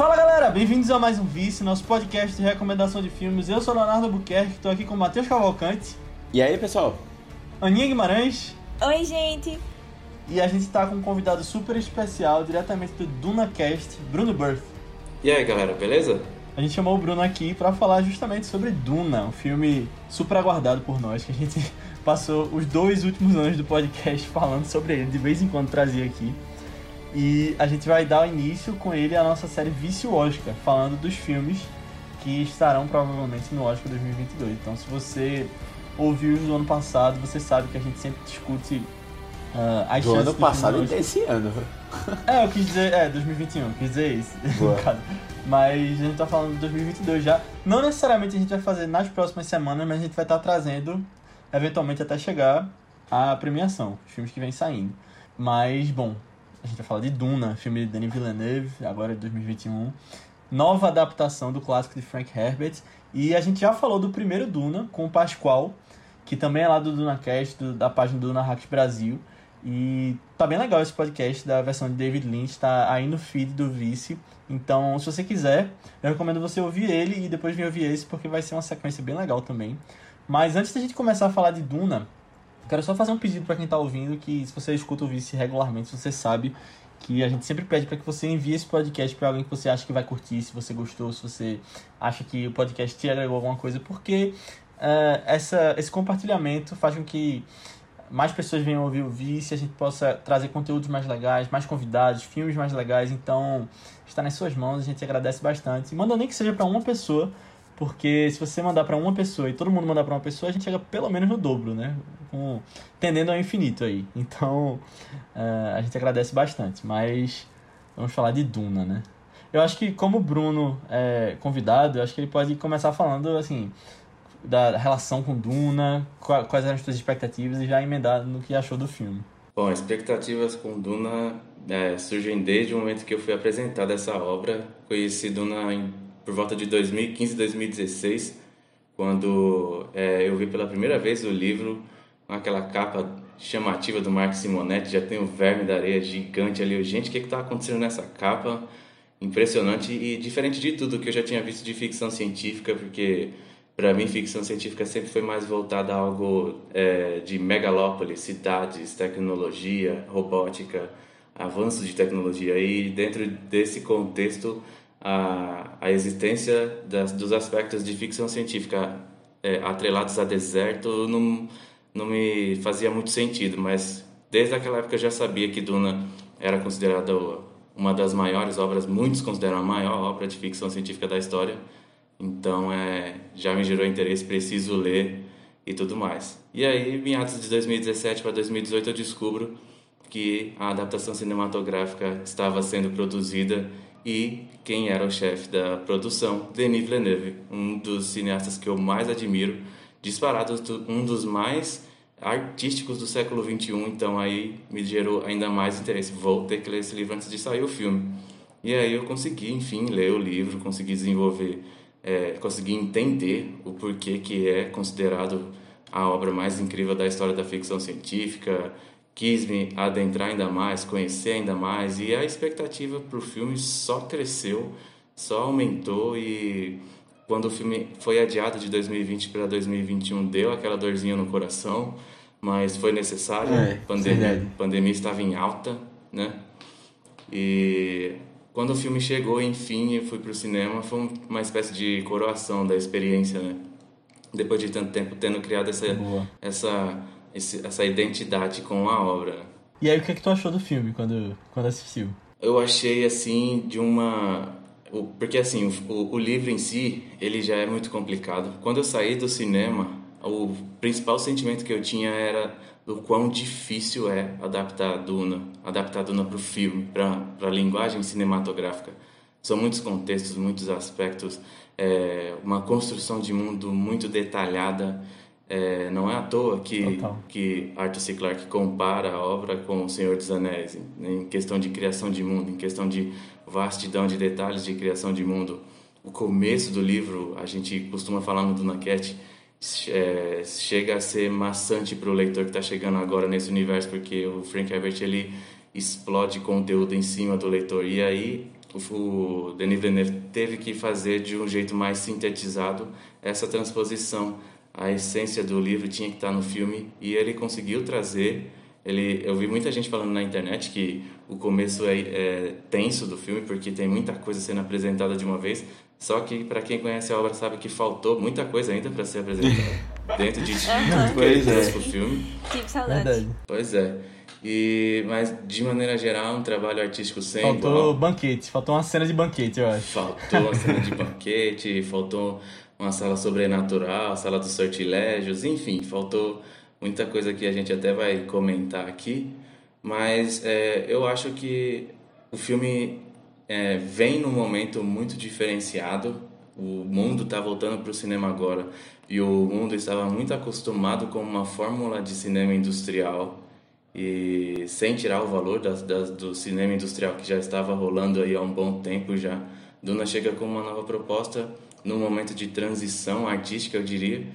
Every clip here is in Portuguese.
Fala galera, bem-vindos a mais um Vice, nosso podcast de recomendação de filmes. Eu sou Leonardo Buquerque, estou aqui com o Matheus Cavalcante. E aí, pessoal? Aninha Guimarães. Oi, gente. E a gente está com um convidado super especial, diretamente do DunaCast, Bruno Birth. E aí, galera, beleza? A gente chamou o Bruno aqui para falar justamente sobre Duna, um filme super aguardado por nós, que a gente passou os dois últimos anos do podcast falando sobre ele, de vez em quando trazia aqui. E a gente vai dar o início com ele a nossa série Vício Oscar, falando dos filmes que estarão provavelmente no Oscar 2022. Então, se você ouviu no ano passado, você sabe que a gente sempre discute uh, as do chances ano do passado e desse ano. É, eu quis dizer, é, 2021, quis dizer isso. Mas a gente tá falando de 2022 já. Não necessariamente a gente vai fazer nas próximas semanas, mas a gente vai estar trazendo, eventualmente até chegar à premiação, os filmes que vêm saindo. Mas, bom, a gente vai falar de Duna, filme de Denis Villeneuve, agora de 2021. Nova adaptação do clássico de Frank Herbert. E a gente já falou do primeiro Duna com o Pascoal, que também é lá do DunaCast, do, da página do Duna Hacks Brasil. E tá bem legal esse podcast da versão de David Lynch, tá aí no feed do Vice. Então, se você quiser, eu recomendo você ouvir ele e depois vir ouvir esse, porque vai ser uma sequência bem legal também. Mas antes da gente começar a falar de Duna, quero só fazer um pedido para quem tá ouvindo, que se você escuta o Vice regularmente, você sabe que a gente sempre pede para que você envie esse podcast para alguém que você acha que vai curtir, se você gostou, se você acha que o podcast te agregou alguma coisa, porque eh, essa, esse compartilhamento faz com que mais pessoas venham ouvir o Vice, a gente possa trazer conteúdos mais legais, mais convidados, filmes mais legais. Então, está nas suas mãos, a gente agradece bastante. Manda nem que seja para uma pessoa, porque se você mandar para uma pessoa e todo mundo mandar para uma pessoa, a gente chega pelo menos no dobro, né? Com, tendendo ao infinito aí. Então, eh, a gente agradece bastante. Mas vamos falar de Duna, né? Eu acho que como o Bruno é convidado, eu acho que ele pode começar falando assim da relação com Duna, qua- quais eram as suas expectativas e já emendar no que achou do filme. Bom, expectativas com Duna é, surgem desde o momento que eu fui apresentado essa obra. Conheci Duna em, por volta de 2015, 2016, quando é, eu vi pela primeira vez o livro com aquela capa chamativa do Mark Simonetti, já tem o verme da areia gigante ali. Eu, Gente, o que está acontecendo nessa capa? Impressionante e diferente de tudo que eu já tinha visto de ficção científica, porque para mim ficção científica sempre foi mais voltada a algo é, de megalópole, cidades, tecnologia, robótica, avanços de tecnologia. E dentro desse contexto, a, a existência das, dos aspectos de ficção científica é, atrelados a deserto não, não me fazia muito sentido, mas desde aquela época eu já sabia que Duna era considerada uma das maiores obras, muitos consideram a maior obra de ficção científica da história. Então, é, já me gerou interesse, preciso ler e tudo mais. E aí, meados de 2017 para 2018, eu descubro que a adaptação cinematográfica estava sendo produzida e quem era o chefe da produção, Denis Villeneuve, um dos cineastas que eu mais admiro, disparado um dos mais artísticos do século 21, então aí me gerou ainda mais interesse. Vou ter que ler esse livro antes de sair o filme. E aí eu consegui, enfim, ler o livro, consegui desenvolver, é, consegui entender o porquê que é considerado a obra mais incrível da história da ficção científica, quis me adentrar ainda mais, conhecer ainda mais, e a expectativa para o filme só cresceu, só aumentou e quando o filme foi adiado de 2020 para 2021 deu aquela dorzinha no coração, mas foi necessário. É, pandemia, verdade. pandemia estava em alta, né? E quando o filme chegou, enfim, eu fui pro cinema, foi uma espécie de coroação da experiência, né? Depois de tanto tempo tendo criado essa Boa. essa esse- essa identidade com a obra. E aí, o que, é que tu achou do filme quando, quando assistiu? Eu achei assim de uma porque assim o, o- livro em si ele já é muito complicado. Quando eu saí do cinema, o principal sentimento que eu tinha era do quão difícil é adaptar Duna, adaptar Duna para o filme, para a linguagem cinematográfica. São muitos contextos, muitos aspectos, é, uma construção de mundo muito detalhada. É, não é à toa que, Total. que Arthur C. Clarke compara a obra com O Senhor dos Anéis, em, em questão de criação de mundo, em questão de vastidão de detalhes de criação de mundo. O começo do livro, a gente costuma falar no Dunaquete, é, chega a ser maçante para o leitor que está chegando agora nesse universo, porque o Frank Herbert ele explode conteúdo em cima do leitor. E aí, o Denis Villeneuve teve que fazer de um jeito mais sintetizado essa transposição. A essência do livro tinha que estar no filme e ele conseguiu trazer. Ele, eu vi muita gente falando na internet que o começo é, é tenso do filme porque tem muita coisa sendo apresentada de uma vez. Só que para quem conhece a obra sabe que faltou muita coisa ainda para ser apresentada dentro de tudo que ele trouxe pro filme. Tive saudade. Pois é. E, mas, de maneira geral, um trabalho artístico sem Faltou igual. banquete, faltou uma cena de banquete, eu acho. Faltou uma cena de banquete, faltou uma sala sobrenatural, sala dos sortilégios, enfim, faltou muita coisa que a gente até vai comentar aqui. Mas é, eu acho que o filme é, vem num momento muito diferenciado. O mundo está voltando para o cinema agora e o mundo estava muito acostumado com uma fórmula de cinema industrial e sem tirar o valor das, das, do cinema industrial que já estava rolando aí há um bom tempo já, Duna chega com uma nova proposta num momento de transição artística, eu diria,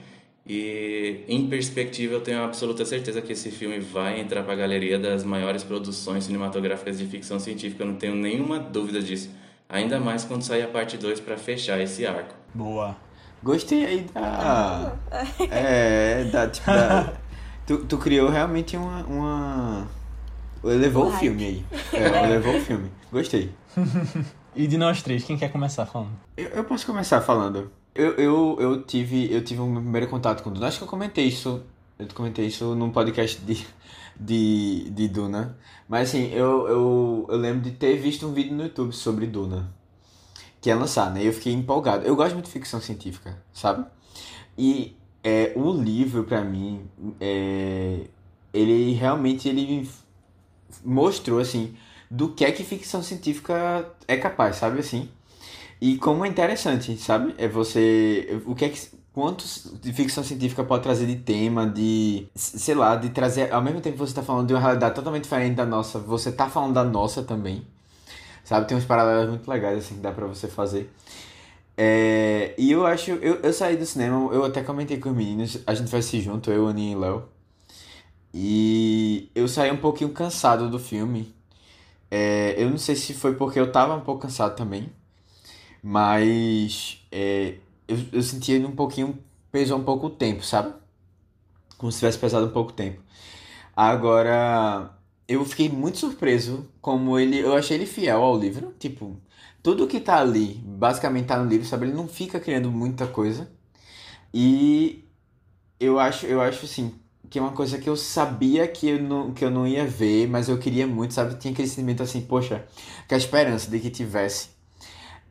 e em perspectiva eu tenho absoluta certeza que esse filme vai entrar para a galeria das maiores produções cinematográficas de ficção científica, eu não tenho nenhuma dúvida disso. Ainda mais quando sair a parte 2 para fechar esse arco. Boa. Gostei aí da. É, da. Tipo, da tu, tu criou realmente uma. uma... Elevou o, hype. filme aí. É, elevou o filme. Gostei. E de nós três, quem quer começar falando? Eu, eu posso começar falando. Eu, eu, eu, tive, eu tive um primeiro contato com Duna. Acho que eu comentei isso. Eu comentei isso num podcast de, de, de Duna. Mas assim, eu, eu, eu lembro de ter visto um vídeo no YouTube sobre Duna. Que ia lançar, né? E eu fiquei empolgado. Eu gosto muito de ficção científica, sabe? E é, o livro, pra mim, é, ele realmente ele mostrou, assim, do que é que ficção científica é capaz, sabe? Assim. E como é interessante, sabe? É você. O que é que. Quantos de ficção científica pode trazer de tema, de. Sei lá, de trazer. Ao mesmo tempo que você está falando de uma realidade totalmente diferente da nossa, você tá falando da nossa também. Sabe? Tem uns paralelos muito legais, assim, que dá pra você fazer. É, e eu acho. Eu, eu saí do cinema, eu até comentei com os meninos, a gente vai se junto, eu, Aninha e Léo. E eu saí um pouquinho cansado do filme. É, eu não sei se foi porque eu tava um pouco cansado também. Mas é, eu, eu senti um pouquinho. pesou um pouco o tempo, sabe? Como se tivesse pesado um pouco o tempo. Agora, eu fiquei muito surpreso como ele. Eu achei ele fiel ao livro. Tipo, tudo que tá ali, basicamente tá no livro, sabe? Ele não fica criando muita coisa. E eu acho, eu acho assim, que é uma coisa que eu sabia que eu não, que eu não ia ver, mas eu queria muito, sabe? Tinha aquele sentimento assim, poxa, que a esperança de que tivesse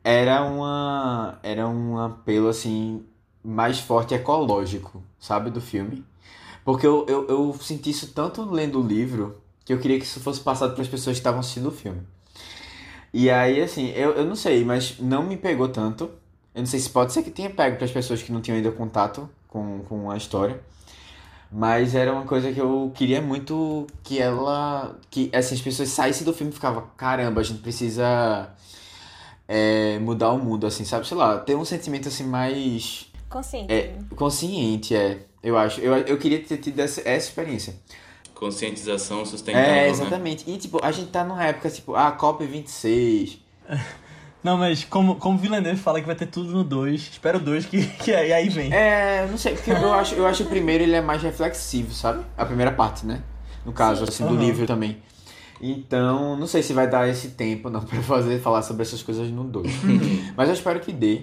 era uma era um apelo assim mais forte ecológico, sabe, do filme. Porque eu, eu, eu senti isso tanto lendo o livro que eu queria que isso fosse passado para as pessoas que estavam assistindo o filme. E aí, assim, eu, eu não sei, mas não me pegou tanto. Eu não sei se pode ser que tenha pego para as pessoas que não tinham ainda contato com, com a história. Mas era uma coisa que eu queria muito que ela. Que assim, as pessoas saíssem do filme e ficavam, caramba, a gente precisa é, mudar o mundo, assim, sabe? Sei lá, ter um sentimento assim mais. Consciente. É, consciente, é. Eu acho. Eu, eu queria ter tido essa, essa experiência. Conscientização sustentável, É, né? exatamente. E tipo, a gente tá numa época, tipo, a COP26. Não, mas como, como Villeneuve fala que vai ter tudo no 2, espero o 2 que, que aí, aí vem. É, não sei, porque eu acho, eu acho o primeiro ele é mais reflexivo, sabe? A primeira parte, né? No caso, Sim. assim, do Aham. livro também. Então, não sei se vai dar esse tempo não pra fazer falar sobre essas coisas no 2. Mas eu espero que dê.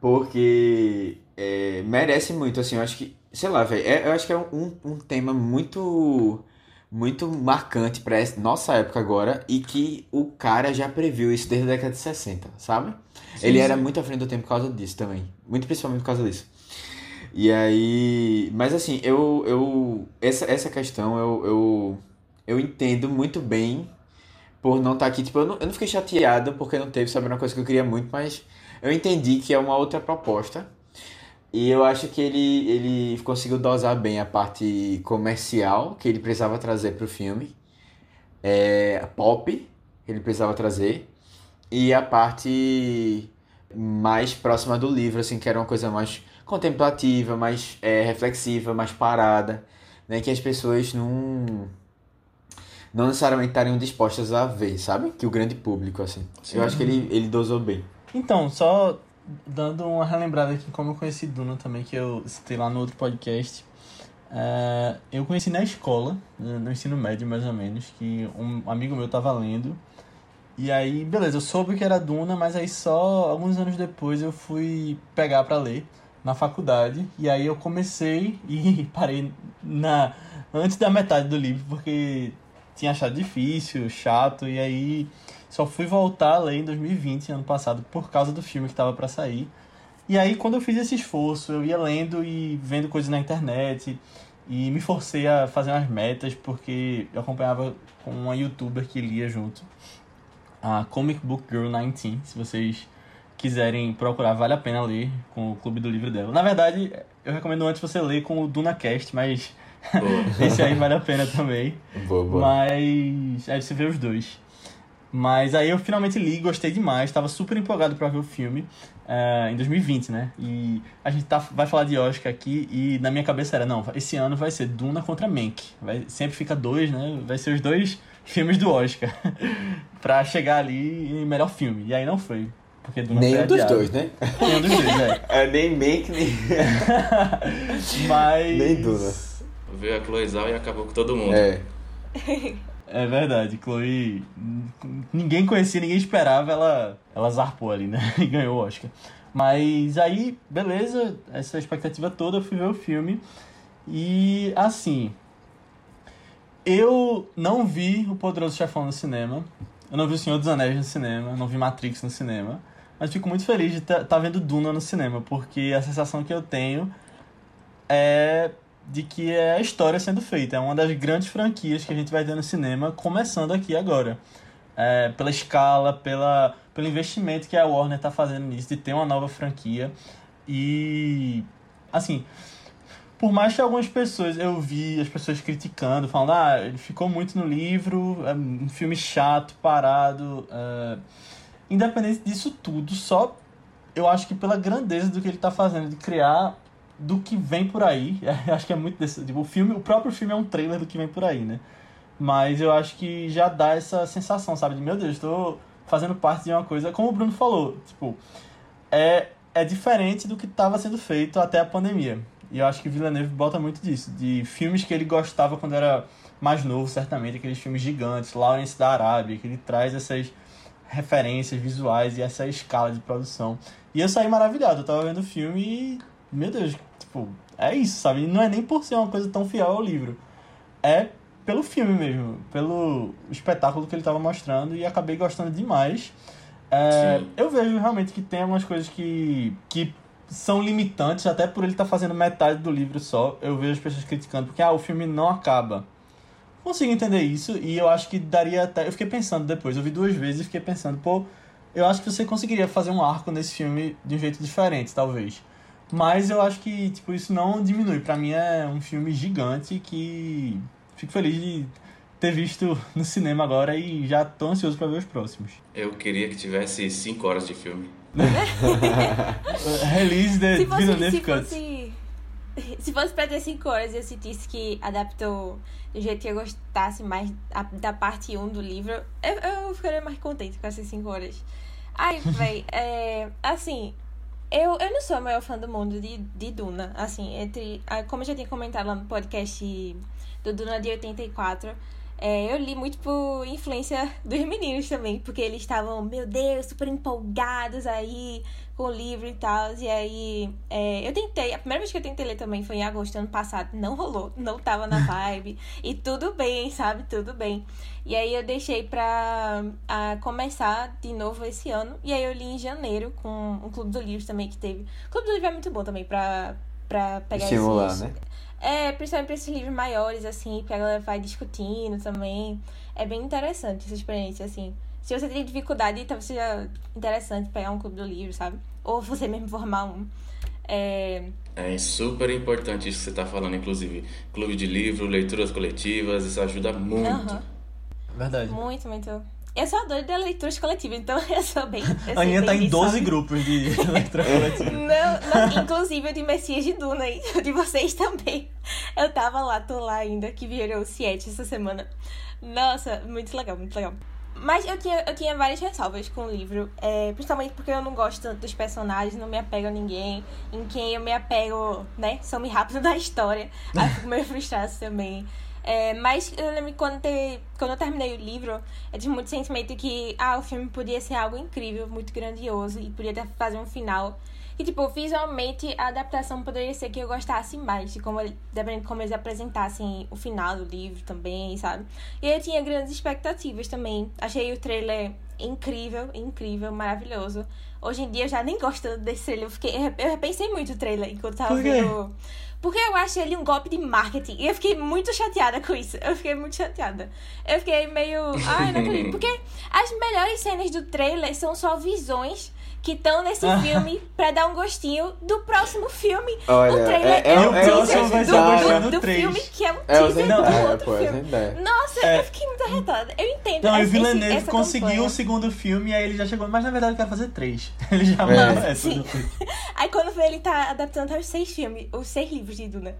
Porque é, merece muito, assim, eu acho que, sei lá, velho, é, eu acho que é um, um tema muito muito marcante essa nossa época agora e que o cara já previu isso desde a década de 60, sabe? Ele era muito à frente do tempo por causa disso também. Muito principalmente por causa disso. E aí. Mas assim, eu. eu essa, essa questão eu, eu, eu entendo muito bem por não estar aqui. Tipo, eu não, eu não fiquei chateado porque não teve, sabe? Uma coisa que eu queria muito, mas eu entendi que é uma outra proposta. E eu acho que ele, ele conseguiu dosar bem a parte comercial que ele precisava trazer pro filme. É, pop que ele precisava trazer. E a parte mais próxima do livro, assim, que era uma coisa mais contemplativa, mais é, reflexiva, mais parada, né? Que as pessoas não não necessariamente estariam dispostas a ver, sabe? Que o grande público, assim. Sim. Eu acho que ele, ele dosou bem. Então, só dando uma relembrada aqui como eu conheci Duna também, que eu citei lá no outro podcast. É, eu conheci na escola, no ensino médio mais ou menos, que um amigo meu tava lendo. E aí, beleza, eu soube que era Duna, mas aí só alguns anos depois eu fui pegar pra ler na faculdade. E aí eu comecei e parei na antes da metade do livro, porque tinha achado difícil, chato, e aí só fui voltar a ler em 2020, ano passado, por causa do filme que tava para sair. E aí, quando eu fiz esse esforço, eu ia lendo e vendo coisas na internet e me forcei a fazer umas metas porque eu acompanhava com uma youtuber que lia junto, a Comic Book Girl 19, se vocês quiserem procurar, vale a pena ler com o clube do livro dela. Na verdade, eu recomendo antes você ler com o DunaCast, mas esse aí vale a pena também. Boa, boa. Mas aí você vê os dois. Mas aí eu finalmente li, gostei demais, tava super empolgado pra ver o filme eh, em 2020, né? E a gente tá, vai falar de Oscar aqui e na minha cabeça era, não, esse ano vai ser Duna contra Mank. Vai, sempre fica dois, né? Vai ser os dois filmes do Oscar pra chegar ali em melhor filme. E aí não foi. Porque Duna foi Nenhum dos adiado. dois, né? Nenhum dos dois, é. É, nem Make, nem. Mas. Nem Duna. Veio a Chloe Zhao e acabou com todo mundo. É. É verdade, Chloe. Ninguém conhecia, ninguém esperava, ela, ela zarpou ali, né? E ganhou o Oscar. Mas aí, beleza, essa expectativa toda, eu fui ver o filme. E assim. Eu não vi o Poderoso Chefão no cinema. Eu não vi o Senhor dos Anéis no cinema. Não vi Matrix no cinema. Mas fico muito feliz de estar tá vendo Duna no cinema, porque a sensação que eu tenho é de que é a história sendo feita. É uma das grandes franquias que a gente vai ter no cinema, começando aqui agora. É, pela escala, pela, pelo investimento que a Warner está fazendo nisso, de ter uma nova franquia. E, assim, por mais que algumas pessoas, eu vi as pessoas criticando, falando, ah, ele ficou muito no livro, é um filme chato, parado. é, Independente disso tudo, só eu acho que pela grandeza do que ele está fazendo, de criar do que vem por aí. acho que é muito desse. Tipo, o filme, o próprio filme é um trailer do que vem por aí, né? Mas eu acho que já dá essa sensação, sabe? De meu Deus, estou fazendo parte de uma coisa. Como o Bruno falou, tipo, é, é diferente do que estava sendo feito até a pandemia. E eu acho que Villeneuve bota muito disso, de filmes que ele gostava quando era mais novo, certamente, aqueles filmes gigantes, Lawrence da Arábia, que ele traz essas referências visuais e essa escala de produção. E eu saí maravilhado, eu tava vendo o filme e, meu Deus, tipo, é isso, sabe? Não é nem por ser uma coisa tão fiel ao livro. É pelo filme mesmo, pelo espetáculo que ele tava mostrando e acabei gostando demais. É, eu vejo realmente que tem algumas coisas que, que são limitantes, até por ele estar fazendo metade do livro só. Eu vejo as pessoas criticando, porque ah, o filme não acaba. Consigo entender isso e eu acho que daria até. Eu fiquei pensando depois, eu vi duas vezes e fiquei pensando, pô, eu acho que você conseguiria fazer um arco nesse filme de um jeito diferente, talvez. Mas eu acho que, tipo, isso não diminui. Pra mim é um filme gigante que fico feliz de ter visto no cinema agora e já tô ansioso pra ver os próximos. Eu queria que tivesse 5 horas de filme. Release the Se fosse, Villeneuve se fosse, se fosse pra ter 5 horas e eu sentisse que adaptou do jeito que eu gostasse mais a- da parte 1 do livro, eu, eu ficaria mais contente com essas 5 horas. Ai, véi, é, assim, eu, eu não sou a maior fã do mundo de, de Duna. Assim, entre. ah, Como eu já tinha comentado lá no podcast do Duna de 84. É, eu li muito por influência dos meninos também, porque eles estavam, meu Deus, super empolgados aí com o livro e tal. E aí, é, eu tentei, a primeira vez que eu tentei ler também foi em agosto do ano passado, não rolou, não tava na vibe. e tudo bem, sabe? Tudo bem. E aí eu deixei pra a, começar de novo esse ano. E aí eu li em janeiro com um Clube do Livro também que teve. O Clube do Livro é muito bom também pra, pra pegar Estimular, esses, né? É, principalmente pra esses livros maiores, assim, que a galera vai discutindo também. É bem interessante essa experiência, assim. Se você tem dificuldade, talvez seja interessante pegar um clube do livro, sabe? Ou você mesmo formar um. É, É super importante isso que você está falando, inclusive. Clube de livro, leituras coletivas, isso ajuda muito. aham. Verdade. Muito, muito. Eu sou a doida da leitura coletiva, então eu sou bem. Eu A Aninha tá em disso, 12 sabe? grupos de leitura coletiva. Não, não, inclusive o de Messias de Duna e o de vocês também. Eu tava lá, tô lá ainda, que virou o Siete essa semana. Nossa, muito legal, muito legal. Mas eu tinha, eu tinha várias ressalvas com o livro, é, principalmente porque eu não gosto tanto dos personagens, não me apego a ninguém. Em quem eu me apego, né, some rápido da história. Aí fico meio frustrada também. É, mas eu lembro que quando, te- quando eu terminei o livro, eu tive muito sentimento que ah, o filme podia ser algo incrível, muito grandioso, e podia ter, fazer um final. E, tipo, visualmente a adaptação poderia ser que eu gostasse mais, de como, dependendo de como eles apresentassem o final do livro também, sabe? E eu tinha grandes expectativas também. Achei o trailer incrível, incrível, maravilhoso. Hoje em dia eu já nem gosto desse trailer. Eu, fiquei, eu repensei muito o trailer enquanto tava Por vendo. Porque eu acho ele um golpe de marketing. E eu fiquei muito chateada com isso. Eu fiquei muito chateada. Eu fiquei meio. Ai, não acredito. Porque as melhores cenas do trailer são só visões que estão nesse filme pra dar um gostinho do próximo filme. Olha, o trailer é- é, é- um é- teaser é- do, do, Gostando do três. filme que é um É o teaser Zendaya, do outro pô, é filme. Zendaya. Nossa, É. eu fiquei muito arretada. Eu entendo. Não, e o Villeneuve conseguiu campanha. o segundo filme e aí ele já chegou. Mas na verdade eu quero fazer três. Ele já É. essa. Sim. Aí quando vê, ele tá adaptando aos seis filmes, os seis livros de Duna.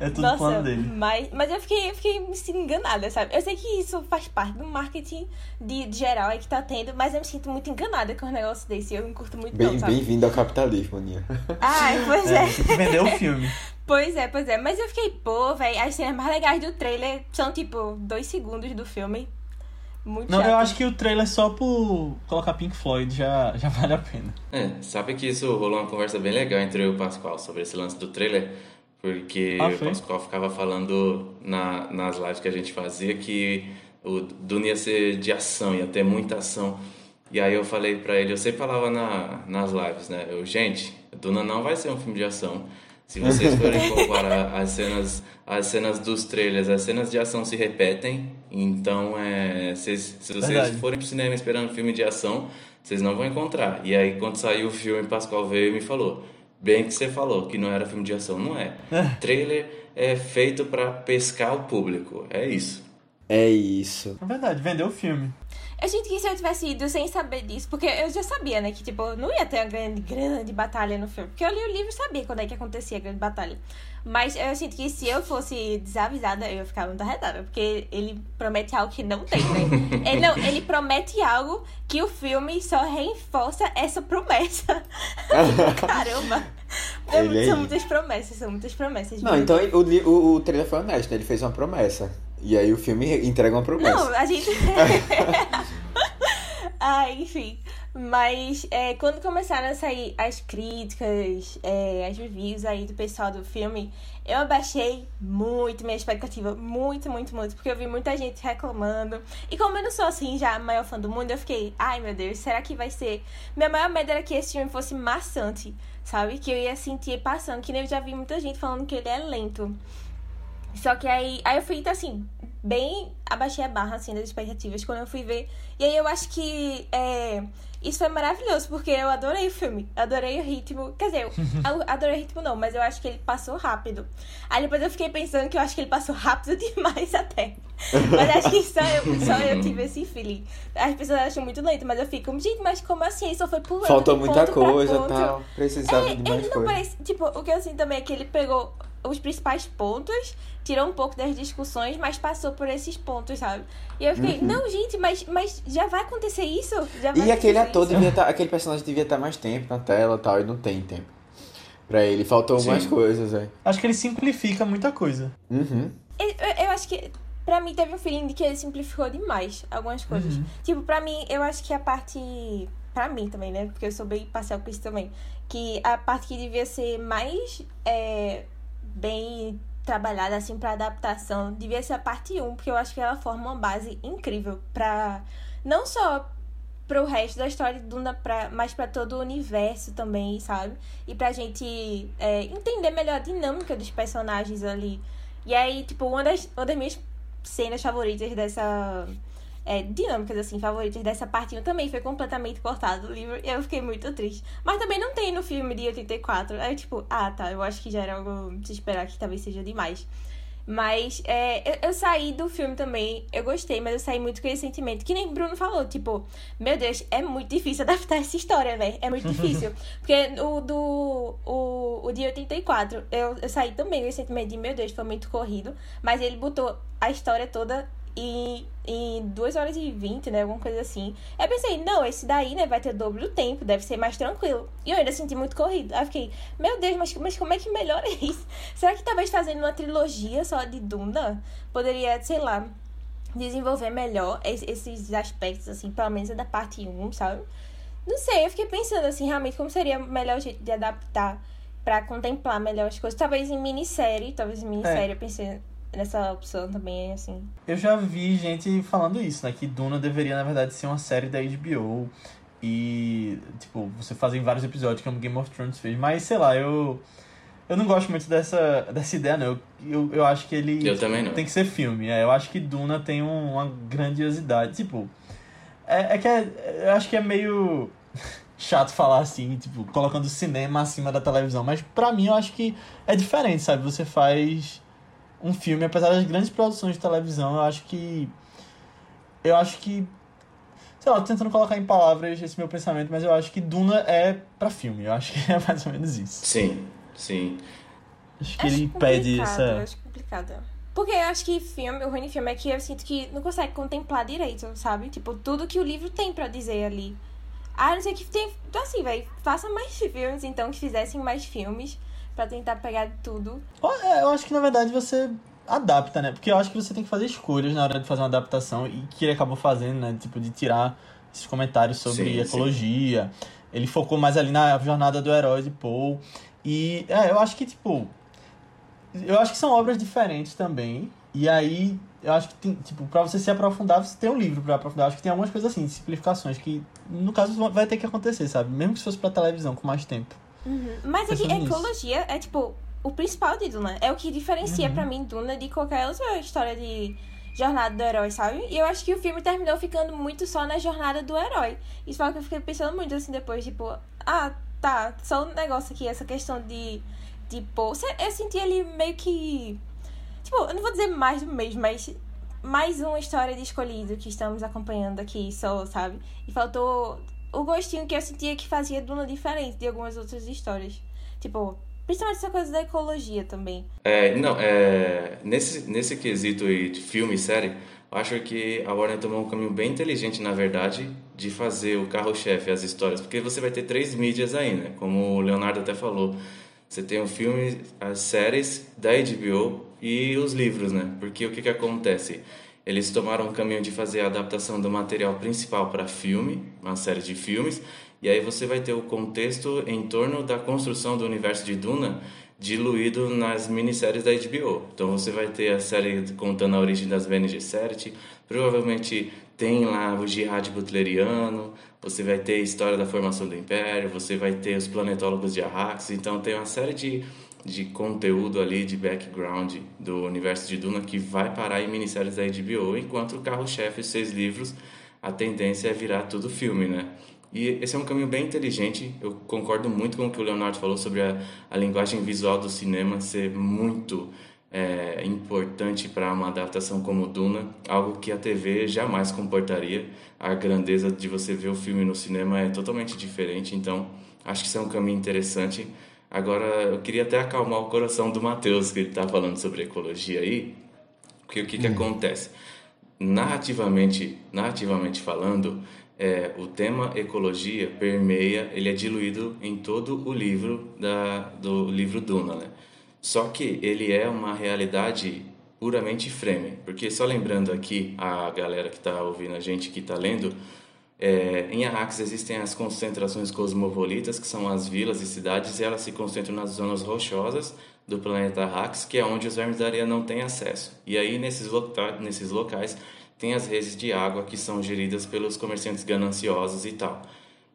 É tudo Nossa, plano dele. mas, mas eu fiquei, eu fiquei me sentindo enganada, sabe? Eu sei que isso faz parte do marketing de, de geral aí que tá tendo, mas eu me sinto muito enganada com um negócio desse. Eu não curto muito Bem- não, sabe? Bem-vindo ao capitalismo, Aninha. Ai, pois É, é. vender o filme. Pois é, pois é. Mas eu fiquei, pô, velho, as cenas mais legais do trailer são, tipo, dois segundos do filme. Muito Não, chato. eu acho que o trailer só por colocar Pink Floyd já, já vale a pena. É, sabe que isso rolou uma conversa bem legal entre eu e o Pascoal sobre esse lance do trailer, porque Ah, o? Pascoal ficava falando na, nas lives que a gente fazia que o Duna ia ser de ação, ia ter muita ação. E aí eu falei pra ele, eu sempre falava na, nas lives, né? Eu, gente, Duna não vai ser um filme de ação. Se vocês forem comparar as cenas, as cenas dos trailers, as cenas de ação se repetem. Então, é, vocês- se vocês Verdade. forem pro cinema esperando filme de ação, vocês não vão encontrar. E aí, quando saiu o filme, Pascoal veio e me falou: Bem que você falou que não era filme de ação. Não é. Trailer é feito pra pescar o público. É isso. É isso. É verdade, vendeu o filme. Eu sinto que se eu tivesse ido sem saber disso, porque eu já sabia, né, que tipo, não ia ter uma grande, grande batalha no filme. Porque eu li o livro e sabia quando é que acontecia a grande batalha. Mas eu sinto que se eu fosse desavisada, eu ia ficar muito arretada. Porque ele promete algo que não tem, né? ele, não, ele promete algo que o filme só reforça essa promessa. Caramba! É são muitas promessas, são muitas promessas. Não, então o, o, o trailer foi honesto, né? Ele fez uma promessa. E aí o filme entrega uma promessa. Não, a gente. ah, enfim. Mas é, quando começaram a sair as críticas, é, as reviews aí do pessoal do filme, eu abaixei muito minha expectativa. Muito, muito, muito. Porque eu vi muita gente reclamando. E como eu não sou assim já a maior fã do mundo, eu fiquei, ai meu Deus, será que vai ser. Minha maior medo era que esse filme fosse maçante, sabe? Que eu ia sentir passando. Que nem eu já vi muita gente falando que ele é lento. Só que aí, aí eu fui, então, assim, bem abaixei a barra, assim, das expectativas quando eu fui ver. E aí eu acho que é, isso foi maravilhoso, porque eu adorei o filme. Adorei o ritmo. Quer dizer, eu adorei o ritmo não, mas eu acho que ele passou rápido. Aí depois eu fiquei pensando que eu acho que ele passou rápido demais até. Mas acho que só eu, só eu tive esse feeling. As pessoas acham muito lento, mas eu fico, gente, mas como assim? Só foi pulando Faltou muita coisa e tal. Precisava É, de mais ele não coisa. parece. Tipo, o que eu sinto também é que ele pegou os principais pontos, tirou um pouco das discussões, mas passou por esses pontos, sabe? E eu fiquei, não, gente, mas, mas já vai acontecer isso? Já vai Uhum. E aquele ator isso? devia estar. Aquele personagem devia estar mais tempo na tela e tal, e não tem tempo. Pra ele, faltou Sim. mais coisas, velho. Acho que ele simplifica muita coisa. Uhum. Eu, eu- eu acho que. Pra mim teve um feeling de que ele simplificou demais algumas coisas. Uhum. Tipo, pra mim, eu acho que a parte. Pra mim também, né? Porque eu sou bem parcial com isso também. Que a parte que devia ser mais é, bem trabalhada, assim, pra adaptação, devia ser a parte 1, porque eu acho que ela forma uma base incrível pra. Não só pro resto da história de Duna, pra, mas pra todo o universo também, sabe? E pra gente é, entender melhor a dinâmica dos personagens ali. E aí, tipo, uma das, uma das minhas cenas favoritas dessa. É, dinâmicas, assim, favoritas dessa partinha também foi completamente cortado do livro e eu fiquei muito triste. Mas também não tem no filme de 84. Aí, tipo, ah, tá, eu acho que já era algo de esperar que talvez seja demais. Mas é, eu, eu, saí do filme também, eu gostei, mas eu saí muito com esse sentimento. Que nem Bruno falou, tipo, meu Deus, é muito difícil adaptar essa história, velho. É muito difícil. Porque o do. O, o dia 84, eu, eu saí também com esse sentimento de, meu Deus, foi muito corrido. Mas ele botou a história toda e em 2 horas e 20, né? Alguma coisa assim. Aí eu pensei, não, esse daí, né, vai ter o dobro do tempo, deve ser mais tranquilo. E eu ainda senti muito corrido. Aí fiquei, meu Deus, mas, mas como é que melhora isso? Será que talvez fazendo uma trilogia só de Duna poderia, sei lá, desenvolver melhor esses aspectos, assim, pelo menos da parte 1, sabe? Não sei, eu fiquei pensando, assim, realmente como seria o melhor jeito de adaptar para contemplar melhor as coisas. Talvez em minissérie, talvez em minissérie, é. eu pensei nessa opção também, assim. Eu já vi gente falando isso, né? Que Duna deveria, na verdade, ser uma série da HBO. E, tipo, você fazer vários episódios, como Game of Thrones fez. Mas, sei lá, eu. Eu não gosto muito dessa, dessa ideia, não. Eu, eu, eu acho que ele. Eu também não. Tem que ser filme. É, eu acho que Duna tem um, uma grandiosidade. Tipo. É, é que é, eu acho que é meio chato falar assim, tipo, colocando cinema acima da televisão. Mas pra mim eu acho que é diferente, sabe? Você faz um filme, apesar das grandes produções de televisão, eu acho que. Eu acho que. Sei lá, tô tentando colocar em palavras esse meu pensamento, mas eu acho que Duna é para filme. Eu acho que é mais ou menos isso. Sim, sim. Acho que acho ele pede essa. Acho complicado. Porque eu acho que filme, o ruim de filme é que eu sinto que não consegue contemplar direito, sabe? Tipo, tudo que o livro tem para dizer ali. Ah, não sei que tem. Então, assim, velho, faça mais filmes, então, que fizessem mais filmes para tentar pegar tudo. É, eu acho que na verdade você adapta, né? Porque eu acho que você tem que fazer escolhas na hora de fazer uma adaptação e que ele acabou fazendo, né? Tipo, de tirar esses comentários sobre sim, ecologia. Sim. Ele focou mais ali na jornada do herói de Paul. E é, eu acho que, tipo. Eu acho que são obras diferentes também. E aí, eu acho que tem, tipo, pra você se aprofundar, você tem um livro pra aprofundar. Eu acho que tem algumas coisas assim, simplificações, que no caso vai ter que acontecer, sabe? Mesmo que se fosse pra televisão com mais tempo. Uhum. Mas é que ecologia é tipo o principal de Duna. É o que diferencia uhum. para mim Duna de qualquer outra história de jornada do herói, sabe? E eu acho que o filme terminou ficando muito só na jornada do herói. Isso foi o que eu fiquei pensando muito assim depois, tipo, ah, tá, só um negócio aqui, essa questão de. Tipo, eu senti ele meio que. Tipo, eu não vou dizer mais do mesmo, mas mais uma história de escolhido que estamos acompanhando aqui, só, sabe? E faltou o gostinho que eu sentia que fazia Duna diferente de algumas outras histórias. Tipo, principalmente essa coisa da ecologia também. É, não, é, nesse, nesse quesito de filme e série, acho que a Warner tomou um caminho bem inteligente, na verdade, de fazer o carro-chefe, as histórias, porque você vai ter três mídias aí, né? Como o Leonardo até falou. Você tem o filme, as séries da HBO e os livros, né? Porque o que, que acontece? Eles tomaram o caminho de fazer a adaptação do material principal para filme, uma série de filmes, e aí você vai ter o contexto em torno da construção do universo de Duna diluído nas minisséries da HBO. Então você vai ter a série contando a origem das Bene Gesserit, provavelmente tem lá o Jihad Butleriano, você vai ter a história da formação do Império, você vai ter os planetólogos de Arrax, então tem uma série de de conteúdo ali, de background do universo de Duna que vai parar em minisséries da HBO, enquanto o carro-chefe, os seis livros, a tendência é virar tudo filme, né? E esse é um caminho bem inteligente. Eu concordo muito com o que o Leonardo falou sobre a, a linguagem visual do cinema ser muito é, importante para uma adaptação como Duna, algo que a TV jamais comportaria. A grandeza de você ver o filme no cinema é totalmente diferente, então acho que isso é um caminho interessante. Agora, eu queria até acalmar o coração do Matheus, que ele está falando sobre ecologia aí, porque o que, que hum. acontece? Narrativamente, narrativamente falando, é, o tema ecologia permeia, ele é diluído em todo o livro da, do livro Duna, né? Só que ele é uma realidade puramente frame, porque só lembrando aqui a galera que está ouvindo a gente, que está lendo, é, em Arrakis existem as concentrações cosmopolitas, que são as vilas e cidades, e elas se concentram nas zonas rochosas do planeta Arrakis, que é onde os vermes da areia não têm acesso. E aí, nesses, loca nesses locais, tem as redes de água que são geridas pelos comerciantes gananciosos e tal.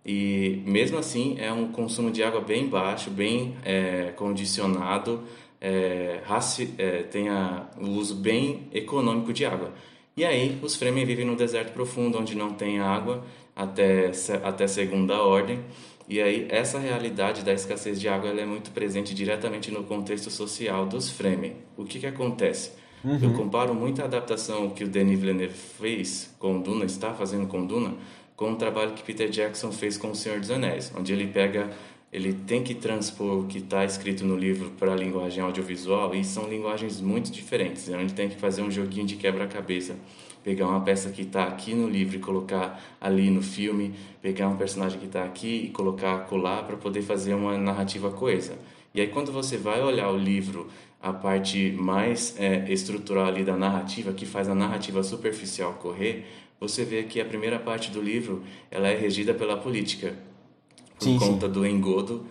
E mesmo assim, é um consumo de água bem baixo, bem é, condicionado, é, é, tem o uso bem econômico de água. E aí, os Fremen vivem no deserto profundo, onde não tem água até, até segunda ordem. E aí, essa realidade da escassez de água é muito presente diretamente no contexto social dos Fremen. O que, que acontece? Uhum. Eu comparo muito a adaptação que o Denis Villeneuve fez com Duna, está fazendo com Duna, com o trabalho que Peter Jackson fez com O Senhor dos Anéis, onde ele pega ele tem que transpor o que está escrito no livro para a linguagem audiovisual e são linguagens muito diferentes. Então ele tem que fazer um joguinho de quebra-cabeça, pegar uma peça que está aqui no livro e colocar ali no filme, pegar um personagem que está aqui e colocar colar para poder fazer uma narrativa coesa. E aí quando você vai olhar o livro, a parte mais é, estrutural ali da narrativa, que faz a narrativa superficial correr, você vê que a primeira parte do livro ela é regida pela política por sim, conta sim. do engodo,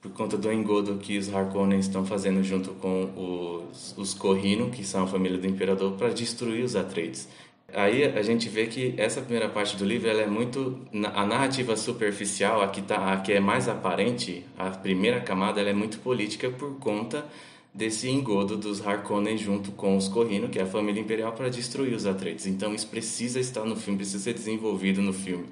por conta do engodo que os Harkonnen estão fazendo junto com os, os Corrino, que são a família do Imperador, para destruir os Atreides. Aí a gente vê que essa primeira parte do livro ela é muito a narrativa superficial, a que tá, a que é mais aparente, a primeira camada ela é muito política por conta desse engodo dos Harkonnen junto com os Corrino, que é a família imperial, para destruir os Atreides. Então isso precisa estar no filme, precisa ser desenvolvido no filme.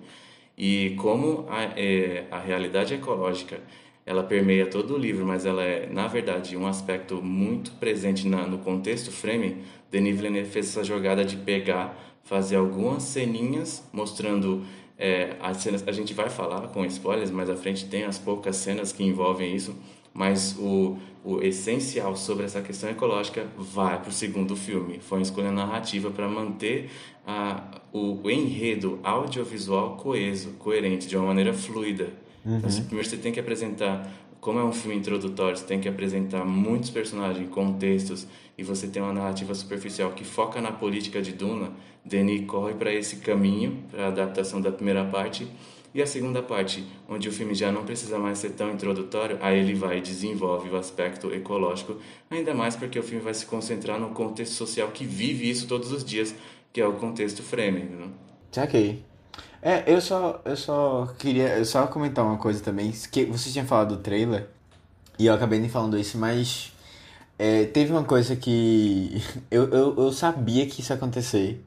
E como a, é, a realidade ecológica ela permeia todo o livro, mas ela é, na verdade, um aspecto muito presente na, no contexto frame, Denis Villeneuve fez essa jogada de pegar, fazer algumas ceninhas mostrando é, as cenas. A gente vai falar com spoilers, mas à frente tem as poucas cenas que envolvem isso, mas o, o essencial sobre essa questão ecológica vai para o segundo filme. Foi uma escolha narrativa para manter a, o, o, enredo audiovisual coeso, coerente, de uma maneira fluida. Então, uhum. Então, primeiro você tem que apresentar, como é um filme introdutório, você tem que apresentar muitos personagens, contextos, e você tem uma narrativa superficial que foca na política de Duna, Denis corre para esse caminho, para a adaptação da primeira parte, e a segunda parte, onde o filme já não precisa mais ser tão introdutório, aí ele vai e desenvolve o aspecto ecológico, ainda mais porque o filme vai se concentrar no contexto social que vive isso todos os dias, que é o contexto Framing. Né? Ok. É, eu só, eu só queria eu só comentar uma coisa também, que você tinha falado do trailer, e eu acabei nem falando isso, mas é, teve uma coisa que eu, eu, eu sabia que isso ia acontecer,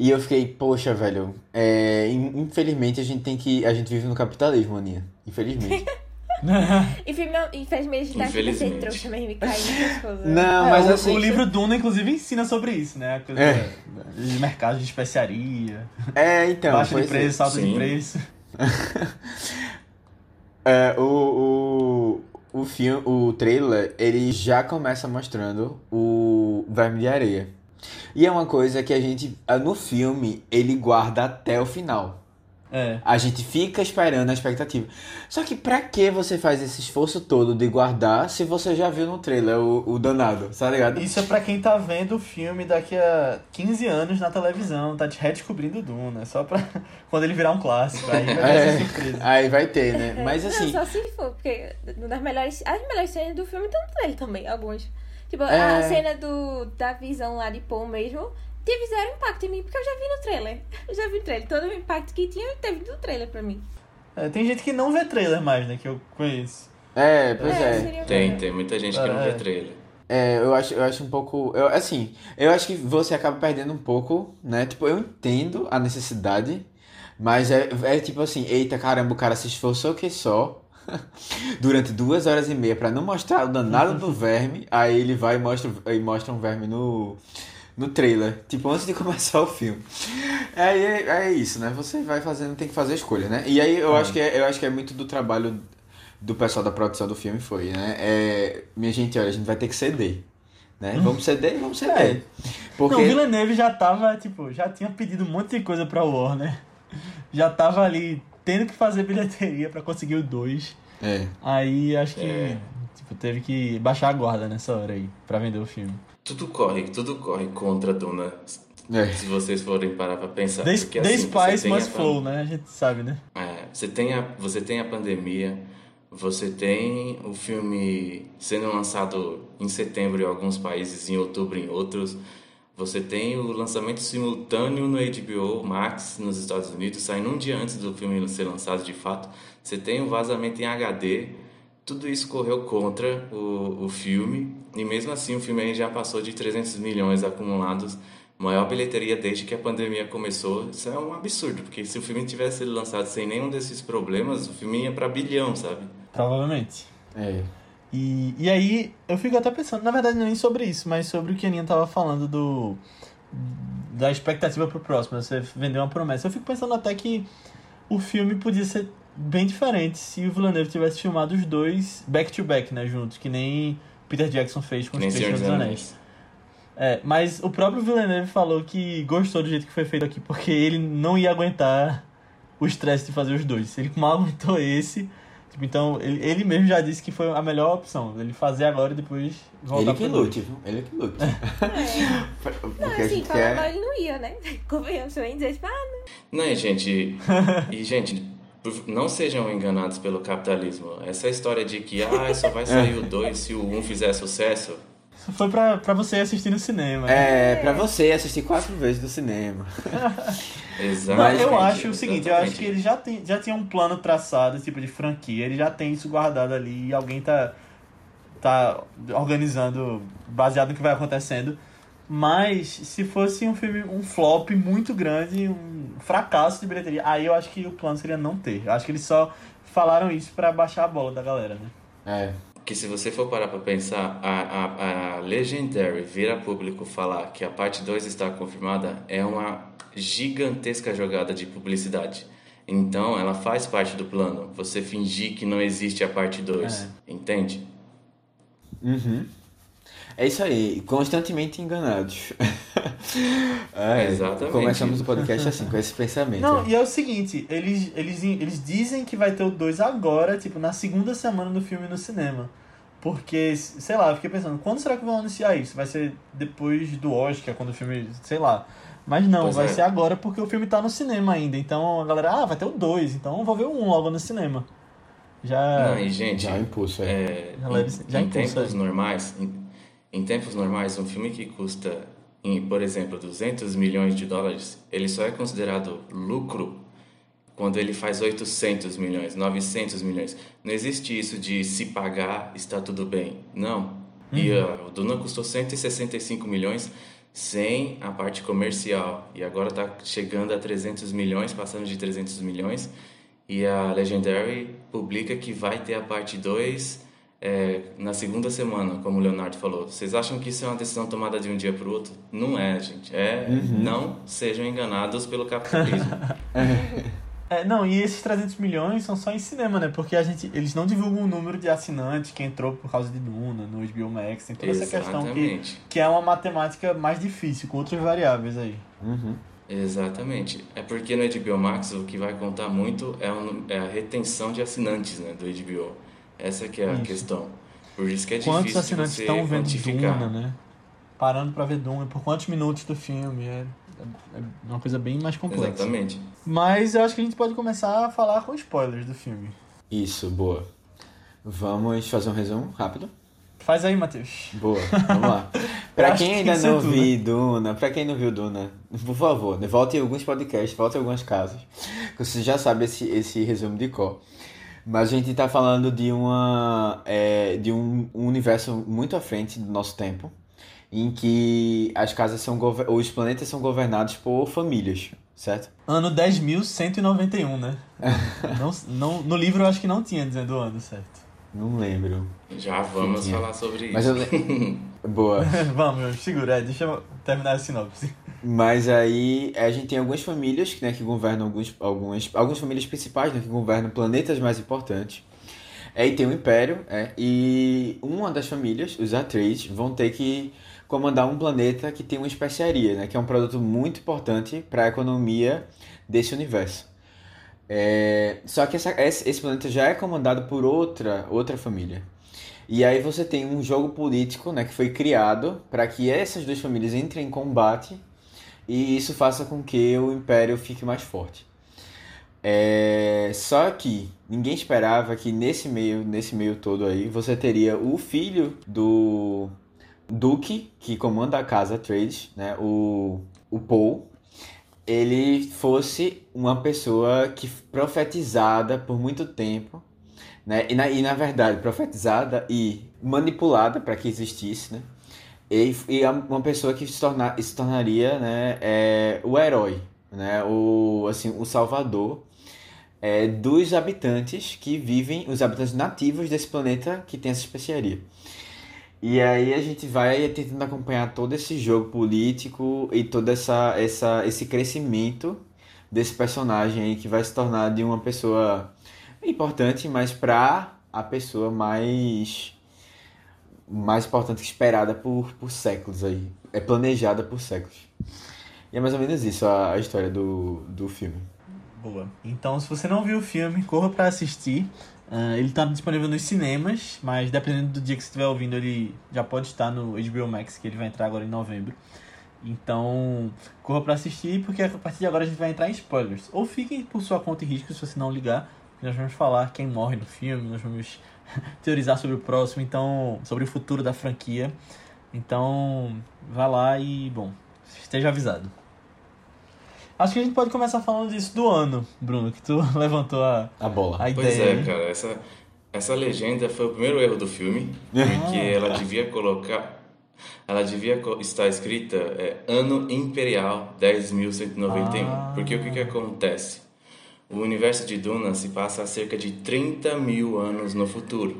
e eu fiquei, poxa, velho, é, infelizmente a gente tem que. A gente vive no capitalismo, Aninha. Infelizmente. Infelizmente a gente tá aqui ser trouxa mesmo e cair coisas. Não, é, mas o, assim. O livro Duna, inclusive, ensina sobre isso, né? A coisa é. de mercado de especiaria. É, então. Baixa de preço, salto sim. de preço. é, o, o, o filme, o trailer, ele já começa mostrando o Verme de Areia. E é uma coisa que a gente, ah, no filme, ele guarda até o final. É. A gente fica esperando a expectativa. Só que pra que você faz esse esforço todo de guardar se você já viu no trailer o, o danado, tá ligado? Isso é pra quem tá vendo o filme daqui a 15 anos na televisão, tá redescobrindo o Duna. É só pra quando ele virar um clássico. Aí vai ter é, surpresa. Aí vai ter, né? Mas assim. Não, só se for, porque das melhores, as melhores cenas do filme estão nele também, algumas. Tipo, é... a cena do, da visão lá de Paul mesmo teve zero impacto em mim, porque eu já vi no trailer. Eu já vi no trailer. Todo o impacto que tinha teve no trailer pra mim. É, tem gente que não vê trailer mais, né? Que eu conheço. É, pois é. é. Tem, tem muita gente que não vê é. trailer. É, eu acho, eu acho um pouco. Eu, assim, eu acho que você acaba perdendo um pouco, né? Tipo, eu entendo a necessidade, mas é, é tipo assim, eita caramba, o cara se esforçou que só durante duas horas e meia para não mostrar o danado do verme. Aí ele vai e mostra, e mostra um verme no, no trailer, tipo antes de começar o filme. É, é, é isso, né? Você vai fazendo, tem que fazer a escolha, né? E aí eu, é. acho, que é, eu acho que é muito do trabalho do pessoal da produção do filme foi, né? É, minha gente, olha, a gente vai ter que ceder. Né? Hum. Vamos ceder, vamos ceder. É. Porque... Não, Villeneuve já tava, tipo, já tinha pedido um monte de coisa pra Warner. Já tava ali tendo que fazer bilheteria para conseguir o 2. É. Aí acho que é. tipo, teve que baixar a guarda nessa hora aí para vender o filme. Tudo corre, tudo corre contra a Duna. É. Se vocês forem parar pra pensar. The, porque, the assim, Spice must flow, né? A gente sabe, né? É, você tem a, você tem a pandemia, você tem o filme sendo lançado em setembro em alguns países, em outubro em outros. Você tem o lançamento simultâneo no HBO Max nos Estados Unidos, saindo um dia antes do filme ser lançado de fato. Você tem o um vazamento em HD. Tudo isso correu contra o, o filme. E mesmo assim, o filme já passou de 300 milhões acumulados. Maior bilheteria desde que a pandemia começou. Isso é um absurdo, porque se o filme tivesse sido lançado sem nenhum desses problemas, o filme ia para bilhão, sabe? Provavelmente. É. E, e aí eu fico até pensando, na verdade, nem sobre isso, mas sobre o que a Aninha tava falando do. Da expectativa pro próximo, você vendeu uma promessa. Eu fico pensando até que o filme podia ser bem diferente se o Villeneuve tivesse filmado os dois back to back, né, juntos, que nem Peter Jackson fez com os Três Senhor dos Anéis. É, mas o próprio Villeneuve falou que gostou do jeito que foi feito aqui, porque ele não ia aguentar o estresse de fazer os dois. Ele mal aguentou esse. Tipo, então, ele, ele mesmo já disse que foi a melhor opção. Ele fazer agora e depois voltar Ele que lute, viu? Ele que lute. É. Porque Não, a assim, gente falando quer. mal, ele não ia, né? Convenhamos também dizer, tipo, ah, Não, e gente, e gente, não sejam enganados pelo capitalismo. Essa história de que ah, só vai sair o 2 se o 1 um fizer sucesso. Isso foi pra, pra você assistir no cinema. É, pra você assistir quatro vezes no cinema. Exatamente. eu acho o seguinte, eu acho exatamente. que ele já tem, já tinha um plano traçado, tipo de franquia, ele já tem isso guardado ali e alguém tá, tá organizando baseado no que vai acontecendo. Mas se fosse um filme, um flop muito grande, um fracasso de bilheteria, aí eu acho que o plano seria não ter. Eu acho que eles só falaram isso pra baixar a bola da galera, né? É. Que se você for parar pra pensar, a, a, a Legendary vir a público falar que a parte 2 está confirmada é uma gigantesca jogada de publicidade. Então, ela faz parte do plano. Você fingir que não existe a parte 2. Entende? Uhum. É isso aí, constantemente enganados. É, Exatamente. Começamos o podcast assim, com esse pensamento. Não, e é o seguinte, eles, eles, eles dizem que vai ter o 2 agora, tipo, na segunda semana do filme no cinema. Porque, sei lá, eu fiquei pensando, quando será que vão anunciar isso? Vai ser depois do Oscar, quando o filme, sei lá. Mas não, Pois vai é. ser agora porque o filme tá no cinema ainda. Então a galera, ah, vai ter o 2, então eu vou ver o 1 um logo no cinema. Já. Não, e gente, Já impulso, é. É, Já leva em, já em impulsa tempos aí. normais, em, em tempos normais, um filme que custa, em, por exemplo, 200 milhões de dólares, ele só é considerado lucro quando ele faz 800 milhões, 900 milhões. Não existe isso de se pagar está tudo bem. Não. E Uhum. ah, o Duna custou 165 milhões sem a parte comercial. E agora está chegando a 300 milhões, passando de 300 milhões. E a Legendary publica que vai ter a parte 2 é, na segunda semana, como o Leonardo falou. Vocês acham que isso é uma decisão tomada de um dia para o outro? Não é, gente. É não sejam enganados pelo capitalismo. É, não, e esses 300 milhões são só em cinema, né? Porque a gente, eles não divulgam o número de assinantes que entrou por causa de Duna, no HBO Max, tem toda essa questão que, Exatamente. que é uma matemática mais difícil, com outras variáveis aí. Uhum. Exatamente. É porque no HBO Max o que vai contar muito é, o- é a retenção de assinantes né, do HBO. Essa que é a Isso. questão. Por isso que é Quantos difícil de assinantes você estão vendo. Duna, né? Parando pra ver Duna, por quantos minutos do filme, é, é uma coisa bem mais complexa. Exatamente. Mas eu acho que a gente pode começar a falar com spoilers do filme. Isso, boa. Vamos fazer um resumo rápido? Faz aí, Matheus. Boa, vamos lá. Pra quem que ainda que não né? viu Duna, pra quem não viu Duna, por favor, volte em alguns podcasts, volte em alguns casos, que você já sabe esse, esse resumo de cor. Mas a gente tá falando de uma é, de um, um universo muito à frente do nosso tempo, em que as casas são os planetas são governados por famílias, certo? Ano 10.191, né? não, não, no livro eu acho que não tinha dizendo o ano, certo? Não lembro. Já vamos Sim, é. falar sobre isso. Mas eu le- Boa. Vamos, segura, é, deixa eu terminar a sinopse. Mas aí a gente tem algumas famílias né, que governam alguns, algumas, algumas famílias principais né, que governam planetas mais importantes. Aí tem o Império, é, e uma das famílias, os Atreides, vão ter que comandar um planeta que tem uma especiaria, né, que é um produto muito importante para a economia desse universo. É, só que essa- esse, planeta já é comandado por outra, outra família. E aí você tem um jogo político né, que foi criado para que essas duas famílias entrem em combate e isso faça com que o Império fique mais forte. É, só que ninguém esperava que nesse meio, nesse meio todo aí, você teria o filho do Duque, que comanda a casa Trades, né, o, o Paul, ele fosse uma pessoa que profetizada por muito tempo, né, e na, e na verdade profetizada e manipulada para que existisse, né, e, e uma pessoa que se, torna, se tornaria né, é, o herói, né, o, assim, o salvador é, dos habitantes que vivem, os habitantes nativos desse planeta que tem essa especiaria. E aí a gente vai tentando acompanhar todo esse jogo político e todo essa, essa, esse crescimento desse personagem aí que vai se tornar de uma pessoa importante, mas para a pessoa mais mais importante esperada por, por séculos aí. É planejada por séculos. E é mais ou menos isso a, a história do, do filme. Boa. Então, se você não viu o filme, corra para assistir. Uh, ele está disponível nos cinemas, mas dependendo do dia que você estiver ouvindo, ele já pode estar no HBO Max, que ele vai entrar agora em novembro. Então, corra para assistir, porque a partir de agora a gente vai entrar em spoilers. Ou fiquem por sua conta e risco se você não ligar. Nós vamos falar quem morre no filme, nós vamos teorizar sobre o próximo, então, sobre o futuro da franquia. Então, vá lá e, bom, esteja avisado. Acho que a gente pode começar falando disso do ano, Bruno, que tu levantou a, a bola. A pois ideia. é, cara, essa, essa legenda foi o primeiro erro do filme, porque ah, ela devia colocar. Ela devia estar escrita é, Ano Imperial 10.191. Ah. Porque o que, que acontece? O universo de Duna se passa a cerca de 30 mil anos no futuro.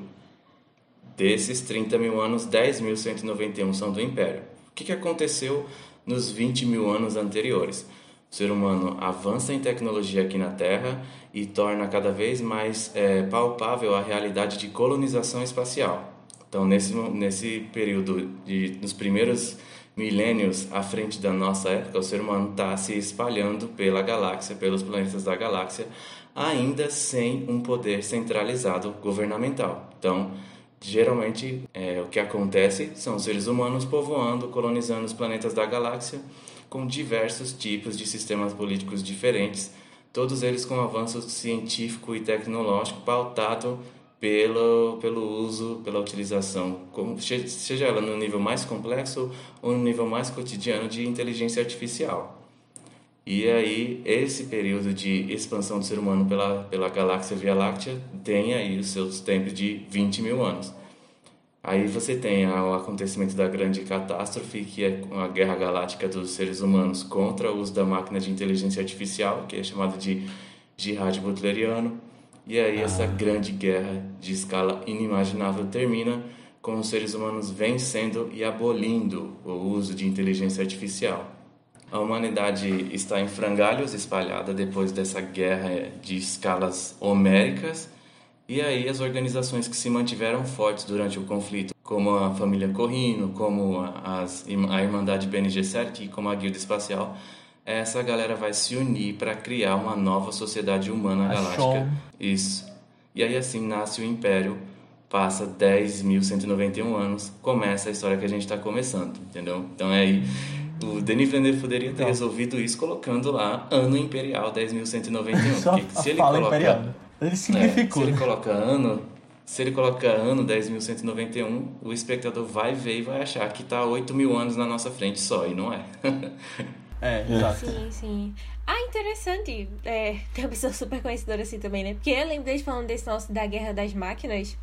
Desses 30 mil anos, 10.191 são do Império. O que, que aconteceu nos 20 mil anos anteriores? O ser humano avança em tecnologia aqui na Terra e torna cada vez mais é, palpável a realidade de colonização espacial. Então, nesse, nesse período, de, nos primeiros milênios à frente da nossa época, o ser humano está se espalhando pela galáxia, pelos planetas da galáxia, ainda sem um poder centralizado governamental. Então, geralmente, é, o que acontece são os seres humanos povoando, colonizando os planetas da galáxia com diversos tipos de sistemas políticos diferentes, todos eles com avanço científico e tecnológico pautado pelo, pelo uso, pela utilização, seja ela no nível mais complexo ou no nível mais cotidiano de inteligência artificial. E aí, esse período de expansão do ser humano pela, pela galáxia Via Láctea tem aí os seus tempos de 20 mil anos. Aí você tem o acontecimento da grande catástrofe, que é a guerra galáctica dos seres humanos contra o uso da máquina de inteligência artificial, que é chamado de jihad butleriano. E aí essa grande guerra de escala inimaginável termina com os seres humanos vencendo e abolindo o uso de inteligência artificial. A humanidade está em frangalhos, espalhada depois dessa guerra de escalas homéricas e aí as organizações que se mantiveram fortes durante o conflito, como a família Corrino, como as, a Irmandade Bene Gesserit como a Guilda Espacial, essa galera vai se unir para criar uma nova sociedade humana galáctica. Isso. E aí assim nasce o Império, passa 10.191 anos, começa a história que a gente está começando, entendeu? Então é aí o Denis Villeneuve poderia ter então. resolvido isso colocando lá ano imperial 10.191. Porque se ele coloca imperial. Ele significou. É, se ele coloca ano, se ele coloca ano 10.191, o espectador vai ver e vai achar que está 8 mil anos na nossa frente só, e não é. é, exato. Sim, sim. Ah, interessante. É, tem uma pessoa super conhecedora assim também, né? Porque eu lembro desde falando desse nosso da Guerra das Máquinas.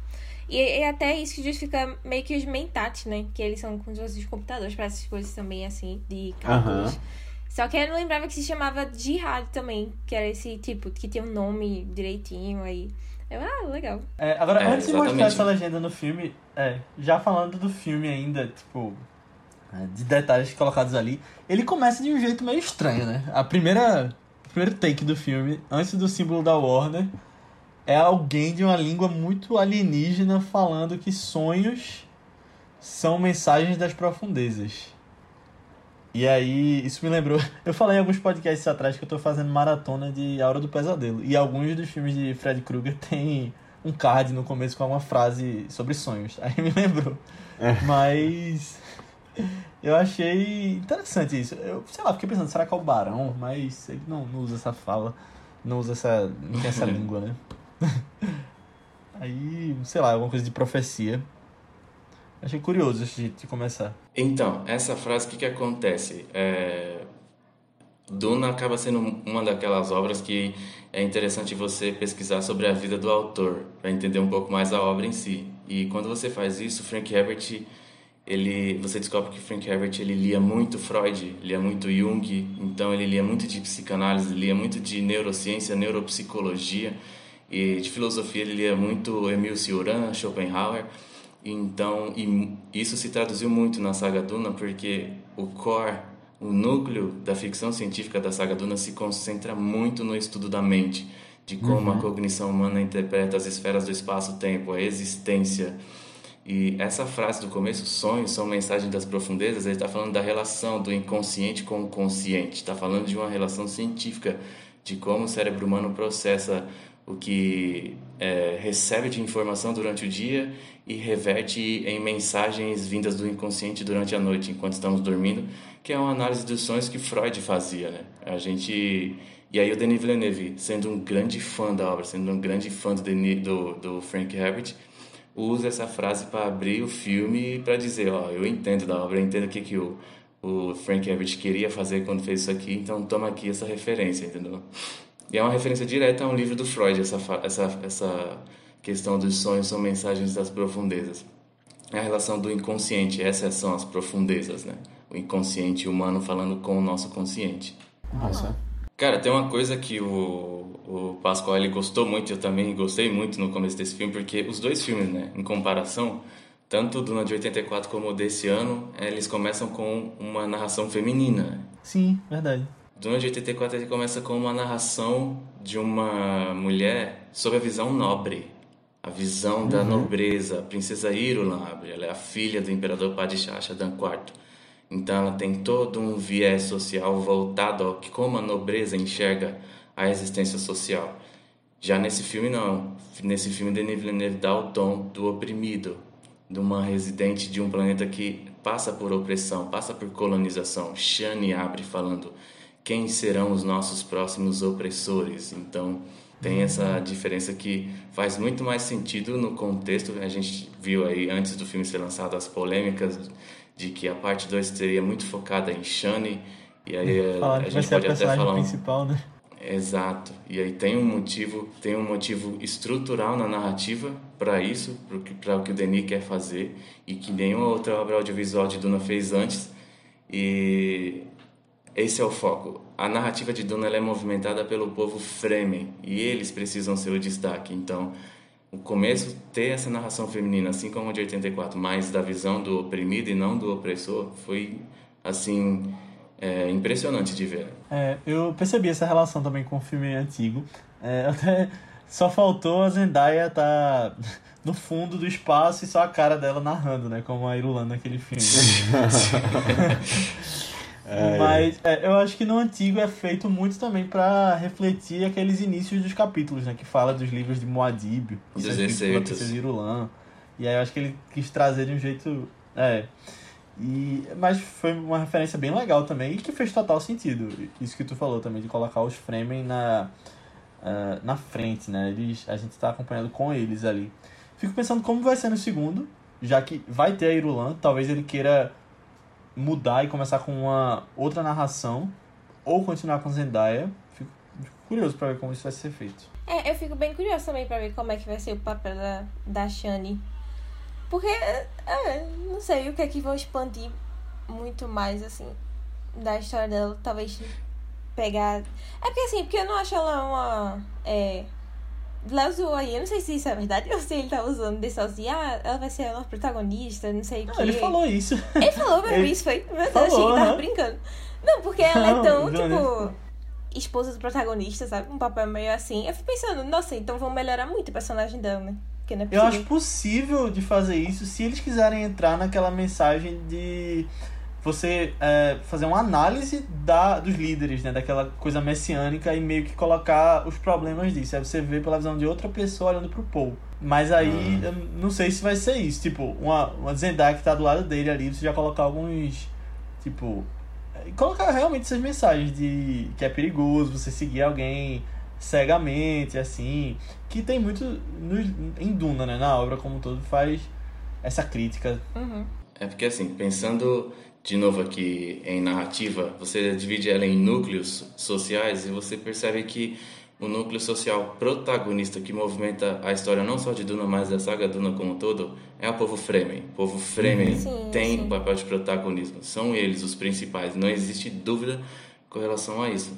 E é até isso que justifica meio que os mentats, né? Que eles são fossem os computadores para essas coisas também, assim, de cálculos. Só que eu não lembrava que se chamava Jihad também, que era esse tipo, que tinha um nome direitinho aí. Eu, ah, legal. É, agora, é, antes de mostrar essa legenda no filme, é, já falando do filme ainda, tipo, é, de detalhes colocados ali, ele começa de um jeito meio estranho, né? A primeira, o primeiro take do filme, antes do símbolo da Warner, é alguém de uma língua muito alienígena falando que sonhos são mensagens das profundezas. E aí, isso me lembrou. Eu falei em alguns podcasts atrás que eu tô fazendo maratona de Aura do Pesadelo. E alguns dos filmes de Fred Krueger tem um card no começo com uma frase sobre sonhos. Aí me lembrou. É. Mas. Eu achei interessante isso. Eu, sei lá, fiquei pensando, será que é o Barão? Mas ele não, não usa essa fala, não usa essa. não tem essa língua, né? Aí, sei lá, alguma coisa de profecia. Achei curioso esse jeito de começar. Então, essa frase, o que, que acontece? É... Duna acaba sendo uma daquelas obras que é interessante você pesquisar sobre a vida do autor, para entender um pouco mais a obra em si. E quando você faz isso, Frank Herbert ele, você descobre que Frank Herbert ele lia muito Freud, lia muito Jung, então ele lia muito de psicanálise, lia muito de neurociência, neuropsicologia e de filosofia ele lia muito Emile Cioran, Schopenhauer. Então, isso se traduziu muito na saga Duna porque o core, o núcleo da ficção científica da saga Duna se concentra muito no estudo da mente, de como uhum. a cognição humana interpreta as esferas do espaço-tempo, a existência. E essa frase do começo, sonhos são mensagens das profundezas, ele está falando da relação do inconsciente com o consciente, está falando de uma relação científica, de como o cérebro humano processa o que é, recebe de informação durante o dia e reverte em mensagens vindas do inconsciente durante a noite, enquanto estamos dormindo, que é uma análise dos sonhos que Freud fazia, né? A gente e aí o Denis Villeneuve, sendo um grande fã da obra, sendo um grande fã do, Denis, do, do Frank Herbert, usa essa frase para abrir o filme para dizer, ó, eu entendo da obra, eu entendo o que, que o, o Frank Herbert queria fazer quando fez isso aqui, então toma aqui essa referência, entendeu? E é uma referência direta a um livro do Freud, essa, essa, essa questão dos sonhos são mensagens das profundezas. É a relação do inconsciente, essas são as profundezas, né? O inconsciente humano falando com o nosso consciente. Nossa. Cara, tem uma coisa que o, o Pascoal ele gostou muito, eu também gostei muito no começo desse filme, porque os dois filmes, né, em comparação, tanto o Duna de 84 como o desse ano, eles começam com uma narração feminina. Sim, verdade. Duna de 84 ele começa com uma narração de uma mulher sob a visão nobre, a visão uhum. da nobreza, a princesa Irulan ela é a filha do imperador Padishah Shaddam IV. Então ela tem todo um viés social voltado ao que como a nobreza enxerga a existência social. Já nesse filme não, nesse filme Denis Villeneuve dá o tom do oprimido, de uma residente de um planeta que passa por opressão, passa por colonização. Shani abre falando quem serão os nossos próximos opressores. Então, tem essa diferença que faz muito mais sentido no contexto. A gente viu aí antes do filme ser lançado as polêmicas de que a parte 2 seria muito focada em Shani e aí a, a gente pode a até falar um... principal, né? Exato. E aí tem um motivo, tem um motivo estrutural na narrativa para isso, para o que o Denis quer fazer e que nenhuma outra obra audiovisual de Duna fez antes. E esse é o foco. A narrativa de Duna é movimentada pelo povo Fremen e eles precisam ser o destaque. Então, o começo ter essa narração feminina, assim como o de 84, mais da visão do oprimido e não do opressor, foi assim é, impressionante de ver. É, eu percebi essa relação também com o filme antigo. É, até só faltou a Zendaya estar tá no fundo do espaço e só a cara dela narrando, né? Como a Irulan naquele filme. É, Mas é, eu acho que no antigo é feito muito também para refletir aqueles inícios dos capítulos, né? Que fala dos livros de Moadib, dos receitos. Irulan. E aí eu acho que ele quis trazer de um jeito. É. E, mas foi uma referência bem legal também e que fez total sentido. Isso que tu falou também, de colocar os Fremen na, uh, na frente, né? Eles, a gente está acompanhando com eles ali. Fico pensando como vai ser no segundo, já que vai ter a Irulan, talvez ele queira mudar e começar com uma outra narração ou continuar com Zendaya. Fico, curioso para ver como isso vai ser feito. É, eu fico bem curioso também para ver como é que vai ser o papel da, da Shani. Porque, é, não sei o que é que vão expandir muito mais, assim, da história dela. Talvez pegar. É porque assim, porque eu não acho ela uma. É, Léo zoou aí, eu não sei se isso é verdade ou se ele tá usando desse assim, ah, ela vai ser a nossa protagonista, não sei o que. Ele falou isso. Ele falou mesmo ele... isso, foi? Meu Deus, falou, achei que tava brincando. Não, porque ela não, é tão, tipo, esposa do protagonista, sabe? Um papel meio assim. Eu fui pensando, nossa, então vão melhorar muito o personagem dela, né? É eu acho possível de fazer isso se eles quiserem entrar naquela mensagem de você é, fazer uma análise da, dos líderes, né? Daquela coisa messiânica e meio que colocar os problemas disso. Aí você vê pela visão de outra pessoa olhando pro Paul. Mas aí, hum. eu não sei se vai ser isso. Tipo, uma, uma Zendaya que tá do lado dele ali, você já colocar alguns... Tipo... É, colocar realmente essas mensagens de que é perigoso você seguir alguém cegamente, assim. Que tem muito no, em Duna, né? Na obra como um todo, faz essa crítica. Uhum. É porque, assim, pensando de novo aqui em narrativa, você divide ela em núcleos sociais e você percebe que o núcleo social protagonista que movimenta a história não só de Duna, mas da saga Duna como um todo, é o povo Fremen. O povo Fremen Sim, tem sim. um papel de protagonismo. São eles os principais. Não existe dúvida com relação a isso.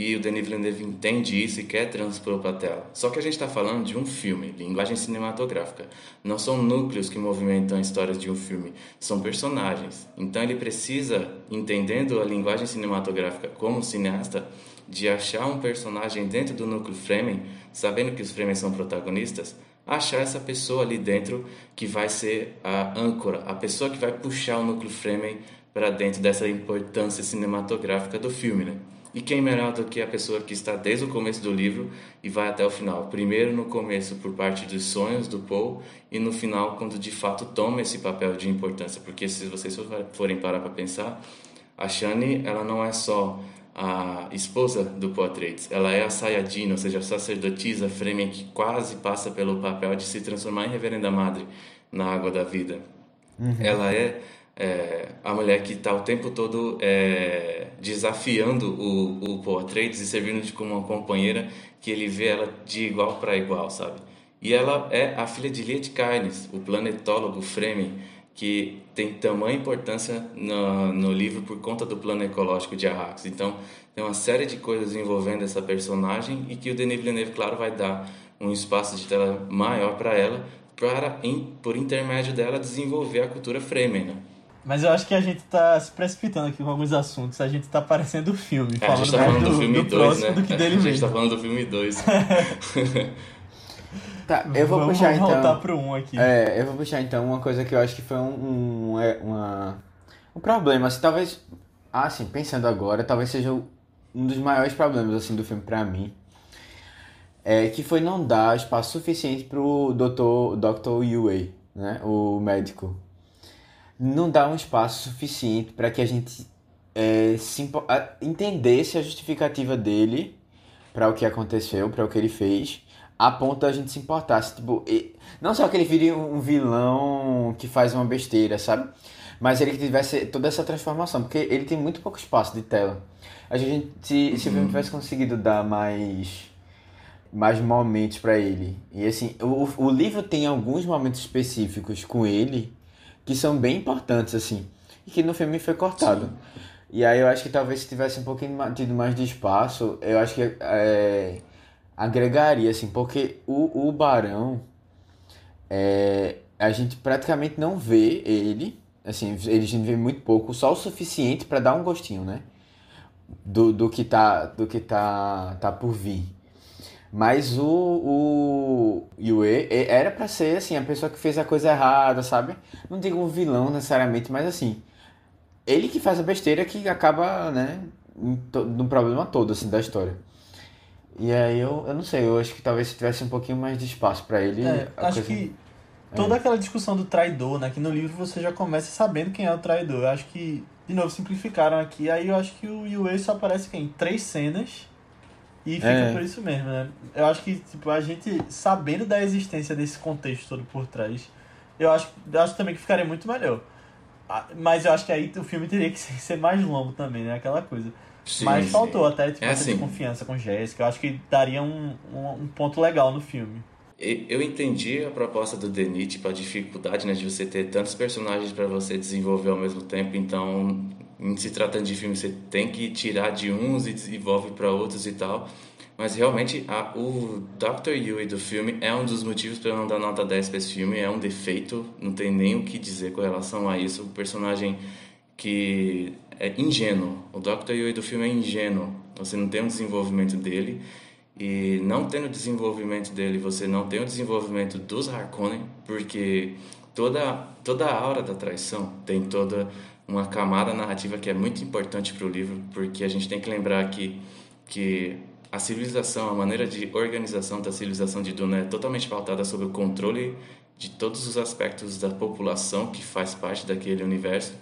E o Denis Villeneuve entende isso e quer transpor para a tela. Só que a gente está falando de um filme, linguagem cinematográfica. Não são núcleos que movimentam histórias de um filme, são personagens. Então ele precisa, entendendo a linguagem cinematográfica como cineasta, de achar um personagem dentro do núcleo Fremen, sabendo que os Fremen são protagonistas, achar essa pessoa ali dentro que vai ser a âncora, a pessoa que vai puxar o núcleo Fremen para dentro dessa importância cinematográfica do filme, né? E quem melhor do que a pessoa que está desde o começo do livro e vai até o final? Primeiro no começo por parte dos sonhos do Paul e no final quando de fato toma esse papel de importância, porque se vocês forem parar para pensar, a Shani, ela não é só a esposa do Atreides, ela é a Sayajin, ou seja, a sacerdotisa Fremen que quase passa pelo papel de se transformar em reverenda madre na água da vida. Ela é, é, a mulher que está o tempo todo é, desafiando o, o Paul e servindo de como uma companheira que ele vê ela de igual para igual, sabe? E ela é a filha de Liet Kynes, o planetólogo Fremen, que tem tamanha importância no, no livro por conta do plano ecológico de Arrakis. Então, tem uma série de coisas envolvendo essa personagem e que o Denis Villeneuve, claro, vai dar um espaço de tela maior para ela, para, por intermédio dela, desenvolver a cultura Fremen, né? Mas eu acho que a gente tá se precipitando aqui com alguns assuntos. A gente tá parecendo o filme, É, a gente tá falando do, do, filme do 2, próximo né? do que dele a gente mesmo. tá falando do filme 2. Tá, eu vou Vamos puxar voltar então. pro 1 um aqui. É, eu vou puxar então uma coisa que eu acho que foi um, um, é, uma, um problema, assim, talvez, ah, assim, pensando agora, talvez seja um dos maiores problemas, assim, do filme pra mim, é que foi não dar espaço suficiente pro Dr. Dr. Yue, né, o médico. Não dá um espaço suficiente para que a gente é, se a- entendesse a justificativa dele para o que aconteceu, para o que ele fez, a ponto da gente se importar. Se, Tipo, e- não só que ele vire um vilão que faz uma besteira, sabe? Mas ele que tivesse toda essa transformação, porque ele tem muito pouco espaço de tela. A gente, se, se o filme tivesse conseguido dar mais mais momentos pra ele. E assim, o, o livro tem alguns momentos específicos com ele que são bem importantes, assim, e que no filme foi cortado. E aí eu acho que talvez se tivesse um pouquinho tido mais de espaço, eu acho que é, agregaria, assim, porque o, o Barão, é, a gente praticamente não vê ele, assim, ele a gente vê muito pouco, só o suficiente pra dar um gostinho, né? Do, do que tá, do que tá, tá por vir. Mas o, o Yue era pra ser, assim, a pessoa que fez a coisa errada, sabe? Não digo um vilão necessariamente, mas assim, ele que faz a besteira que acaba, né, no problema todo, assim, da história. E aí eu, eu não sei, eu acho que talvez se tivesse um pouquinho mais de espaço pra ele. É, acho coisa- que toda aquela discussão do traidor, né? Que no livro você já começa sabendo quem é o traidor. Eu acho que, de novo, simplificaram aqui. Aí eu acho que o Yue só aparece aqui em três cenas. E fica É. por isso mesmo, né? Eu acho que, tipo, a gente sabendo da existência desse contexto todo por trás, eu acho, eu acho também que ficaria muito melhor. Mas eu acho que aí o filme teria que ser mais longo também, né? Aquela coisa. Sim, Mas sim. faltou até, tipo, É essa assim. desconfiança com Jéssica. Eu acho que daria um, um, um ponto legal no filme. Eu entendi a proposta do Denis, tipo, a dificuldade né, de você ter tantos personagens para você desenvolver ao mesmo tempo. Então, em se tratando de filme, você tem que tirar de uns e desenvolve para outros e tal. Mas realmente, a, o Dr. Yui do filme é um dos motivos para eu não dar nota 10 para esse filme. É um defeito, não tem nem o que dizer com relação a isso. O personagem que é ingênuo. O Dr. Yui do filme é ingênuo. Você não tem um desenvolvimento dele. E não tendo desenvolvimento dele, você não tem o desenvolvimento dos Harkonnen, porque toda, toda a aura da traição tem toda uma camada narrativa que é muito importante para o livro, porque a gente tem que lembrar que, que a civilização, a maneira de organização da civilização de Duna é totalmente pautada sobre o controle de todos os aspectos da população que faz parte daquele universo.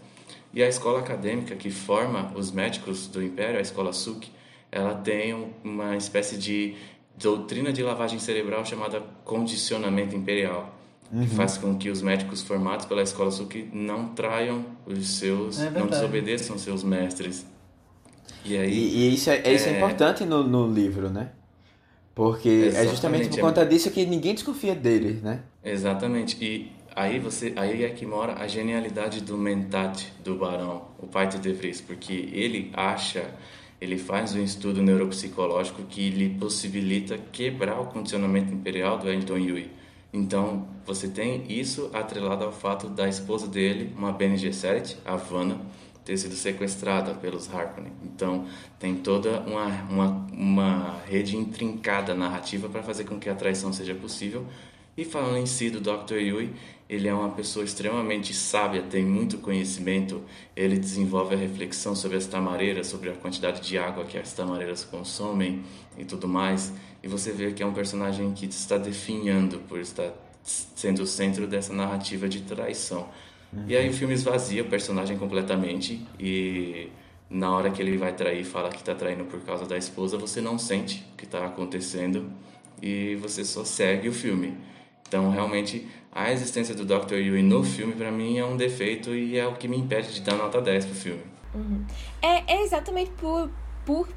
E a escola acadêmica que forma os médicos do Império, a escola Suk, ela tem um- uma espécie de doutrina de lavagem cerebral chamada condicionamento imperial, que faz com que os médicos formados pela escola Suk não traiam os seus, É não desobedeçam seus mestres. E aí, E, e isso, é, isso é É. importante no, no livro, né? Porque Exatamente. é justamente por conta disso que ninguém desconfia dele, né? Exatamente. E aí você aí é que mora a genialidade do Mentat do Barão, o pai de Vries, porque ele acha, ele faz um estudo neuropsicológico que lhe possibilita quebrar o condicionamento imperial do Anton Yui. Então, você tem isso atrelado ao fato da esposa dele, uma BNG-7, a Vanna, ter sido sequestrada pelos Harkonnen. Então, tem toda uma, uma, uma rede intrincada narrativa para fazer com que a traição seja possível. E falando em si do Dr. Yui, ele é uma pessoa extremamente sábia, tem muito conhecimento, ele desenvolve a reflexão sobre as tamareiras, sobre a quantidade de água que as tamareiras consomem e tudo mais. E você vê que é um personagem que está definhando por estar sendo o centro dessa narrativa de traição. Uhum. E aí o filme esvazia o personagem completamente e na hora que ele vai trair, fala que está traindo por causa da esposa, você não sente o que está acontecendo e você só segue o filme. Então, realmente, a existência do Dr. Yui no filme, para mim, é um defeito e é o que me impede de dar nota 10 pro filme. Uhum. É, é exatamente por, por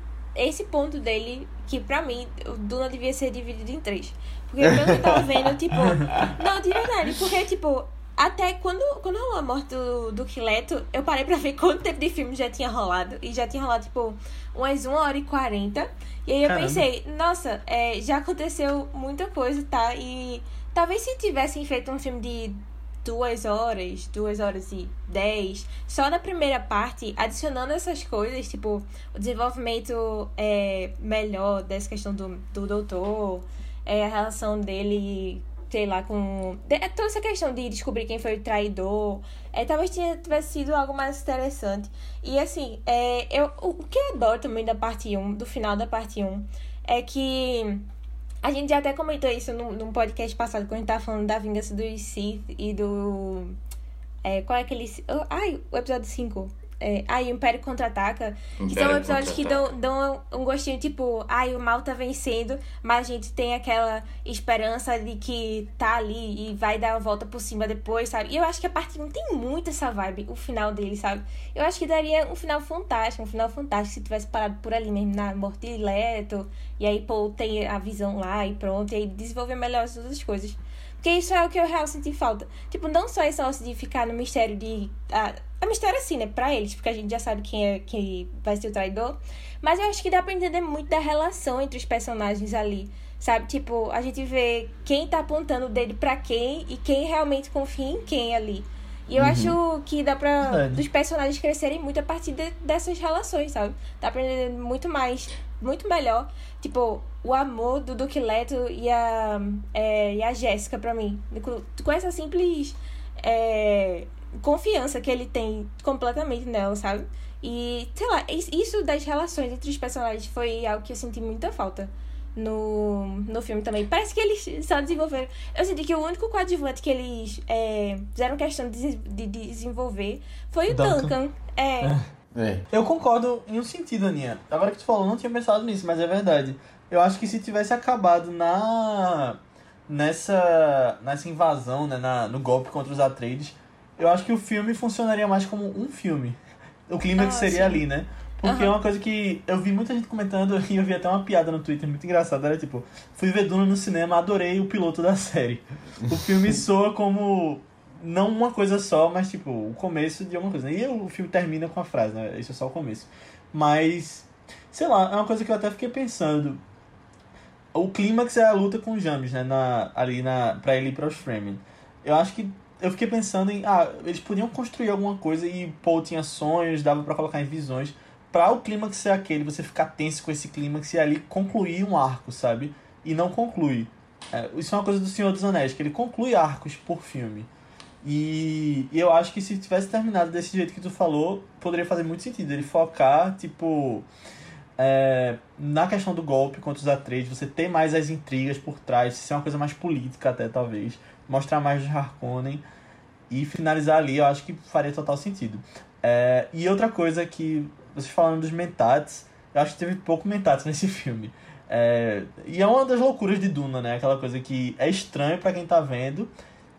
esse ponto dele que, pra mim, o Duna devia ser dividido em três. Porque pelo que eu tava vendo, tipo... Não, de verdade, porque, tipo, até quando, quando rolou a morte do, do Quileto, eu parei pra ver quanto tempo de filme já tinha rolado. E já tinha rolado, tipo, umas 1 hora e 40. E aí eu Caramba. pensei, nossa, é, já aconteceu muita coisa, tá? E talvez se tivessem feito um filme de duas horas, duas horas e dez, só na primeira parte, adicionando essas coisas, tipo, o desenvolvimento é, melhor dessa questão do, do doutor, é, a relação dele sei lá, com. É toda essa questão de descobrir quem foi o traidor. É, talvez tivesse sido algo mais interessante. E assim, é, eu, o que eu adoro também da parte 1, do final da parte 1, é que. A gente já até comentou isso num, podcast passado, quando a gente tava falando da vingança do Sith e do. É, qual é aquele. Ai, o episódio 5. É, aí o Império Contra-Ataca. Que são episódios que dão, dão um gostinho, tipo, ai, o mal tá vencendo, mas a gente tem aquela esperança de que tá ali e vai dar a volta por cima depois, sabe? E eu acho que a parte 1 tem muito essa vibe, o final dele, sabe? Eu acho que daria um final fantástico, um final fantástico se tivesse parado por ali mesmo, na morte de Leto, e aí, pô, tem a visão lá e pronto, e aí desenvolver melhor as outras coisas. Porque isso é o que eu realmente senti falta. Tipo, não só esse negócio de ficar no mistério de. A, a mistério assim, né? Pra eles, porque a gente já sabe quem é quem vai ser o traidor. Mas eu acho que dá pra entender muito da relação entre os personagens ali. Sabe? Tipo, a gente vê quem tá apontando o dedo pra quem e quem realmente confia em quem ali. E eu uhum. acho que dá pra Verdade. dos personagens crescerem muito a partir de, dessas relações, sabe? Dá pra entender muito mais, muito melhor. Tipo, o amor do Duque Leto e a, é, e a Jéssica pra mim. Com, com essa simples é, confiança que ele tem completamente nela, sabe? E, sei lá, isso das relações entre os personagens foi algo que eu senti muita falta no, no filme também. Parece que eles só desenvolveram. Eu senti que o único coadjuvante que eles é, fizeram questão de, de desenvolver foi o Duncan. Duncan. É. é. Eu concordo em um sentido, Aninha. Agora que tu falou, não tinha pensado nisso, mas é verdade. Eu acho que se tivesse acabado na. nessa. nessa invasão, né? Na, no golpe contra os Atreides, eu acho que o filme funcionaria mais como um filme. O clima ah, que seria sim. ali, né? Porque uhum. é uma coisa que eu vi muita gente comentando e eu vi até uma piada no Twitter muito engraçada. Era tipo, fui ver Duna no cinema, adorei o piloto da série. O filme soa como não uma coisa só, mas tipo, o começo de alguma coisa. E o filme termina com a frase, né? Isso é só o começo. Mas, sei lá, é uma coisa que eu até fiquei pensando. O clímax é a luta com o James, né? Na, ali na, pra ele ir para os Fremen. Eu acho que eu fiquei pensando em. Ah, eles podiam construir alguma coisa e Paul tinha sonhos, dava para colocar em visões para o clímax ser aquele, você ficar tenso com esse clímax e ali concluir um arco, sabe? E não conclui. É, isso é uma coisa do Senhor dos Anéis, que ele conclui arcos por filme. E, eu acho que se tivesse terminado desse jeito que tu falou, poderia fazer muito sentido. Ele focar, tipo, é, na questão do golpe contra os Atreides, você ter mais as intrigas por trás, ser uma coisa mais política até, talvez. Mostrar mais de Harkonnen e finalizar ali, eu acho que faria total sentido. É, e outra coisa que vocês falando dos mentats, eu acho que teve pouco mentats nesse filme. É, e é uma das loucuras de Duna, né? Aquela coisa que é estranho para quem tá vendo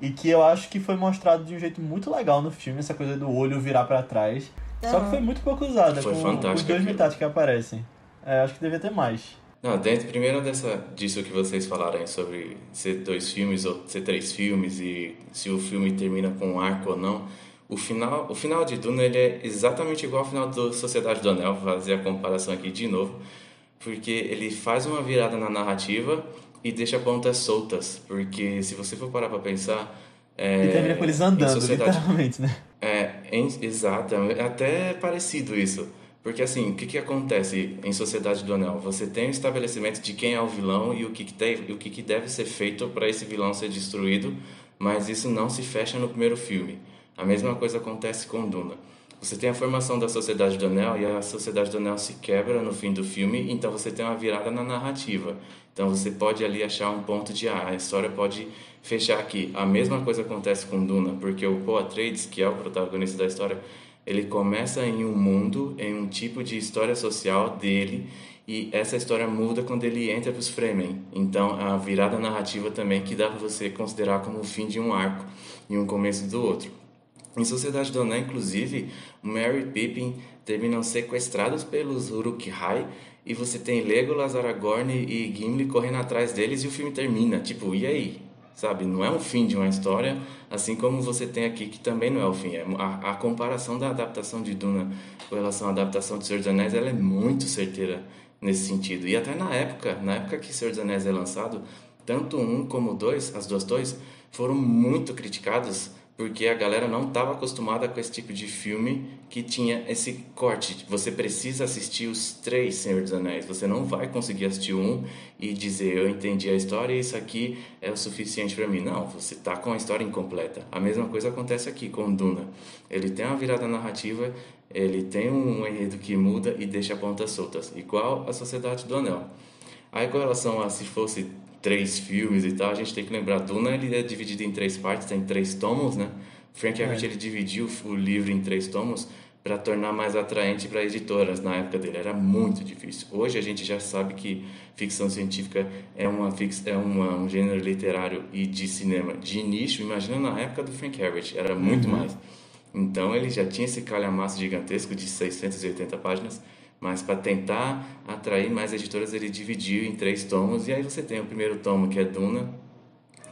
e que eu acho que foi mostrado de um jeito muito legal no filme, essa coisa do olho virar para trás. Uhum. Só que foi muito pouco usada foi com fantástico, os dois mentats que aparecem. É, acho que devia ter mais. Não, dentro primeiro dessa, disso que vocês falaram sobre ser dois filmes ou ser três filmes e se o filme termina com um arco ou não, o final, o final de Duna ele é exatamente igual ao final do Sociedade do Anel, vou fazer a comparação aqui de novo, porque ele faz uma virada na narrativa e deixa pontas soltas, porque se você for parar para pensar, é, e termina com eles andando, literalmente, né? É, exato, é até parecido isso. Porque assim, o que, que acontece em Sociedade do Anel? Você tem o estabelecimento de quem é o vilão e o que, que, deve, o que, que deve ser feito para esse vilão ser destruído, mas isso não se fecha no primeiro filme. A mesma coisa acontece com Duna. Você tem a formação da Sociedade do Anel e a Sociedade do Anel se quebra no fim do filme, então você tem uma virada na narrativa. Então você pode ali achar um ponto de ah, a história pode fechar aqui. A mesma coisa acontece com Duna, porque o Paul Atreides, que é o protagonista da história, ele começa em um mundo, em um tipo de história social dele, e essa história muda quando ele entra para os Fremen. Então, a virada narrativa também que dá para você considerar como o fim de um arco e um começo do outro. Em Sociedade do Anel, inclusive, Merry e Pippin terminam sequestrados pelos Uruk-hai e você tem Legolas, Aragorn e Gimli correndo atrás deles e o filme termina. Tipo, e aí? sabe? Não é um fim de uma história, assim como você tem aqui que também não é o fim. É a, a comparação da adaptação de Duna com relação à adaptação de Senhor dos Anéis, ela é muito certeira nesse sentido. E até na época, na época que Senhor dos Anéis é lançado, tanto um como dois, as duas torres, foram muito criticados porque a galera não estava acostumada com esse tipo de filme que tinha esse corte. Você precisa assistir os três Senhor dos Anéis. Você não vai conseguir assistir um e dizer eu entendi a história e isso aqui é o suficiente para mim. Não, você está com a história incompleta. A mesma coisa acontece aqui com Duna. Ele tem uma virada narrativa, ele tem um enredo que muda e deixa pontas soltas, igual a Sociedade do Anel. Aí com relação a se fosse três filmes e tal, a gente tem que lembrar, Duna ele é dividido em três partes, tem três tomos, né? Frank Herbert é. ele dividiu o livro em três tomos para tornar mais atraente para editoras na época dele. Era muito difícil. Hoje a gente já sabe que ficção científica é, uma, é uma, um gênero literário e de cinema de nicho. Imagina na época do Frank Herbert, era muito uhum. mais. Então ele já tinha esse calhamaço gigantesco de 680 páginas mas para tentar atrair mais editoras, ele dividiu em três tomos. E aí você tem o primeiro tomo, que é Duna,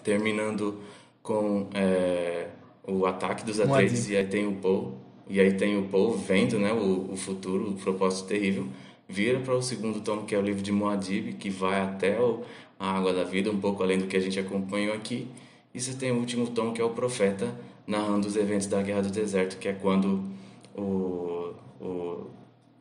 terminando com é, o ataque dos Atreides, e aí tem o Paul. E aí tem o Paul vendo né, o, o futuro, o propósito terrível. Vira para o segundo tomo, que é o livro de Moadib, que vai até o, a Água da Vida, um pouco além do que a gente acompanhou aqui. E você tem o último tomo, que é o Profeta, narrando os eventos da Guerra do Deserto, que é quando o, o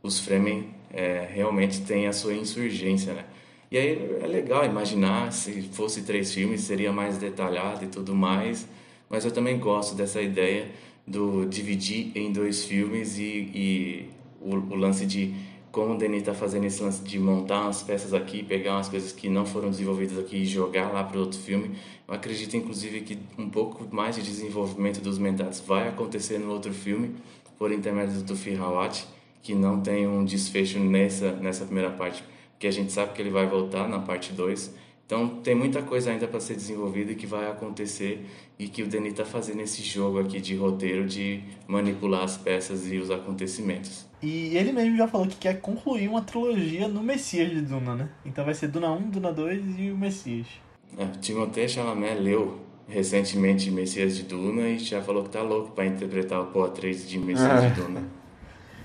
os Fremen é, realmente têm a sua insurgência, né? E aí é legal imaginar se fosse três filmes seria mais detalhado e tudo mais, mas eu também gosto dessa ideia do dividir em dois filmes e, e o, o, lance de como o Denis está fazendo esse lance de montar umas peças aqui, pegar umas coisas que não foram desenvolvidas aqui e jogar lá para outro filme. Eu acredito inclusive que um pouco mais de desenvolvimento dos mentats vai acontecer no outro filme por intermédio do Firhawat que não tem um desfecho nessa, nessa primeira parte, que a gente sabe que ele vai voltar na parte 2. Então tem muita coisa ainda para ser desenvolvida e que vai acontecer e que o Denis está fazendo esse jogo aqui de roteiro de manipular as peças e os acontecimentos. E ele mesmo já falou que quer concluir uma trilogia no Messias de Duna, né? Então vai ser Duna 1, Duna 2 e o Messias. É, Timothée Chalamet leu recentemente Messias de Duna e já falou que tá louco para interpretar o Poa 3 de Messias de Duna.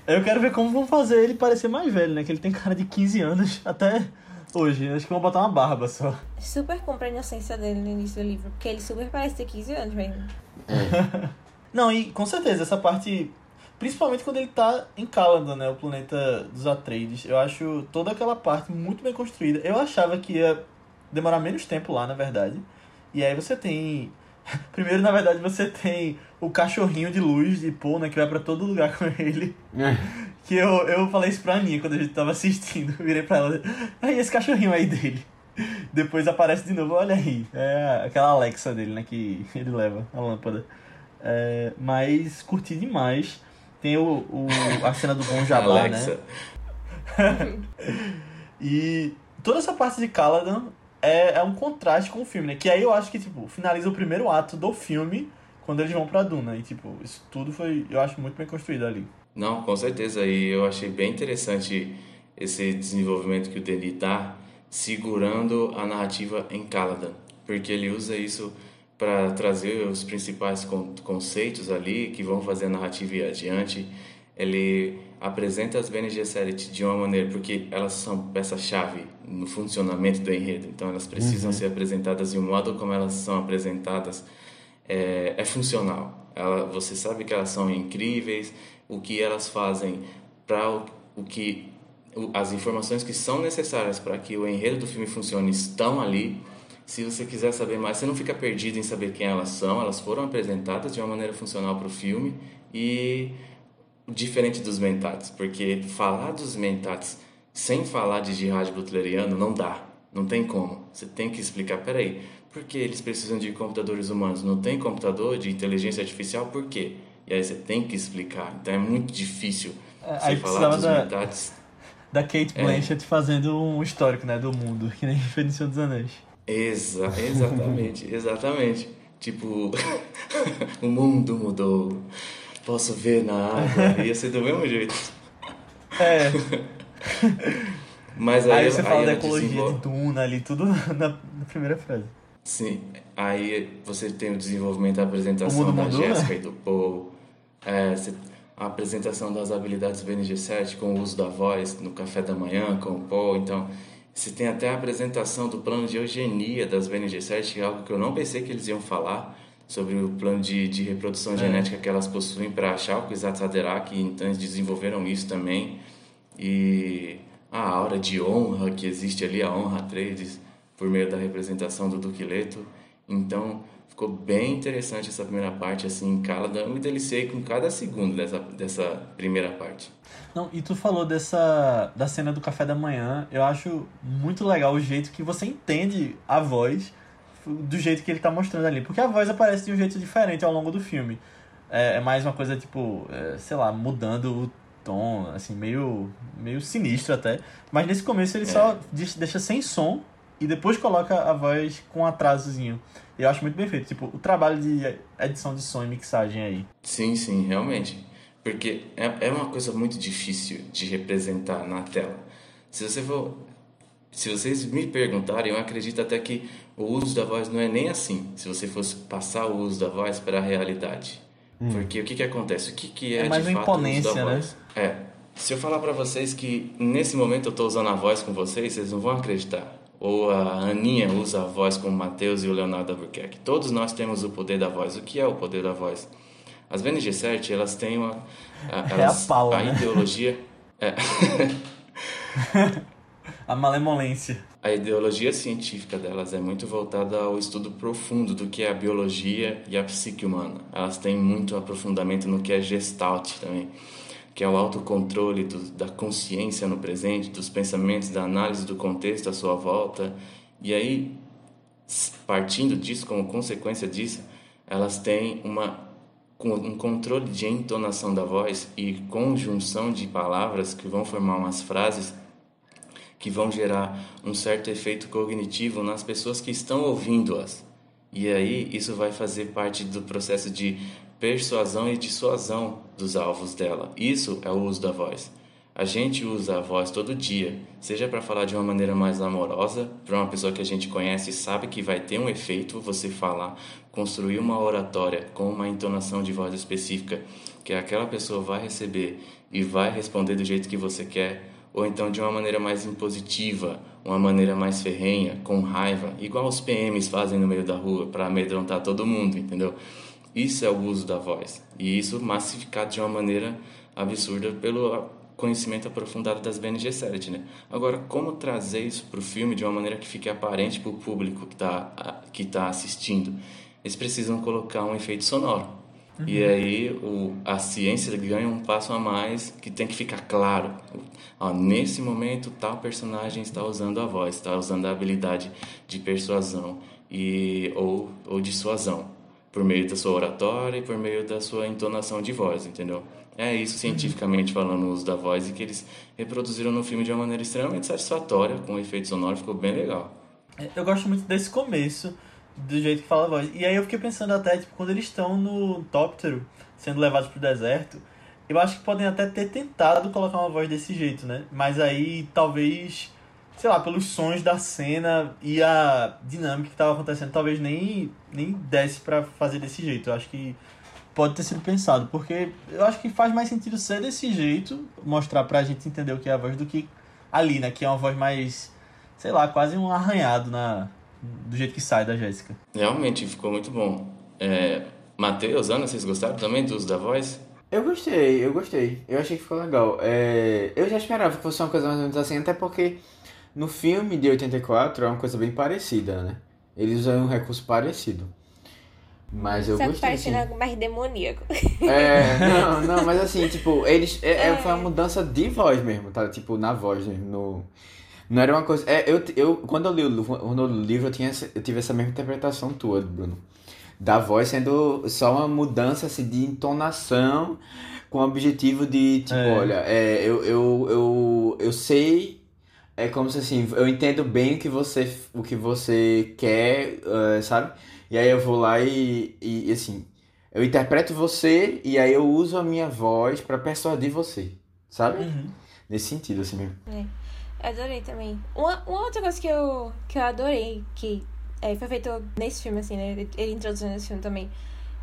Eu quero ver como vão fazer ele parecer mais velho, né? Que ele tem cara de 15 anos até hoje. Acho que vão botar uma barba só. Super compra a inocência dele no início do livro, porque ele super parece ter 15 anos mesmo. Não, e com certeza, essa parte. Principalmente quando ele tá em Caladan, né? O planeta dos Atreides. Eu acho toda aquela parte muito bem construída. Eu achava que ia demorar menos tempo lá, na verdade. E aí você tem Primeiro, na verdade, você tem o cachorrinho de luz de Paul, né? Que vai pra todo lugar com ele. É. Que eu, eu falei isso pra Aninha quando a gente tava assistindo. Eu virei pra ela. Aí, esse cachorrinho aí dele. Depois aparece de novo, olha aí. É aquela Alexa dele, né? Que ele leva, a lâmpada. É, mas curti demais. Tem o, o, a cena do Bom Jabá, né? e toda essa parte de Caladan é, é um contraste com o filme, né? Que aí eu acho que, tipo, finaliza o primeiro ato do filme quando eles vão pra Duna. E, tipo, isso tudo foi, eu acho, muito bem construído ali. Não, com certeza. E eu achei bem interessante esse desenvolvimento que o Denis tá segurando a narrativa em Caladan, porque ele usa isso para trazer os principais conceitos ali que vão fazer a narrativa ir adiante. Ele apresenta as Bene Gesserit de uma maneira, porque elas são peça-chave no funcionamento do enredo, então elas precisam uhum. ser apresentadas e o modo como elas são apresentadas é, é funcional. Ela, você sabe que elas são incríveis, o que elas fazem para o, o que as informações que são necessárias para que o enredo do filme funcione estão ali. Se você quiser saber mais, você não fica perdido em saber quem elas são. Elas foram apresentadas de uma maneira funcional para o filme e diferente dos mentats, porque falar dos mentats sem falar de jihad butleriano não dá, não tem como. Você tem que explicar, peraí, por que eles precisam de computadores humanos? Não tem computador de inteligência artificial? Por quê? E aí você tem que explicar. Então é muito difícil é, você falar dos da... mentats da Kate é. Blanchett é. fazendo um histórico, né, do mundo, que nem foi no Senhor dos Anéis. Exa exatamente, exatamente. Tipo, o mundo mudou. Posso ver na água. Ia ser do mesmo jeito. É. Mas aí, aí você fala aí da ecologia de Duna ali, tudo na, na, primeira frase. Sim. Aí você tem o desenvolvimento da apresentação da Jéssica né? e do Paul. É, você a apresentação das habilidades BNG 7 com o uso da voz no café da manhã com o Paul. Então, se tem até a apresentação do plano de eugenia das BNG 7, é algo que eu não pensei que eles iam falar sobre o plano de, de reprodução é. genética que elas possuem para achar o Kwisatz-Haderach, então eles desenvolveram isso também. E a aura de honra que existe ali, a honra 3, por meio da representação do Duque Leto. Então, Ficou bem interessante essa primeira parte, assim, Cálada. Eu me deliciei com cada segundo dessa, dessa primeira parte. Não, e tu falou dessa da cena do café da manhã. Eu acho muito legal o jeito que você entende a voz do jeito que ele tá mostrando ali. Porque a voz aparece de um jeito diferente ao longo do filme. É, é mais uma coisa, tipo, é, sei lá, mudando o tom, assim, meio, meio sinistro até. Mas nesse começo ele é. só deixa sem som e depois coloca a voz com um atrasozinho. Eu acho muito bem feito, tipo, o trabalho de edição de som e mixagem aí. Sim, sim, realmente. Porque é, é uma coisa muito difícil de representar na tela. Se você for. Se vocês me perguntarem, eu acredito até que o uso da voz não é nem assim, se você fosse passar o uso da voz para a realidade. Hum. Porque o que, que acontece? O que, que é, é mais de fato o uso da né? voz? É. Se eu falar para vocês que nesse momento eu estou usando a voz com vocês, vocês não vão acreditar ou a Aninha usa a voz como Mateus e o Leonardo Albuquerque. Todos nós temos o poder da voz. O que é o poder da voz? As BNG 7, elas têm uma... Elas, é a a né? ideologia... É. a malemolência. A ideologia científica delas é muito voltada ao estudo profundo do que é a biologia e a psique humana. Elas têm muito aprofundamento no que é gestalt também que é o autocontrole do, da consciência no presente, dos pensamentos, da análise do contexto à sua volta. E aí, partindo disso, como consequência disso, elas têm uma, um controle de entonação da voz e conjunção de palavras que vão formar umas frases que vão gerar um certo efeito cognitivo nas pessoas que estão ouvindo-as. E aí isso vai fazer parte do processo de persuasão e dissuasão dos alvos dela. Isso é o uso da voz. A gente usa a voz todo dia, seja para falar de uma maneira mais amorosa, para uma pessoa que a gente conhece e sabe que vai ter um efeito você falar, construir uma oratória com uma entonação de voz específica, que aquela pessoa vai receber e vai responder do jeito que você quer, ou então de uma maneira mais impositiva, uma maneira mais ferrenha, com raiva, igual os PMs fazem no meio da rua para amedrontar todo mundo, entendeu? Isso é o uso da voz. E isso massificado de uma maneira absurda pelo conhecimento aprofundado das BNG Series, né? Agora, como trazer isso para o filme de uma maneira que fique aparente para o público que está que tá assistindo? Eles precisam colocar um efeito sonoro. Uhum. E aí o, a ciência ganha um passo a mais que tem que ficar claro. Ó, nesse momento, tal personagem está usando a voz, está usando a habilidade de persuasão e, ou, ou dissuasão por meio da sua oratória e por meio da sua entonação de voz, entendeu? É isso cientificamente falando o uso da voz e que eles reproduziram no filme de uma maneira extremamente satisfatória, com efeito sonoro, ficou bem legal. É, eu gosto muito desse começo, do jeito que fala a voz. E aí eu fiquei pensando até, tipo, quando eles estão no tóptero, sendo levados pro deserto, eu acho que podem até ter tentado colocar uma voz desse jeito, né? Mas aí talvez sei lá, pelos sons da cena e a dinâmica que tava acontecendo, talvez nem, nem desse para fazer desse jeito. Eu acho que pode ter sido pensado, porque eu acho que faz mais sentido ser desse jeito, mostrar pra gente entender o que é a voz, do que ali, né? Que é uma voz mais, sei lá, quase um arranhado na, do jeito que sai da Jéssica. Realmente ficou muito bom. É, Matheus, Ana, vocês gostaram também do uso da voz? Eu gostei, eu gostei. Eu achei que ficou legal. É, eu já esperava que fosse uma coisa mais ou menos assim, até porque no filme de 84 é uma coisa bem parecida, né? Eles usam um recurso parecido. Mas eu Só que gostei. parecendo Sim. algo mais demoníaco. É, não, não, mas assim, tipo, eles. É, é, É. foi uma mudança de voz mesmo, tá? Tipo, na voz, né? No, não era uma coisa. É, eu, eu, quando eu li o, livro- quando eu li o livro, eu, tinha, eu tive essa mesma interpretação tua, Bruno. Da voz sendo só uma mudança assim, de entonação com o objetivo de, tipo, É. olha, é, eu, eu, eu, eu sei. É como se assim, eu entendo bem o que você, o que você quer, eh, sabe? E aí eu vou lá e, e, assim, eu interpreto você e aí eu uso a minha voz pra persuadir você, sabe? Uhum. Nesse sentido, assim mesmo. Eu adorei também. Uma, uma outra coisa que eu, que eu adorei, que é, foi feito nesse filme, assim, né? Ele- introduziu nesse filme também.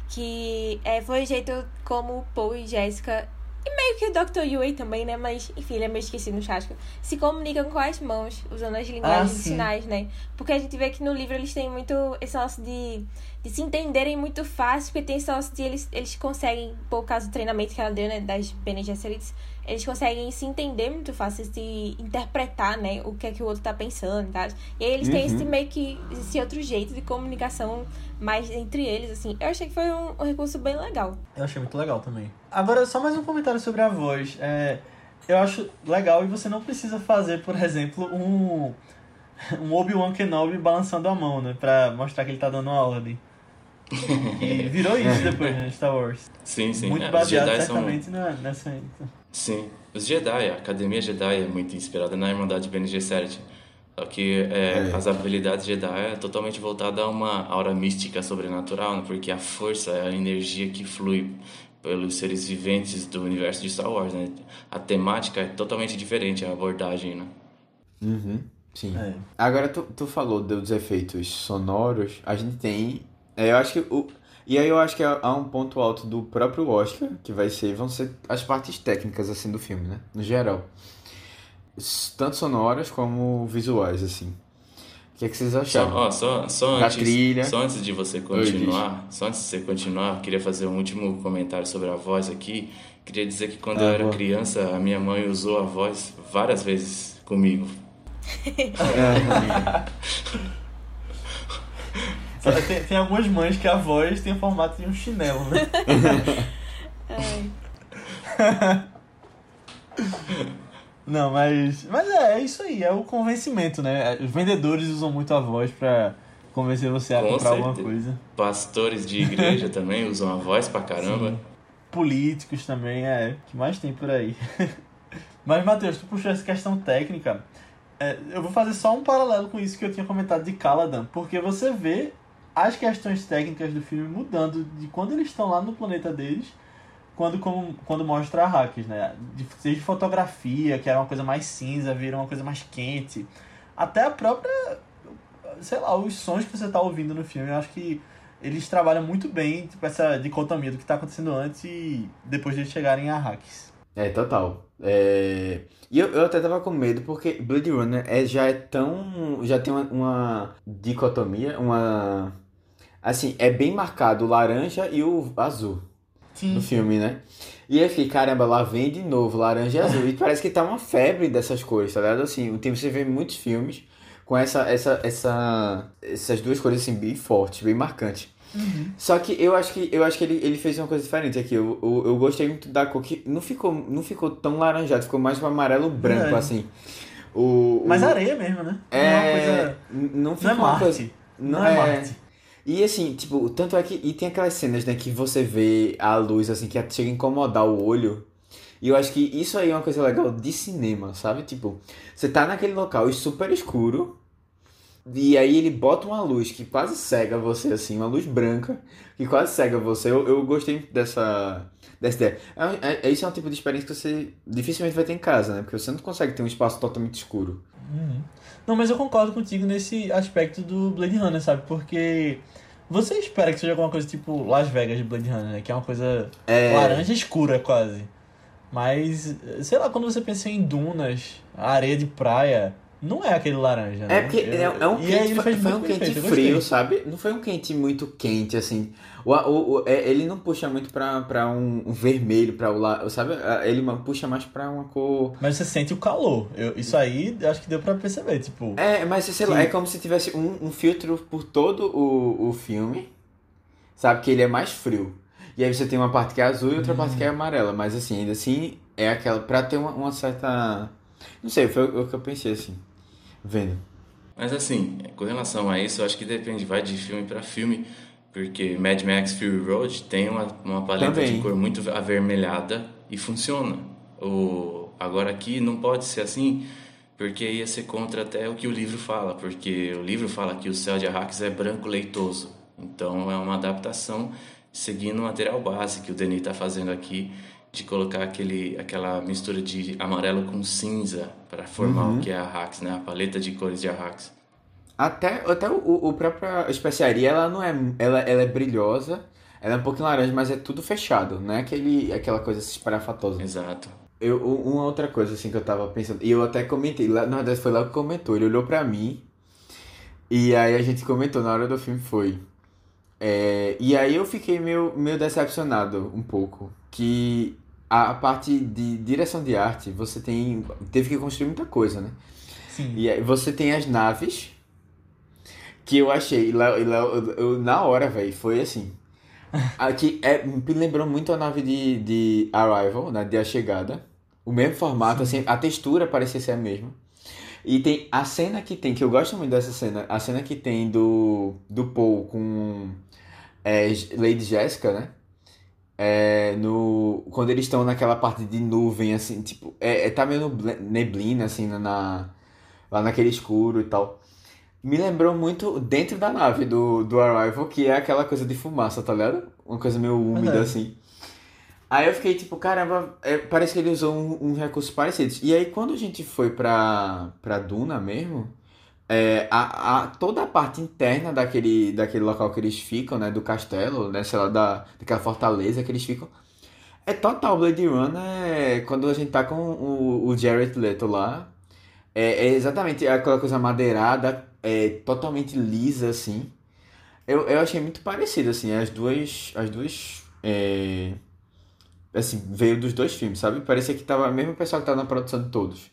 Que é, foi o jeito como o Paul e Jessica. E meio que o Dr. Yui também, né? Mas, enfim, ele é meio esquecido no chasco. Se comunicam com as mãos, usando as linguagens de sim. sinais, né? Porque a gente vê que no livro eles têm muito esse negócio de, de se entenderem muito fácil, porque tem esse negócio de eles, eles conseguem, por causa do treinamento que ela deu, né? Das Bene Gesserits, eles conseguem se entender muito fácil, se interpretar, né? O que é que o outro tá pensando e tal. E aí eles têm Uhum. esse meio que, esse outro jeito de comunicação mais entre eles, assim. Eu achei que foi um, um recurso bem legal. Eu achei muito legal também. Agora, só mais um comentário sobre a voz. É, eu acho legal e você não precisa fazer, por exemplo, um, um Obi-Wan Kenobi balançando a mão, né? Pra mostrar que ele tá dando uma ordem. E virou isso depois, né? Star Wars. Sim, sim. muito É, os baseado Jedi são- certamente na, nessa. Sim, os Jedi, a Academia Jedi é muito inspirada na Irmandade Bene Gesserit. Só que é, É. as habilidades Jedi é totalmente voltada a uma aura mística sobrenatural, né? porque a força é a energia que flui pelos seres viventes do universo de Star Wars, né? A temática é totalmente diferente, a abordagem, né? Uhum, sim. É. Agora tu, tu falou dos efeitos sonoros, a gente tem. É, eu acho que o. E aí eu acho que há um ponto alto do próprio Oscar, que vai ser, vão ser as partes técnicas assim do filme, né? No geral. Tanto sonoras como visuais, assim. O que é que vocês Só, acharam? ó, só, só, Da antes, trilha. só antes de você continuar, só antes de você continuar, eu queria fazer um último comentário sobre a voz aqui. Queria dizer que quando Ah, eu era boa. criança, a minha mãe usou a voz várias vezes comigo. Só- Tem, tem algumas mães que a voz tem o formato de um chinelo, né? Ai. Não, mas. Mas é, é isso aí, é o convencimento, né? Os vendedores usam muito a voz pra convencer você a Com comprar alguma certeza. coisa. Pastores de igreja também usam a voz pra caramba. Políticos também, é. O que mais tem por aí. mas, Matheus, tu puxou essa questão técnica. É, eu vou fazer só um paralelo com isso que eu tinha comentado de Caladan. Porque você vê as questões técnicas do filme mudando de quando eles estão lá no planeta deles quando, como, quando mostra hackers, né? De, seja de fotografia, que era uma coisa mais cinza, vira uma coisa mais quente. Até a própria. Sei lá, os sons que você tá ouvindo no filme, eu acho que eles trabalham muito bem tipo, essa dicotomia do que tá acontecendo antes e depois de eles chegarem a hacks. É, total. É... E eu, eu até tava com medo porque Blade Runner é, já é tão. Já tem uma, uma dicotomia, uma. Assim, é bem marcado o laranja e o azul Sim. no filme, né? E aí fiquei, caramba, lá vem de novo laranja e azul. E parece que tá uma febre dessas cores, tá ligado? Assim, tem, você vê muitos filmes com essa, essa, essa, essas duas cores assim, bem fortes, bem marcantes. Só que eu acho que eu acho que ele, ele fez uma coisa diferente aqui. Eu, eu, eu gostei muito da cor que não ficou, não ficou tão laranjado, ficou mais um amarelo branco, Verdade. assim. O, o- Mas areia mesmo, né? é, Não é coisa. não Não é Marte. coisa. Não é Marte. E assim, tipo, tanto é que. E tem aquelas cenas, né, que você vê a luz, assim, que chega a incomodar o olho. E eu acho que isso aí é uma coisa legal de cinema, sabe? Tipo, você tá naquele local super escuro. E aí ele bota uma luz que quase cega você, assim, uma luz branca que quase cega você. Eu, eu gostei dessa, dessa ideia. É, é, isso é um tipo de experiência que você dificilmente vai ter em casa, né? Porque você não consegue ter um espaço totalmente escuro. Uhum. Não, mas eu concordo contigo nesse aspecto do Blade Runner, sabe? Porque você espera que seja alguma coisa tipo Las Vegas de Blade Runner, né? Que é uma coisa É. laranja escura quase. Mas, sei lá, quando você pensa em dunas, areia de praia, não é aquele laranja, né? É porque é, é um quente, foi, foi um quente feito, eu frio, sabe? Não foi um quente muito quente, assim. O, o, o- é, ele não puxa muito pra, pra um, um vermelho, pra o lado, sabe? Ele puxa mais pra uma cor... Mas você sente o calor. Eu- isso aí, eu acho que deu pra perceber, tipo... É, mas sei lá, Sim. é como se tivesse um, um filtro por todo o, o filme, sabe? Que ele é mais frio. E aí você tem uma parte que é azul e outra parte que é amarela. Mas assim, ainda assim, é aquela. Pra ter uma, uma certa. Não sei, foi o que eu pensei assim. Vendo. Mas assim, com relação a isso, eu acho que depende, vai de filme para filme, porque Mad Max Fury Road tem uma, uma paleta Também. de cor muito avermelhada e funciona. O, agora aqui não pode ser assim, porque ia ser contra até o que o livro fala, porque o livro fala que o céu de Arrakis é branco leitoso. Então é uma adaptação seguindo o material base que o Denis está fazendo aqui, de colocar aquele, aquela mistura de amarelo com cinza para formar o que é Arrakis, né? A paleta de cores de Arrakis. Até, até o, o própria especiaria, ela não é. Ela, ela é brilhosa, ela é um pouquinho laranja, mas é tudo fechado, não é aquele, aquela coisa espalhafatosa. Exato. Eu, uma outra coisa assim que eu tava pensando, e eu até comentei, lá, na verdade foi lá que comentou, ele olhou pra mim, e aí a gente comentou na hora do filme foi. É, e aí eu fiquei meio, meio decepcionado um pouco, que a, parte de direção de arte, você tem, teve que construir muita coisa, né? Sim. E aí você tem as naves, que eu achei, lá, lá, eu, eu- na hora, velho, foi assim. Aqui é, me lembrou muito a nave de, de Arrival, né, de A Chegada. O mesmo formato, assim, a textura parecia ser a mesma. E tem a cena que tem, que eu gosto muito dessa cena, a cena que tem do, do Paul com é, Lady Jessica, né? É, no, quando eles estão naquela parte de nuvem, assim, tipo, é, é- tá meio neblina, assim, na, lá naquele escuro e tal. Me lembrou muito dentro da nave do, do Arrival, que é aquela coisa de fumaça, tá ligado? Uma coisa meio úmida, Verdade. assim. Aí eu fiquei tipo, caramba, é, parece que ele usou um, um recurso parecido. E aí quando a gente foi pra, pra Duna mesmo, é, a, a, toda a parte interna daquele, daquele local que eles ficam, né, do castelo, né, sei lá, da, daquela fortaleza que eles ficam, é total Blade Runner é, quando a gente tá com o, o Jared Leto lá. É, é exatamente aquela coisa madeirada, é totalmente lisa, assim. Eu, eu achei muito parecido, assim, as duas. As duas. é, assim, veio dos dois filmes, sabe? Parecia que tava o mesmo pessoal que tava na produção de todos.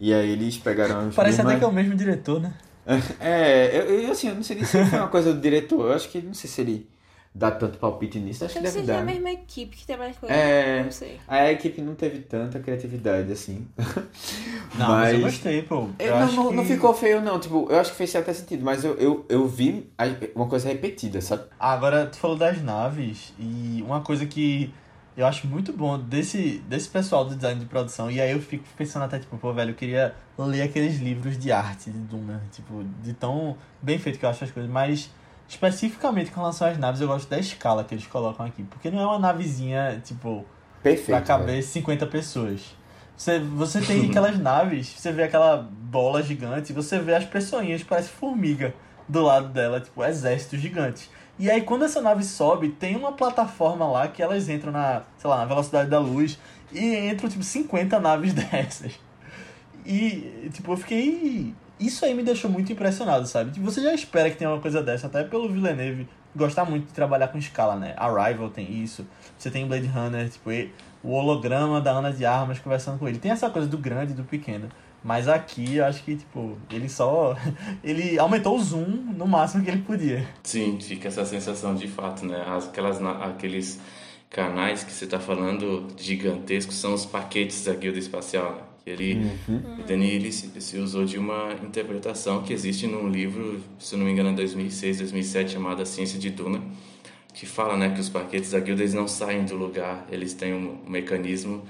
E aí eles pegaram Parece mesmas... até que é o mesmo diretor, né? É, eu, eu, assim, eu não sei nem se foi uma coisa do diretor. Eu acho que não sei se ele dá tanto palpite nisso. Acho que Deve ser dar. a né? mesma equipe que trabalha com ele. É. Não sei. A equipe não teve tanta criatividade assim. Não, mas, eu gostei, pô. Eu Eu- não, acho não, que... não ficou feio, não. Tipo, eu acho que fez até sentido, mas eu, eu, eu vi uma coisa repetida, sabe? Ah, Agora, tu falou das naves, e uma coisa que eu acho muito bom desse, desse pessoal do design de produção, e aí eu fico pensando até, tipo, pô, velho, eu queria ler aqueles livros de arte de Duna, tipo, de tão bem feito que eu acho as coisas, mas especificamente com relação às naves, eu gosto da escala que eles colocam aqui, porque não é uma navezinha, tipo, Perfeito. pra caber 50 pessoas. Você, você tem aquelas naves, você vê aquela bola gigante, você vê as pessoinhas, parece formiga do lado dela, tipo, exércitos gigantes. E aí quando essa nave sobe, tem uma plataforma lá que elas entram na, sei lá, na velocidade da luz e entram tipo 50 naves dessas. E tipo, eu fiquei isso aí me deixou muito impressionado, sabe? Tipo, você já espera que tenha uma coisa dessa, até pelo Villeneuve gostar muito de trabalhar com escala, né? Arrival tem isso. Você tem Blade Runner, tipo, o holograma da Ana de Armas conversando com ele. Tem essa coisa do grande e do pequeno. Mas aqui eu acho que, tipo, ele só. Ele aumentou o zoom no máximo que ele podia. Sim, fica essa sensação de fato, né? As- Aquelas, aqueles canais que você está falando gigantescos são os paquetes da Guilda Espacial, né? Que ele, o Denis ele se, se usou de uma interpretação que existe num livro, se não me engano, em 2006, 2007, chamado A Ciência de Duna, que fala, né, que os paquetes da Guilda eles não saem do lugar, eles têm um, um mecanismo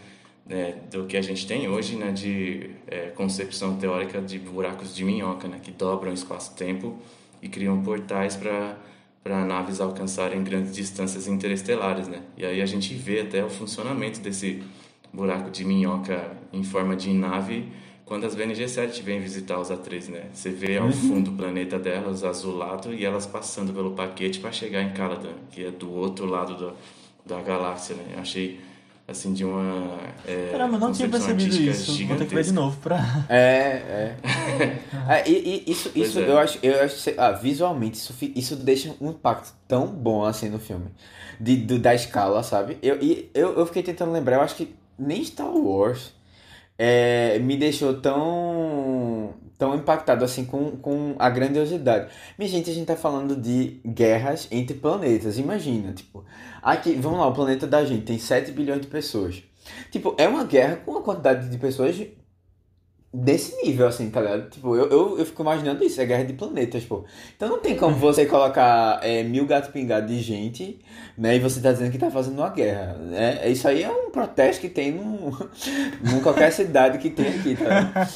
né, do que a gente tem hoje, né, de é, concepção teórica de buracos de minhoca, né, que dobram o espaço-tempo e criam portais para para naves alcançarem grandes distâncias interestelares, né? E aí a gente vê até o funcionamento desse buraco de minhoca em forma de nave quando as BNG7 vêm visitar os atrizes, né? Você vê ao fundo o planeta delas azulado e elas passando pelo paquete para chegar em Caladan, que é do outro lado do, da galáxia, né? Eu achei assim de uma é, Caramba, não tinha percebido isso. Vou ter que ver de novo pra. É, é. é e, e, isso, isso é. eu acho, eu acho ah, visualmente isso, isso deixa um impacto tão bom assim no filme. De, do- da escala, sabe? Eu, e eu, eu fiquei tentando lembrar, eu acho que nem Star Wars é, me deixou tão, tão impactado assim com, com a grandiosidade. Minha gente, a gente tá falando de guerras entre planetas. Imagina, tipo, aqui, vamos lá, o planeta da gente tem 7 bilhões de pessoas. Tipo, é uma guerra com uma quantidade de pessoas desse nível, assim, tá ligado? Tipo, eu, eu, eu fico imaginando isso, é guerra de planetas, pô. Então não tem como você colocar é, mil gatos pingados de gente, né? E você tá dizendo que tá fazendo uma guerra, né? Isso aí é um protesto que tem num qualquer cidade que tem aqui, tá ligado?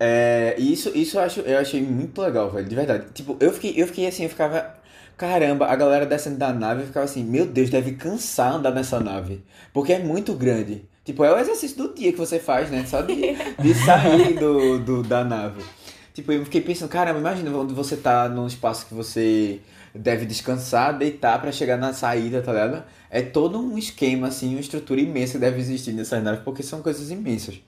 É, isso, isso eu, acho, eu achei muito legal, velho, de verdade. Tipo, eu fiquei, eu fiquei assim, eu ficava... Caramba, a galera descendo da nave, ficava assim, meu Deus, deve cansar andar nessa nave. Porque é muito grande. Tipo, é o exercício do dia que você faz, né? Só de, de sair do, do, da nave. Tipo, eu fiquei pensando, caramba, imagina onde você tá num espaço que você deve descansar, deitar pra chegar na saída, tá ligado? É todo um esquema, assim, uma estrutura imensa que deve existir nessas naves, porque são coisas imensas.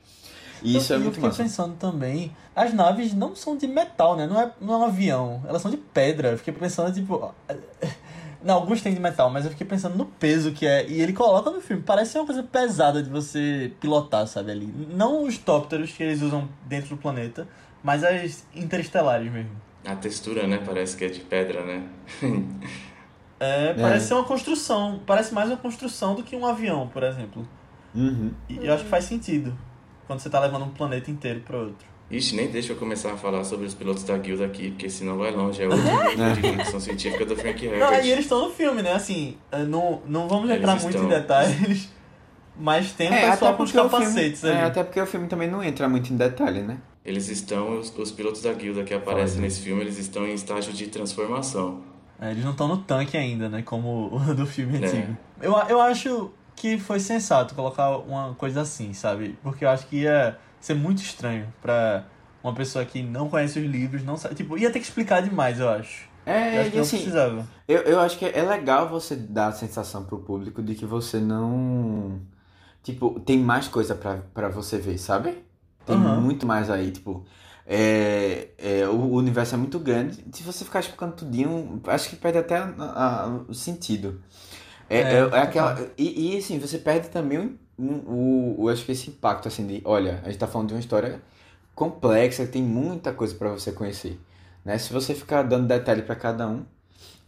E isso eu, é eu muito fiquei massa. pensando também, as naves não são de metal, né? Não é, não é um avião, elas são de pedra. Eu fiquei pensando, tipo. Não, alguns têm de metal, mas eu fiquei pensando no peso que é. E ele coloca no filme. Parece ser uma coisa pesada de você pilotar, sabe? Ali. Não os tópteros que eles usam dentro do planeta, mas as interestelares mesmo. A textura, né? Parece que é de pedra, né? É, parece ser uma construção. Parece mais uma construção do que um avião, por exemplo. Uhum. E eu acho que faz sentido. Quando você tá levando um planeta inteiro para outro. Ixi, nem deixa eu começar a falar sobre os pilotos da guilda aqui, porque senão vai longe. É outro nível de ficção científica do Frank Não, Herbert. e eles estão no filme, né? Assim, eh, não, não vamos Eles entrar muito em estão. detalhes, mas tem um É, pessoal até com os porque, o filme, capacetes é, ali. até porque o filme também não entra muito em detalhe, né? Eles estão, os, os pilotos da guilda que aparecem Olha. nesse filme, eles estão em estágio de transformação. É, eles não estão no tanque ainda, né? Como o do filme É. antigo. Eu, eu acho que foi sensato colocar uma coisa assim, sabe? Porque eu acho que ia ser muito estranho pra uma pessoa que não conhece os livros, não sabe. Tipo, ia ter que explicar demais, eu acho. Eu É, acho que e não assim, precisava. Eu, eu acho que é legal você dar a sensação pro público de que você não. Tipo, tem mais coisa pra, pra você ver, sabe? Tem Aham. muito mais aí, tipo. É, é, o, o universo é muito grande. Se você ficar explicando tudinho, acho que perde até a- a- o sentido. É, É, é, aquela. E, e assim, você perde também o, o, o- acho que esse impacto, assim, de olha, a gente tá falando de uma história complexa, tem muita coisa pra você conhecer. Né? Se você ficar dando detalhe pra cada um,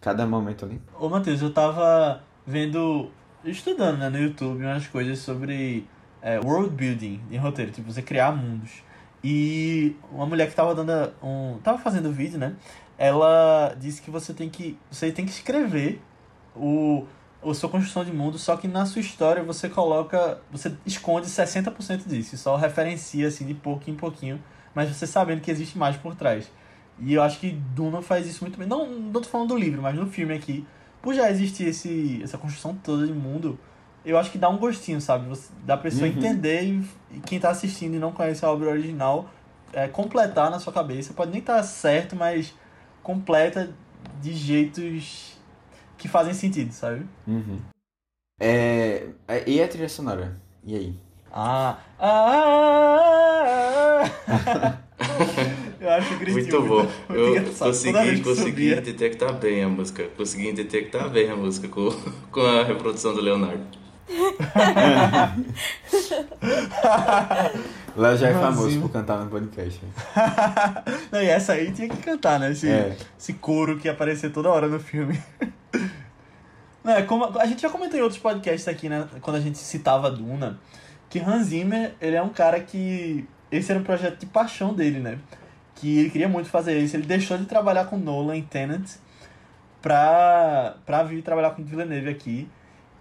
cada momento ali. Ô, Matheus, eu tava vendo, estudando né, no YouTube umas coisas sobre é, world building em roteiro, tipo, você criar mundos. E uma mulher que tava dando um. tava fazendo vídeo, né? Ela disse que você tem que. Você tem que escrever o, a sua construção de mundo, só que na sua história você coloca. Você esconde 60% disso, e só referencia assim de pouquinho em pouquinho, mas você sabendo que existe mais por trás. E eu acho que Duna faz isso muito bem. Não, não tô falando do livro, mas no filme aqui, por já existir esse, essa construção toda de mundo, eu acho que dá um gostinho, sabe? Você, da pessoa Uhum. entender e, e quem tá assistindo e não conhece a obra original, é, completar na sua cabeça. Pode nem estar certo, mas completa de jeitos que fazem sentido, sabe? Uhum. É, é, e a trilha sonora? E aí? Ah, ah, ah, ah. Eu acho que Muito bom. Eu engraçado. Toda vez consegui, consegui detectar bem a música. Consegui detectar bem a música com, com a reprodução do Leonardo. Léo já é famoso por cantar no podcast. Não, e essa aí tinha que cantar, né? Esse, É. esse coro que ia aparecer toda hora no filme. Não, é como, a gente já comentou em outros podcasts aqui, né? Quando a gente citava Duna, que Hans Zimmer, ele é um cara que... Esse era um projeto de paixão dele, né? Que ele queria muito fazer isso. Ele deixou de trabalhar com Nolan em Tenet pra, pra vir trabalhar com Villeneuve aqui.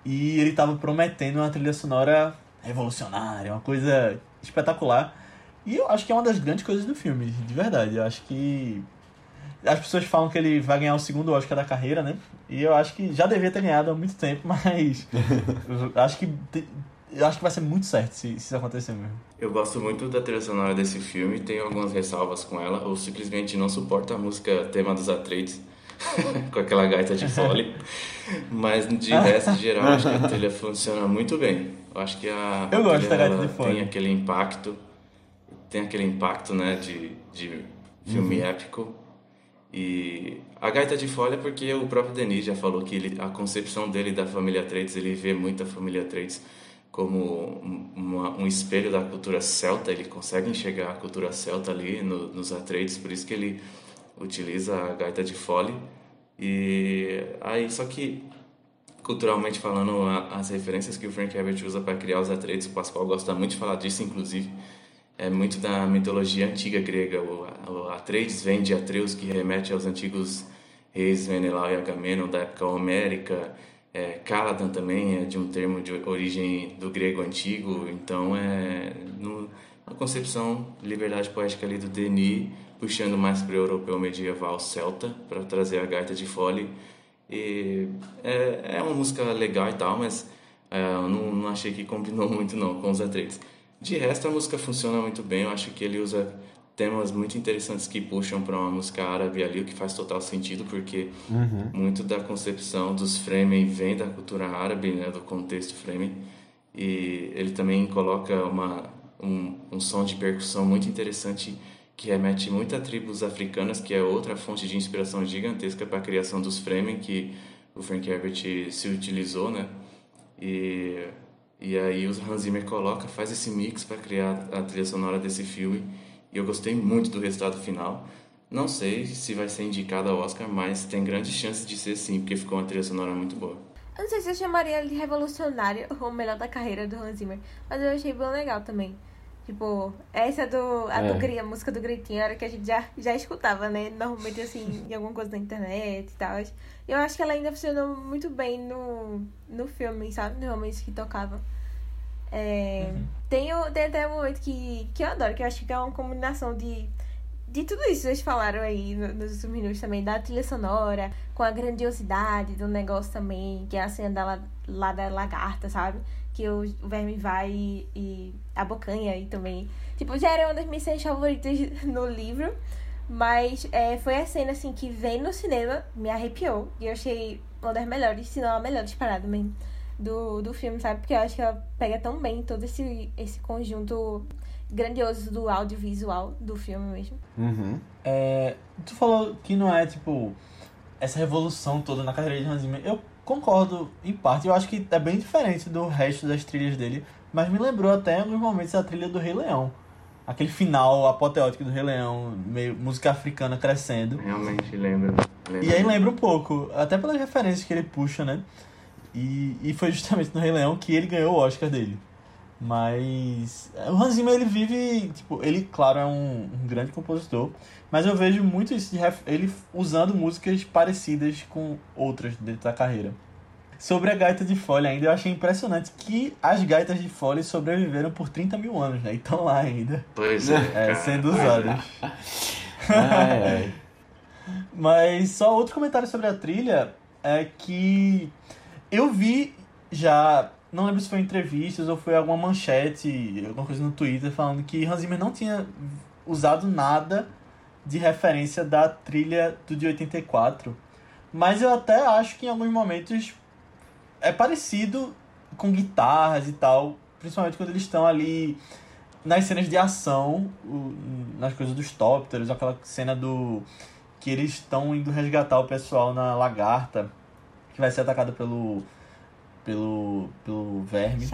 E ele tava prometendo uma trilha sonora revolucionária, uma coisa espetacular. E eu acho que é uma das grandes coisas do filme, de verdade. Eu acho que. As pessoas falam que ele vai ganhar o segundo Oscar da carreira, né? E eu acho que já devia ter ganhado há muito tempo, mas. acho que eu acho que vai ser muito certo se, se isso acontecer mesmo. Eu gosto muito da trilha sonora desse filme, tenho algumas ressalvas com ela, ou simplesmente não suporto a música tema dos Atreides, com aquela gaita de fole. Mas de resto, geral, acho que a trilha funciona muito bem. Eu acho que a, Eu gosto da gaita de fole. Tem aquele impacto, tem aquele impacto, né, de, de filme Uhum. épico. E a gaita de folha é porque o próprio Denis já falou que ele, a concepção dele da família Atreides, ele vê muito a família Atreides como um, uma- um espelho da cultura celta, ele consegue enxergar a cultura celta ali no, nos Atreides, por isso que ele utiliza a gaita de fole. E aí, só que culturalmente falando, as referências que o Frank Herbert usa para criar os Atreides, o Pascoal gosta muito de falar disso, inclusive, é muito da mitologia antiga grega. O, Atreides vem de Atreus, que remete aos antigos reis Menelau e Agamenon da época homérica. É, Caladan também é de um termo de origem do grego antigo. Então, é no, concepção de liberdade poética ali do Denis, puxando mais para o europeu medieval celta, para trazer a gaita de fole. E é, é uma música legal e tal, mas é, eu não, não achei que combinou muito não com os Atreides. De resto, a música funciona muito bem. Eu acho que ele usa temas muito interessantes que puxam para uma música árabe ali, o que faz total sentido, porque muito da concepção dos Fremen vem da cultura árabe, né, do contexto Fremen. E ele também coloca uma, um, um som de percussão muito interessante que remete muito a tribos africanas, que é outra fonte de inspiração gigantesca para a criação dos Fremen, que o Frank Herbert se utilizou, né? E, e aí o Hans Zimmer coloca, faz esse mix para criar a trilha sonora desse filme. E eu gostei muito do resultado final. Não sei se vai ser indicado ao Oscar, mas tem grandes chances de ser sim, porque ficou uma trilha sonora muito boa. Eu não sei se eu chamaria de revolucionário ou melhor da carreira do Hans Zimmer, mas eu achei bem legal também. Tipo, essa do, a, do É. Gri- a música do Gritinho era que a gente já, já escutava, né? Normalmente, assim, em alguma coisa na internet e tal. Eu acho que ela ainda funcionou muito bem no, no filme, sabe? Nos momentos que tocava. É, tem, o- tem até um momento que, que eu adoro, que eu acho que é uma combinação de, de tudo isso que vocês falaram aí no- nos últimos minutos também, da trilha sonora, com a grandiosidade do negócio também, que é a cena da, lá da lagarta, sabe? Que o, verme vai e, e abocanha aí também. Tipo, já era uma das minhas cenas favoritas no livro, mas é, foi a cena, assim, que vem no cinema, me arrepiou, e eu achei uma das melhores, se não a melhor disparada mesmo, do, do filme, sabe? Porque eu acho que ela pega tão bem todo esse, esse conjunto grandioso do audiovisual do filme mesmo. Uhum. É, tu falou que não é, tipo, essa revolução toda na carreira de Hans Zimmer. Eu concordo em parte. Eu acho que é bem diferente do resto das trilhas dele. Mas me lembrou até em alguns momentos a trilha do Rei Leão. Aquele final apoteótico do Rei Leão, meio música africana crescendo. Realmente lembro. lembro. E aí lembra um pouco, até pelas referências que ele puxa, né? E, e foi justamente no Rei Leão que ele ganhou o Oscar dele. Mas o Hans Zimmer, ele vive, tipo, ele, claro, é um, um grande compositor, mas eu vejo muito isso de ref- ele usando músicas parecidas com outras dentro da carreira. Sobre a gaita de folha ainda, eu achei impressionante que as gaitas de folha sobreviveram por 30 mil anos, né? E estão lá ainda, Pois é, é, cara. sendo usadas. Ai, ai. Mas só outro comentário sobre a trilha é que eu vi já, não lembro se foi em entrevistas ou foi alguma manchete, alguma coisa no Twitter falando que Hans Zimmer não tinha usado nada de referência da trilha do de 84. Mas eu até acho que em alguns momentos é parecido com guitarras e tal, principalmente quando eles estão ali nas cenas de ação, nas coisas dos tópteros, aquela cena do que eles estão indo resgatar o pessoal na lagarta, que vai ser atacada pelo pelo pelo verme.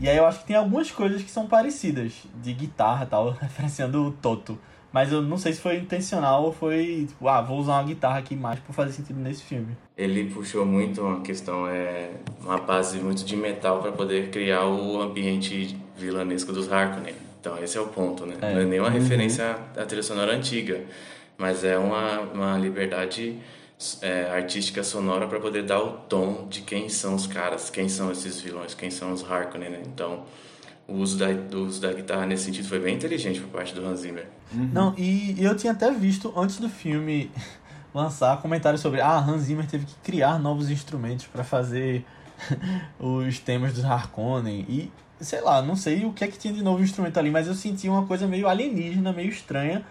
E aí eu acho que tem algumas coisas que são parecidas, de guitarra e tal, referenciando o Toto. Mas eu não sei se foi intencional ou foi, tipo, ah, vou usar uma guitarra aqui mais por fazer sentido nesse filme. Ele puxou muito uma questão, é, uma base muito de metal para poder criar o ambiente vilanesco dos Harkonnen. Então esse é o ponto, né? É. Não é nenhuma referência à trilha sonora antiga, mas é uma, uma liberdade é, artística sonora para poder dar o tom de quem são os caras, quem são esses vilões, quem são os Harkonnen, né? Então o uso da, o uso da guitarra nesse sentido foi bem inteligente por parte do Hans Zimmer. Não, e eu tinha até visto antes do filme lançar comentários sobre ah, Hans Zimmer teve que criar novos instrumentos para fazer os temas dos Harkonnen. E sei lá, não sei o que é que tinha de novo instrumento ali, mas eu senti uma coisa meio alienígena, meio estranha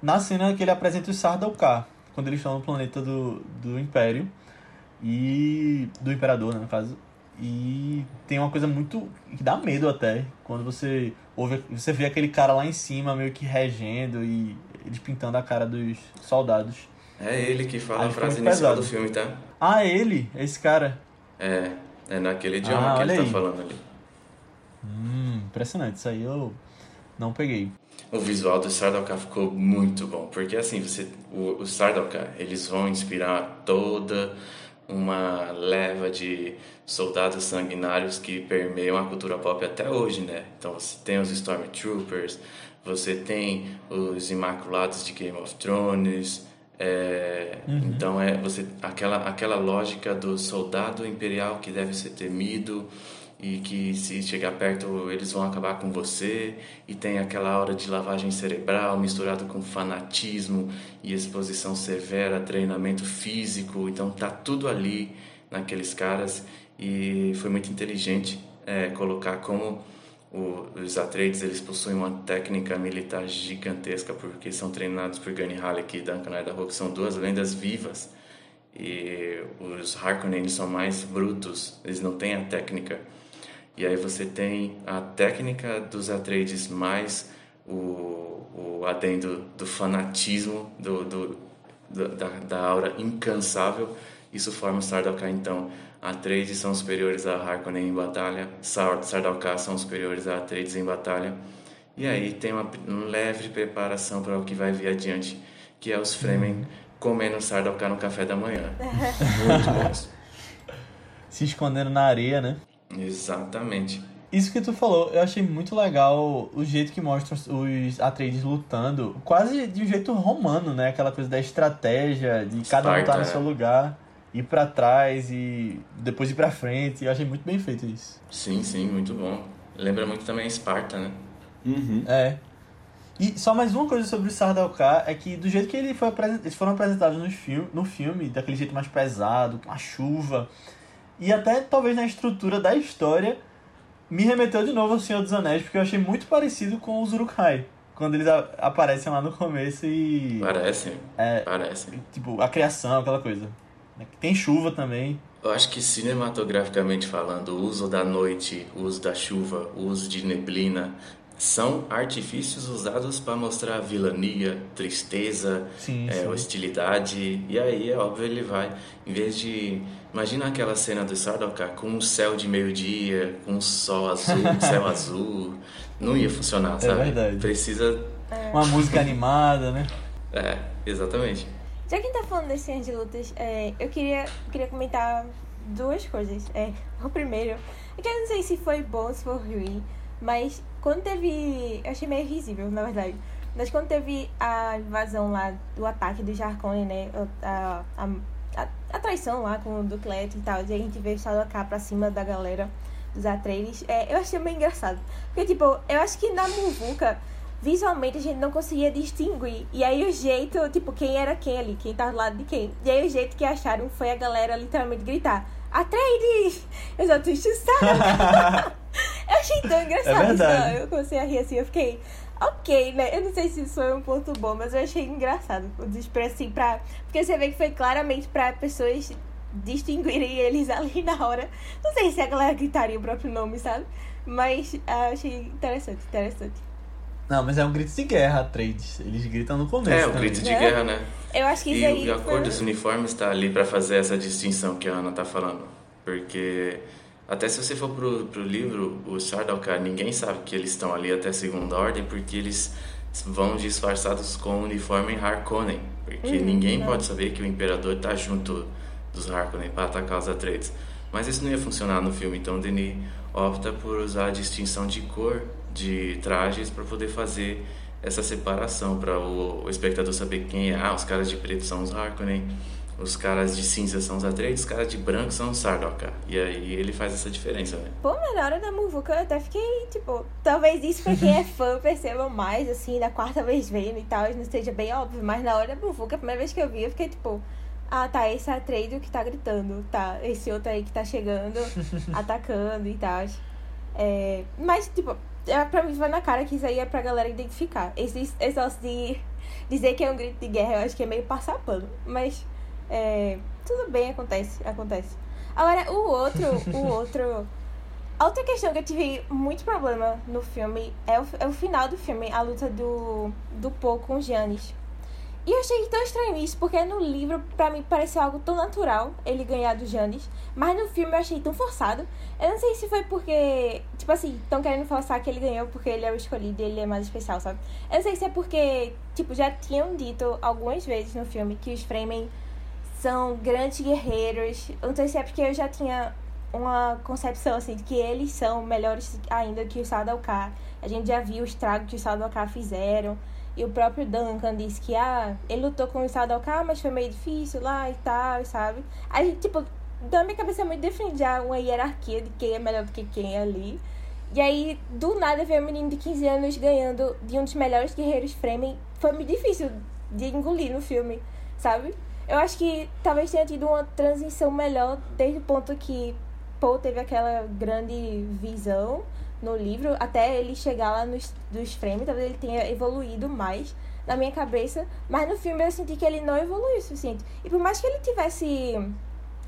na cena que ele apresenta os Sardaukar, quando eles estão no planeta do, do Império e do Imperador, né, no caso. E tem uma coisa muito que dá medo até, quando você ouve, você vê aquele cara lá em cima meio que regendo e eles pintando a cara dos soldados. É ele que fala Aí a frase inicial pesado. do filme, tá? Ah, é ele, é esse cara. É, é naquele idioma Ah, que ele tá aí. falando ali. Hum, impressionante, isso aí eu não peguei. O visual do Sardaukar ficou muito bom, porque assim, você, o, o Sardaukar, eles vão inspirar toda uma leva de soldados sanguinários que permeiam a cultura pop até hoje, né? Então você tem os Stormtroopers, você tem os Imaculados de Game of Thrones, é, então é você aquela aquela lógica do soldado imperial que deve ser temido e que se chegar perto eles vão acabar com você. E tem aquela hora de lavagem cerebral misturado com fanatismo e exposição severa, treinamento físico, então tá tudo ali naqueles caras. E foi muito inteligente é, colocar como o, os Atreides eles possuem uma técnica militar gigantesca porque são treinados por Gurney Halleck e Duncan Idaho que são duas lendas vivas. E os Harkonnen são mais brutos, eles não têm a técnica. E aí você tem a técnica dos Atreides mais o, o adendo do fanatismo, do, do, da, da aura incansável. Isso forma o Sardaukar, então. Atreides são superiores a Harkonnen em batalha, Sar- Sardaukar são superiores a Atreides em batalha. E aí tem uma, leve preparação para o que vai vir adiante, que é os Fremen comendo Sardaukar no café da manhã. Muito bons. Se escondendo na areia, né? Exatamente. Isso que tu falou, eu achei muito legal o jeito que mostra os- Atreides lutando, quase de um jeito romano, né? Aquela coisa da estratégia, de cada um Esparta, estar no né? seu lugar, ir pra trás e depois ir pra frente. Eu achei muito bem feito isso. Sim, sim, muito bom. Lembra muito também Esparta, né? Uhum. É. E só mais uma coisa sobre o Sardaukar é que do jeito que ele foi eles foram apresentados no filme, no filme, daquele jeito mais pesado, com a chuva, e até talvez na estrutura da história, me remeteu de novo ao Senhor dos Anéis, porque eu achei muito parecido com os Uruk-hai, quando eles aparecem lá no começo e Parece, É. parece. tipo a criação, aquela coisa. Tem chuva também. Eu acho que cinematograficamente falando, o uso da noite, o uso da chuva, o uso de neblina são artifícios usados para mostrar vilania, tristeza, Sim, é, sim. hostilidade. E aí, é óbvio, ele vai, em vez de. Imagina aquela cena do Sardaukar com um céu de meio-dia, com um sol azul, um céu azul. Não ia funcionar, sabe? É verdade. Precisa. Uma música animada, né? É, exatamente. Já que a gente tá falando das cenas de lutas, é, eu queria, queria comentar duas coisas. É, o primeiro, é que eu não sei se foi bom, se foi ruim, mas quando teve. Eu achei meio risível, na verdade. Mas quando teve a invasão lá, o ataque do Jarcone, né? A, a, a, a traição lá com o Duclet e tal, e a gente veio cá pra cima da galera dos Atreides, é, eu achei meio engraçado. Porque, tipo, eu acho que na Muvuca visualmente a gente não conseguia distinguir. E aí o jeito, tipo, quem era quem ali, quem tava do lado de quem. E aí o jeito que acharam foi a galera literalmente gritar: Atreides! Eu já tô enxuçada. eu achei tão engraçado. É isso, Eu comecei a rir assim, eu fiquei. Ok, né? Eu não sei se isso foi um ponto bom, mas eu achei engraçado. O desprezo, assim, pra. Porque você vê que foi claramente pra pessoas distinguirem eles ali na hora. Não sei se a galera gritaria o próprio nome, sabe? Mas ah, achei interessante, interessante. Não, mas é um grito de guerra, Atreides. Eles gritam no começo. É, o também. grito de É. guerra, né? Eu acho que isso E aí. o- a foi- cor dos uniformes está ali para fazer essa distinção que a Ana tá falando. Porque até se você for pro, pro livro, o Sardaukar, ninguém sabe que eles estão ali até segunda ordem, porque eles vão disfarçados com o uniforme Harkonnen. Porque Uhum, ninguém pode saber que o Imperador tá junto dos Harkonnen para atacar os Atreides. Mas isso não ia funcionar no filme, então Denis opta por usar a distinção de cor de trajes para poder fazer essa separação para o, o espectador saber quem é. Ah, os caras de preto são os Harkonnen, os caras de cinza são os Atreides, os caras de branco são os Sardaukar. E aí ele faz essa diferença, né? Pô, mas na hora da Muvuca eu até fiquei, tipo, talvez isso pra quem é fã perceba mais, assim, da quarta vez vendo e tal, não seja bem óbvio, mas na hora da Muvuca, a primeira vez que eu vi, eu fiquei tipo, ah, tá, esse Atreides que tá gritando, tá, esse outro aí que tá chegando, atacando e tal. É, mas, tipo, é, pra mim vai na cara que isso aí é pra galera identificar. Esse, esse negócio de dizer que é um grito de guerra, eu acho que é meio passar pano. Mas, é, tudo bem, acontece, acontece. Agora, o outro, o outro... A outra questão que eu tive muito problema no filme é o, é o final do filme, a luta do, do Paul com o Giannis. E eu achei tão estranho isso, porque no livro, pra mim, pareceu algo tão natural ele ganhar do Janis. Mas no filme eu achei tão forçado. Eu não sei se foi porque, tipo assim, estão querendo forçar que ele ganhou porque ele é o escolhido e ele é mais especial, sabe? Eu não sei se é porque, tipo, já tinham dito algumas vezes no filme que os Fremen são grandes guerreiros. Eu não sei se é porque eu já tinha uma concepção, assim, de que eles são melhores ainda que o Sadalkar. A gente já viu o estrago que os Sadalkar fizeram. E o próprio Duncan disse que, ah, ele lutou com o Sadalkar, mas foi meio difícil lá e tal, sabe? Aí, tipo, da minha cabeça é muito defende já uma hierarquia de quem é melhor do que quem é ali. E aí, do nada, ver um menino de 15 anos ganhando de um dos melhores guerreiros Fremen foi muito difícil de engolir no filme, sabe? Eu acho que talvez tenha tido uma transição melhor desde o ponto que Paul teve aquela grande visão no livro, até ele chegar lá nos, dos frames, talvez ele tenha evoluído mais na minha cabeça, mas no filme eu senti que ele não evoluiu o suficiente. E por mais que ele tivesse,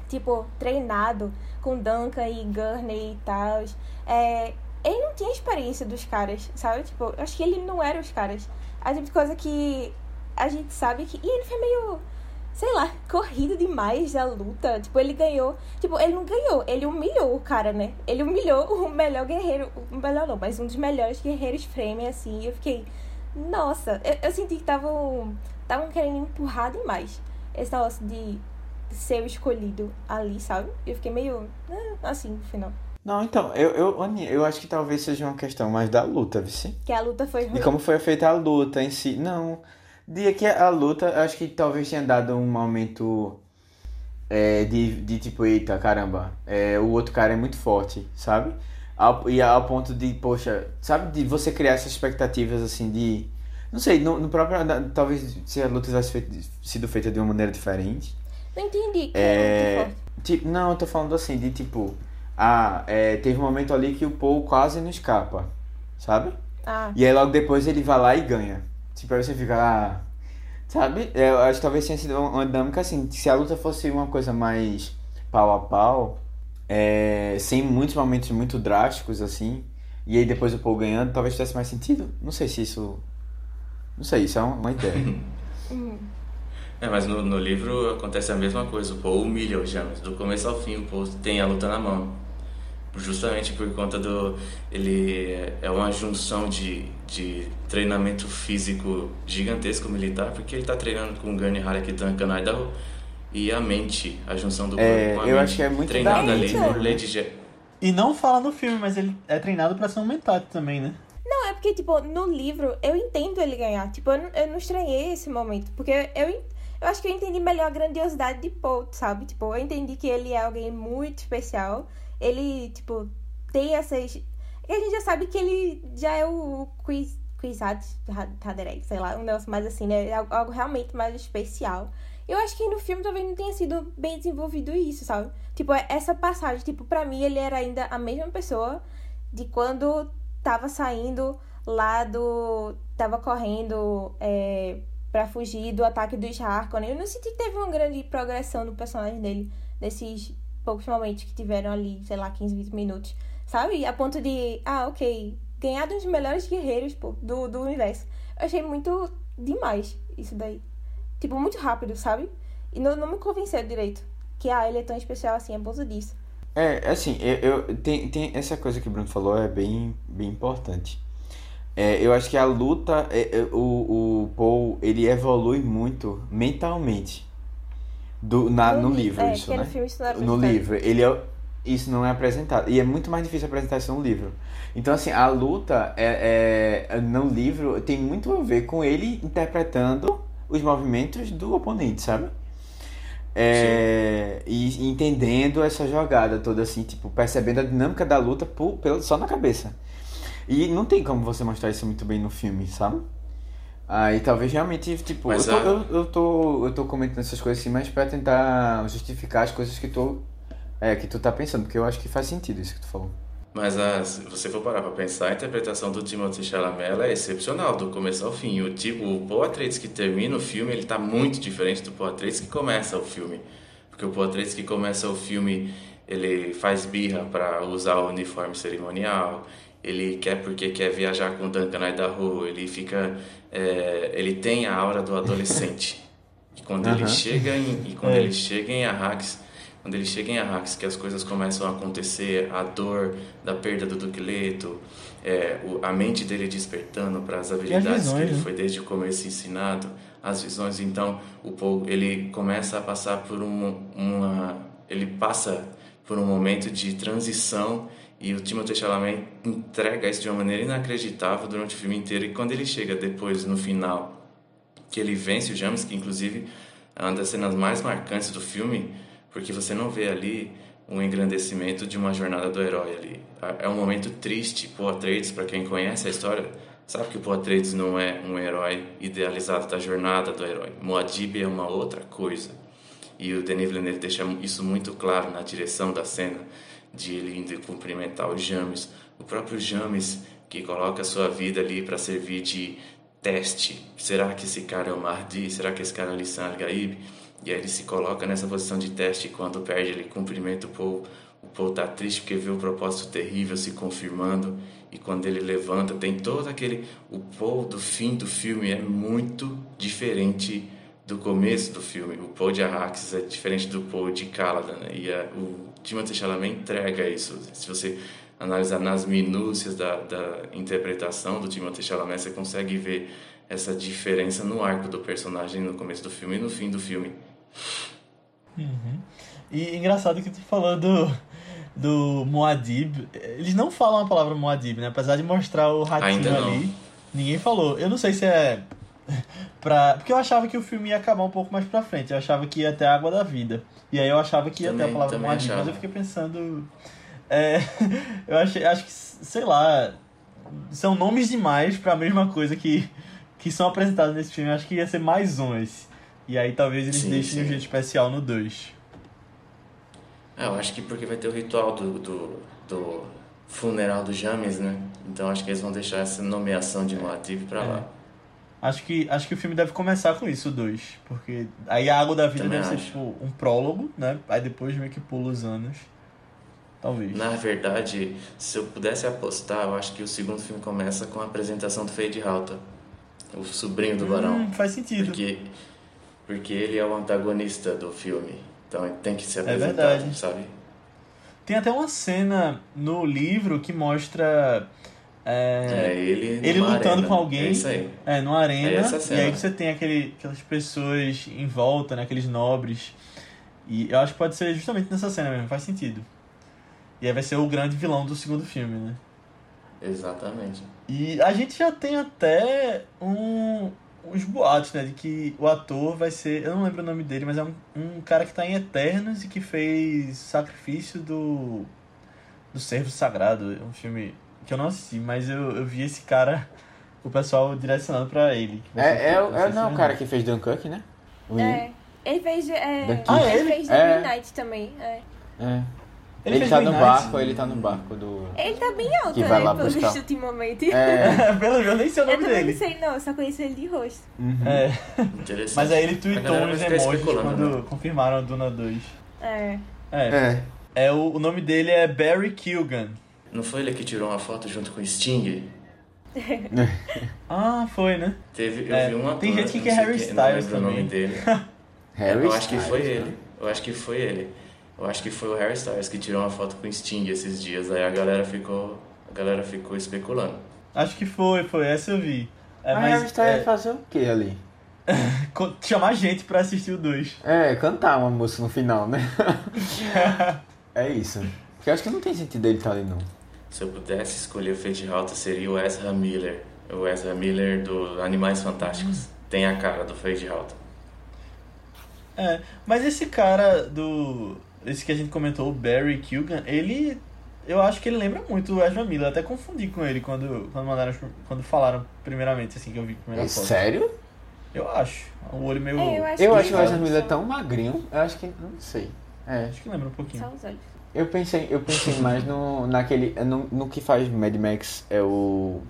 tipo, treinado com Duncan e Gurney e tal, é, ele não tinha experiência dos caras, sabe? Tipo, eu acho que ele não era os caras. A tipo de coisa que a gente sabe que. E ele foi meio sei lá, corrido demais a luta. Tipo, ele ganhou. Tipo, ele não ganhou, ele humilhou o cara, né? Ele humilhou o melhor guerreiro. O melhor não, mas um dos melhores guerreiros frame, assim. Eu fiquei. Nossa, eu, eu senti que estavam. Estavam querendo empurrar demais esse negócio de ser o escolhido ali, sabe? Eu fiquei meio. assim, no final. Não, então, eu, eu, eu acho que talvez seja uma questão mais da luta, vice. Que a luta foi ruim. E como foi feita a luta em si. Não. Dia que a luta, acho que talvez tenha dado um momento é, de, de tipo, eita, caramba, é, o outro cara é muito forte, sabe? Ao, e ao ponto de, poxa, sabe, de você criar essas expectativas assim de. Não sei, no, no próprio. Talvez se a luta tivesse feito, sido feita de uma maneira diferente. Não entendi. Que é, tipo, não, eu tô falando assim, de tipo. Ah, é, teve um momento ali que o Paul quase não escapa, sabe? Ah. E aí logo depois ele vai lá e ganha. Tipo, aí você fica lá. Sabe? Eu acho que talvez tenha sido uma dinâmica assim. Se a luta fosse uma coisa mais pau a pau, é, sem muitos momentos muito drásticos, assim, e aí depois o Paul ganhando, talvez tivesse mais sentido. Não sei se isso. Não sei, isso é uma ideia. É, mas no, no livro acontece a mesma coisa. O Paul humilha o James. Do começo ao fim, o Paul tem a luta na mão justamente por conta do ele é uma junção de, de treinamento físico gigantesco militar porque ele está treinando com Gurney Halleck e Duncan Idaho e a mente a junção do corpo é, com a eu mente acho que é muito treinada ali por Lady E não fala no filme, mas ele é treinado pra ser um mentat também, né? Não, é porque, tipo, no livro eu entendo ele ganhar. Tipo, eu não, eu não estranhei esse momento. Porque eu, eu acho que eu entendi melhor a grandiosidade de Paul, sabe? Tipo, eu entendi que ele é alguém muito especial ele, tipo, tem essas. E a gente já sabe que ele já é o quiz, Quizat Haderek, sei lá, um negócio mais assim, né? Algo realmente mais especial. Eu acho que no filme talvez não tenha sido bem desenvolvido isso, sabe? Tipo, essa passagem, tipo, pra mim ele era ainda a mesma pessoa de quando tava saindo lá do. tava correndo é, pra fugir do ataque dos Harkonnen. Eu não senti que teve uma grande progressão no personagem dele nesses poucos momentos que tiveram ali, sei lá, 15, 20 minutos, sabe? A ponto de, ah, ok, ganhar dos melhores guerreiros, pô, do, do universo. Eu achei muito demais isso daí. Tipo, muito rápido, sabe? E não, não me convenceu direito que, ah, ele é tão especial assim, é bolsa disso. É, assim, eu, eu tem, tem essa coisa que o Bruno falou é bem, bem importante. É, eu acho que a luta, é, é, o, o Paul, ele evolui muito mentalmente do, na, no, li- livro, é, isso, né? no no livro, ele é, isso não é apresentado. E é muito mais difícil apresentar isso no livro. Então, assim, a luta é, é, no livro tem muito a ver com ele interpretando os movimentos do oponente, sabe? É, e entendendo essa jogada toda, assim, tipo, percebendo a dinâmica da luta por, pelo, só na cabeça. E não tem como você mostrar isso muito bem no filme, sabe? Aí talvez realmente, tipo, eu tô, eu, eu tô, eu tô comentando essas coisas assim, mas pra tentar justificar as coisas que tu, é, que tu tá pensando, porque eu acho que faz sentido isso que tu falou. Mas a, se você for parar pra pensar, a interpretação do Timothée Chalamet é excepcional, do começo ao fim. O, tipo, o Paul Atreides que termina o filme, ele tá muito diferente do Paul Atreides que começa o filme. Porque o Paul Atreides que começa o filme, ele faz birra para usar o uniforme cerimonial, ele quer porque quer viajar com o Duncan Idaho, ele fica... É, ele tem a aura do adolescente. E quando ele chega em, e quando É. ele chega em Arrakis, quando ele chega em Arrakis, que as coisas começam a acontecer, a dor da perda do Duque Leto, é, o- a mente dele despertando para as habilidades visões, que ele né? foi desde o começo ensinado, as visões. Então, o Paul, ele começa a passar por um, uma, ele passa por um momento de transição e o Timothée Chalamet entrega isso de uma maneira inacreditável durante o filme inteiro. E quando ele chega depois no final que ele vence o James, que inclusive é uma das cenas mais marcantes do filme, porque você não vê ali um engrandecimento de uma jornada do herói ali. É um momento triste. Paul Atreides, para quem conhece a história, sabe que o Paul Atreides não é um herói idealizado da jornada do herói. Muad'Dib é uma outra coisa. E o Denis Villeneuve deixa isso muito claro na direção da cena, de ele indo cumprimentar o James. O próprio James, que coloca a sua vida ali para servir de teste. Será que esse cara é o Mahdi? Será que esse cara é o Lissan Al-Gaib? E aí ele se coloca nessa posição de teste quando perde ele cumprimenta o Paul. O Paul tá triste porque vê o propósito terrível se confirmando e quando ele levanta tem todo aquele... O Paul do fim do filme é muito diferente do começo do filme. O Paul de Arrakis é diferente do Paul de Caladan, né? E a, o Timothée Chalamet entrega isso. Se você analisar nas minúcias da, da interpretação do Timothée Chalamet, você consegue ver essa diferença no arco do personagem no começo do filme e no fim do filme. E engraçado que tu falou do, do Moadib. Eles não falam a palavra Moadib, né? Apesar de mostrar o ratinho ali. Ninguém falou. Eu não sei se é. pra... Porque eu achava que o filme ia acabar um pouco mais pra frente. Eu achava que ia até a Água da Vida. E aí eu achava que ia Também- até a palavra Moadib. Mas eu fiquei pensando. É... eu achei, acho que, sei lá. São nomes demais pra mesma coisa que, que são apresentados nesse filme. Eu acho que ia ser mais um esse. E aí talvez eles Sim, deixem de um sim. jeito especial no 2. É, eu acho que porque vai ter o ritual do, do, do funeral do James, né? Então acho que eles vão deixar essa nomeação de Moadib pra lá. Acho que, acho que o filme deve começar com isso, 2. Porque aí a Água da Vida Também deve ser acho. tipo um prólogo, né? Aí depois meio que pula os anos. Talvez. Na verdade, se eu pudesse apostar, eu acho que o segundo filme começa com a apresentação do Fade Rauta, o sobrinho do Barão. Hum, faz sentido. Porque, porque ele é o antagonista do filme. Então ele tem que ser apresentado, verdade. sabe? Tem até uma cena no livro que mostra. É, É, ele ele lutando arena. com alguém. É isso aí. é, numa arena. É e aí você tem aquele, aquelas pessoas em volta, né? Aqueles nobres. E eu acho que pode ser justamente nessa cena mesmo, faz sentido. E aí vai ser o grande vilão do segundo filme, né? Exatamente. E a gente já tem até um, uns boatos, né? De que o ator vai ser. Eu não lembro o nome dele, mas é um, um cara que tá em Eternos e que fez Sacrifício do. Do Servo Sagrado. É um filme que eu não assisti, mas eu, eu vi esse cara, o pessoal direcionando pra ele. É, é, é, não é o cara que fez Dunkirk, né? O- É. Ele fez. É. Ah, ele ele? fez The É. Midnight também. É. É. Ele Ele, tá no barco, ele tá no barco do. Ele tá bem alto, Que vai né? lá Pelo buscar. visto, ultimamente. É. Pelo menos eu nem sei o Eu nome também dele. não sei, não. Eu só conheço ele de rosto. Uhum. É, Interessante. mas aí ele tweetou uns emojis quando né? confirmaram a Duna 2. É. É, É. é o, o nome dele é Barry Kilgan. Não foi ele que tirou uma foto junto com o Sting? Ah, foi, né? Teve, eu É, vi uma tem gente que não quer Harry Styles não lembro também. o nome dele. Harry eu acho que foi Styles, ele. Eu acho que foi ele. Eu acho que foi o Harry Styles que tirou uma foto com o Sting esses dias. Aí a galera ficou, a galera ficou especulando. Acho que foi, foi, essa eu vi. É, Mas mas Harry Styles é, fazer o que ali? chamar gente pra assistir o 2. É, cantar uma música no final, né? é isso. Porque eu acho que não tem sentido ele estar ali, não. Se eu pudesse escolher o Fade Rauta, seria o Ezra Miller. O Ezra Miller do Animais Fantásticos. Tem a cara do Fade Rauta. É, mas esse cara do. Esse que a gente comentou, o Barry Kilgan, ele. Eu acho que ele lembra muito o Ezra Miller. Até confundi com ele quando, quando mandaram. Quando falaram primeiramente, assim, que eu vi a primeira É foto. sério? Eu acho. O olho meio. É, eu acho Eu que acho que o Ezra Miller é tão magrinho, eu acho que. Não sei. É. Acho que lembra um pouquinho. Só os olhos. Eu pensei, eu pensei mais no, naquele. No, no que faz Mad Max é o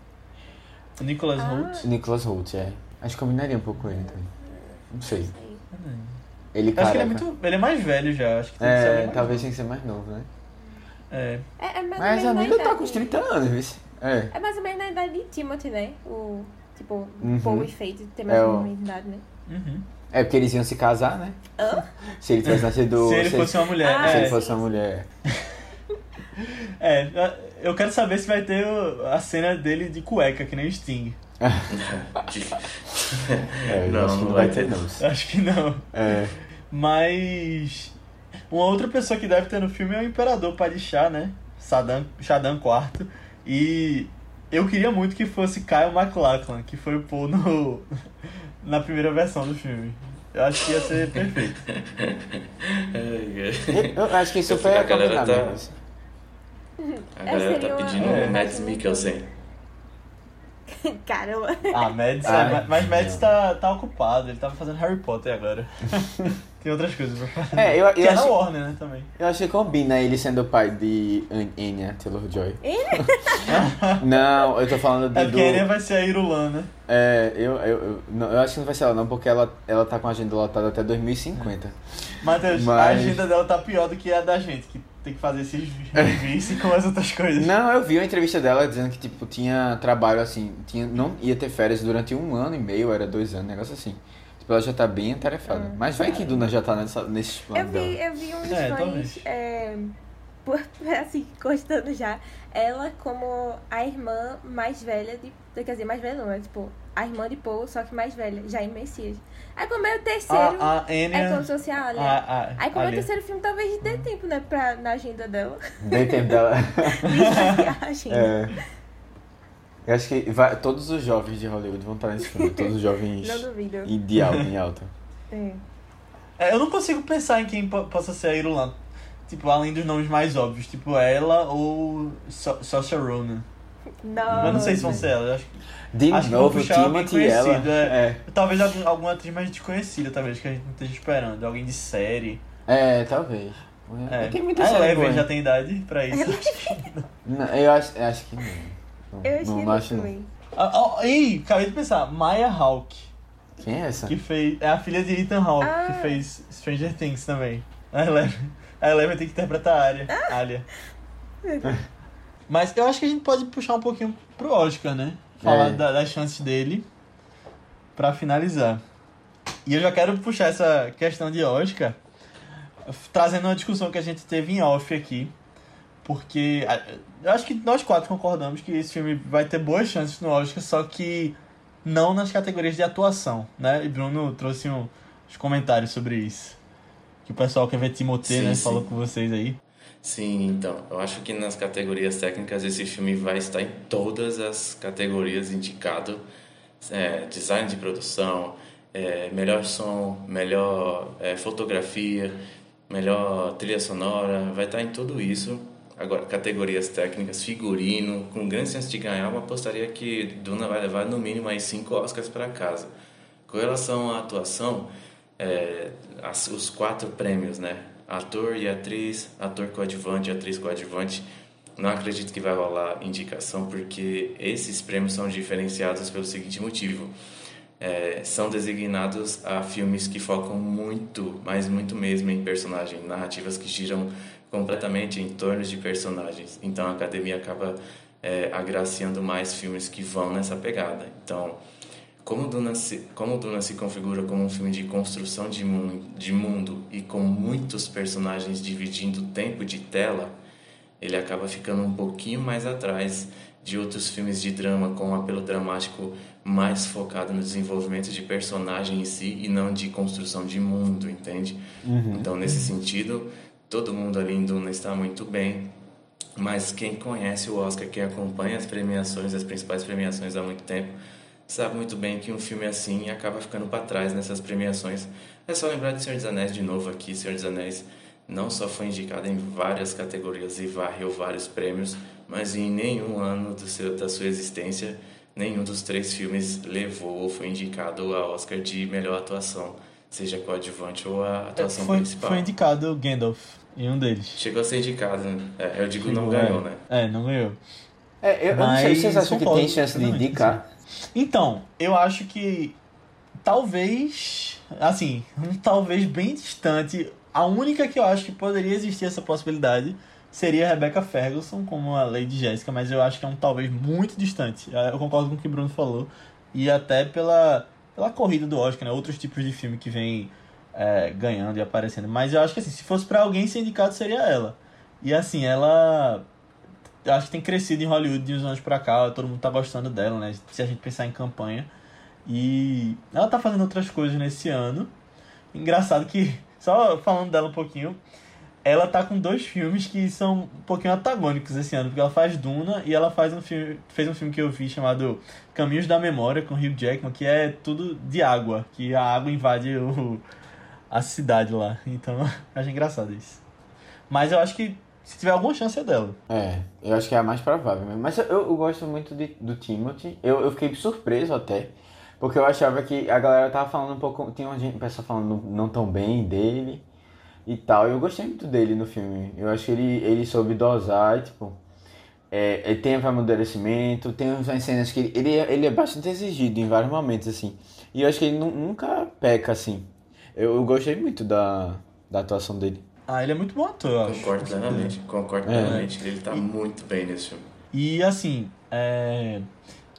O Nicholas Ah. Hoult. Nicholas Hoult, é. Acho que combinaria um pouco com ele também. Não sei. Ele, Acho cara. que ele é muito. Ele é mais velho já. Acho que tem que ser É, alguém mais talvez tenha que ser mais novo, né? É. É, é Mas a amiga tá com uns 30 anos, viu? É. É mais ou menos na idade de Timothy, né? O, tipo, Uhum. Paul e Fate tem mais É ou menos idade, né? Uhum. É porque eles iam se casar, né? Hã? Se ele tivesse nascido. Se ele fosse uma mulher. Ah, se é, ele fosse uma mulher. é, eu quero saber se vai ter a cena dele de cueca, que nem o Sting. É, Não, acho que não não vai ter. não. Acho que não. É. Mas. Uma outra pessoa que deve ter no filme é o Imperador Padishah, né? Saddam, Shaddam IV. E eu queria muito que fosse Kyle MacLachlan, que foi o Paul no, na primeira versão do filme. Eu acho que ia ser perfeito. Eu acho que isso foi fico- a a galera tá- mesmo. A galera tá uma- pedindo É. o Mads Mikkelsen. Caramba. Ah, Mads, Ai, é, mas Mads tá, tá ocupado, ele tava fazendo Harry Potter agora. Tem outras coisas pra fazer. É, eu, Que eu, é na acho, Warner, né, também. eu acho que combina ele sendo o pai de Anya Taylor-Joy. Não, eu tô falando de, É do... porque a Enya vai ser a Irulan, né? É, eu, eu, eu, não, eu acho que não vai ser ela não, porque ela, ela tá com a agenda lotada até 2050. Matheus, a Mas- agenda dela tá pior do que a da gente, que tem que fazer esses reviews e com as outras coisas. Não, eu vi uma entrevista dela dizendo que, tipo, tinha trabalho, assim, tinha, não ia ter férias durante um ano e meio, era dois anos, negócio assim. Tipo, ela já tá bem atarefada. Mas vai que Duna já tá nessa, nesses Eu planos vi, eu vi uns É, fãs, é, por, assim, gostando já, ela como a irmã mais velha de. Quer dizer, mais velha não, é tipo, a irmã de Paul, só que mais velha, já em Messias. Aí como é o terceiro, A, a Enya... é como se fosse a Alia. a, a, Aí como é o terceiro filme, talvez dê tempo, né, pra, na agenda dela. Dei tempo dela. a agenda. É. Eu acho que vai, todos os jovens de Hollywood vão estar nesse filme. Todos os jovens Não duvido. em- de alta, em alta. É. É, eu não consigo pensar em quem po- possa ser a Irulan. Tipo, além dos nomes mais óbvios. Tipo, ela ou so Saoirse Ronan. Não. Eu não sei se vão ser ela. eu Acho que, De acho que novo, puxar alguém Timothy e ela. É. É. Talvez algum, alguma atriz mais desconhecida, talvez, que a gente não esteja esperando. Alguém de série. É, talvez. É. Tem muita a série Eleven já tem idade pra isso. Não, eu acho, eu acho que não. Não, Eu achei não, acho não. também. Ah, oh, ih, acabei de pensar. Maya Hawke. Quem é essa? Que fez. É a filha de Ethan Hawke, Ah. que fez Stranger Things também. A Eleven, a Eleven tem que interpretar a Alia. Ah. Alia. Mas eu acho que a gente pode puxar um pouquinho pro Oscar, né? Falar É. da- das chances dele pra finalizar. E eu já quero puxar essa questão de Oscar, trazendo uma discussão que a gente teve em off aqui. Porque eu acho que nós quatro concordamos que esse filme vai ter boas chances no Oscar, só que não nas categorias de atuação, né? E Bruno trouxe um, uns comentários sobre isso. Que o pessoal quer ver Timothée, né? sim. Falou com vocês aí. Sim, então, eu acho que nas categorias técnicas esse filme vai estar em todas as categorias indicado. É, design de produção, é, melhor som, melhor é, fotografia, melhor trilha sonora, vai estar em tudo isso. Agora, categorias técnicas, figurino, com grandes chances de ganhar, eu apostaria que Duna vai levar no mínimo aí cinco Oscars para casa. Com relação à atuação, é, as- os quatro prêmios, né? Ator e atriz, ator coadjuvante atriz coadjuvante. Não acredito que vai rolar indicação, porque esses prêmios são diferenciados pelo seguinte motivo. É, são designados a filmes que focam muito, mas muito mesmo em personagem, narrativas que giram completamente em torno de personagens. Então a academia acaba é, agraciando mais filmes que vão nessa pegada. Então, como Duna se, como Duna se configura como um filme de construção de mundo, de mundo e com muitos personagens dividindo tempo de tela, ele acaba ficando um pouquinho mais atrás de outros filmes de drama com um apelo dramático mais focado no desenvolvimento de personagem em si e não de construção de mundo, entende? Então, nesse sentido, todo mundo ali em Duna está muito bem, mas quem conhece o Oscar, quem acompanha as premiações, as principais premiações há muito tempo, sabe muito bem que um filme assim acaba ficando para trás nessas premiações. É só lembrar de Senhor dos Anéis de novo aqui. Senhor dos Anéis não só foi indicado em várias categorias e varreu vários prêmios, mas em nenhum ano seu, da sua existência, nenhum dos três filmes levou ou foi indicado a Oscar de melhor atuação, seja coadjuvante ou a atuação Foi, principal. foi indicado o Gandalf. em um deles. Chegou a ser indicado, né? É, eu digo não Chegou, ganhou, é. né? É, não ganhou. É, eu, eu não sei, Mas vocês acham que concordo tem chance de indicar? Então, eu acho que talvez, assim, um talvez bem distante, a única que eu acho que poderia existir essa possibilidade seria a Rebecca Ferguson como a Lady Jéssica, mas eu acho que é um talvez muito distante. Eu concordo com o que o Bruno falou e até pela, pela corrida do Oscar, né? Outros tipos de filme que vem é, ganhando e aparecendo. Mas eu acho que assim, se fosse pra alguém ser indicado seria ela. E assim, ela acho que tem crescido em Hollywood de uns anos pra cá, todo mundo tá gostando dela, né? Se a gente pensar em campanha. E ela tá fazendo outras coisas nesse ano. Engraçado que, só falando dela um pouquinho, ela tá com dois filmes que são um pouquinho antagônicos esse ano, porque ela faz Duna e ela faz um filme, fez um filme que eu vi chamado Caminhos da Memória com Hugh Jackman, que é tudo de água, que a água invade o, a cidade lá. Então, acho engraçado isso. Mas eu acho que se tiver alguma chance é dela. É, eu acho que é a mais provável mesmo. Mas eu, eu gosto muito de, do Timothy. Eu, eu fiquei surpreso até. Porque eu achava que a galera tava falando um pouco. Tinha uma gente, pessoa falando não tão bem dele e tal. Eu gostei muito dele no filme. Eu acho que ele, ele soube dosar, e, tipo. É, ele tem amadurecimento, tem umas cenas que ele, ele, é, ele é bastante exigido em vários momentos, assim. E eu acho que ele nu- nunca peca, assim. Eu, eu gostei muito da, da atuação dele. Ah, ele é muito bom ator, acho. Concordo plenamente, concordo É. plenamente. Ele tá muito bem nesse filme. E assim, é,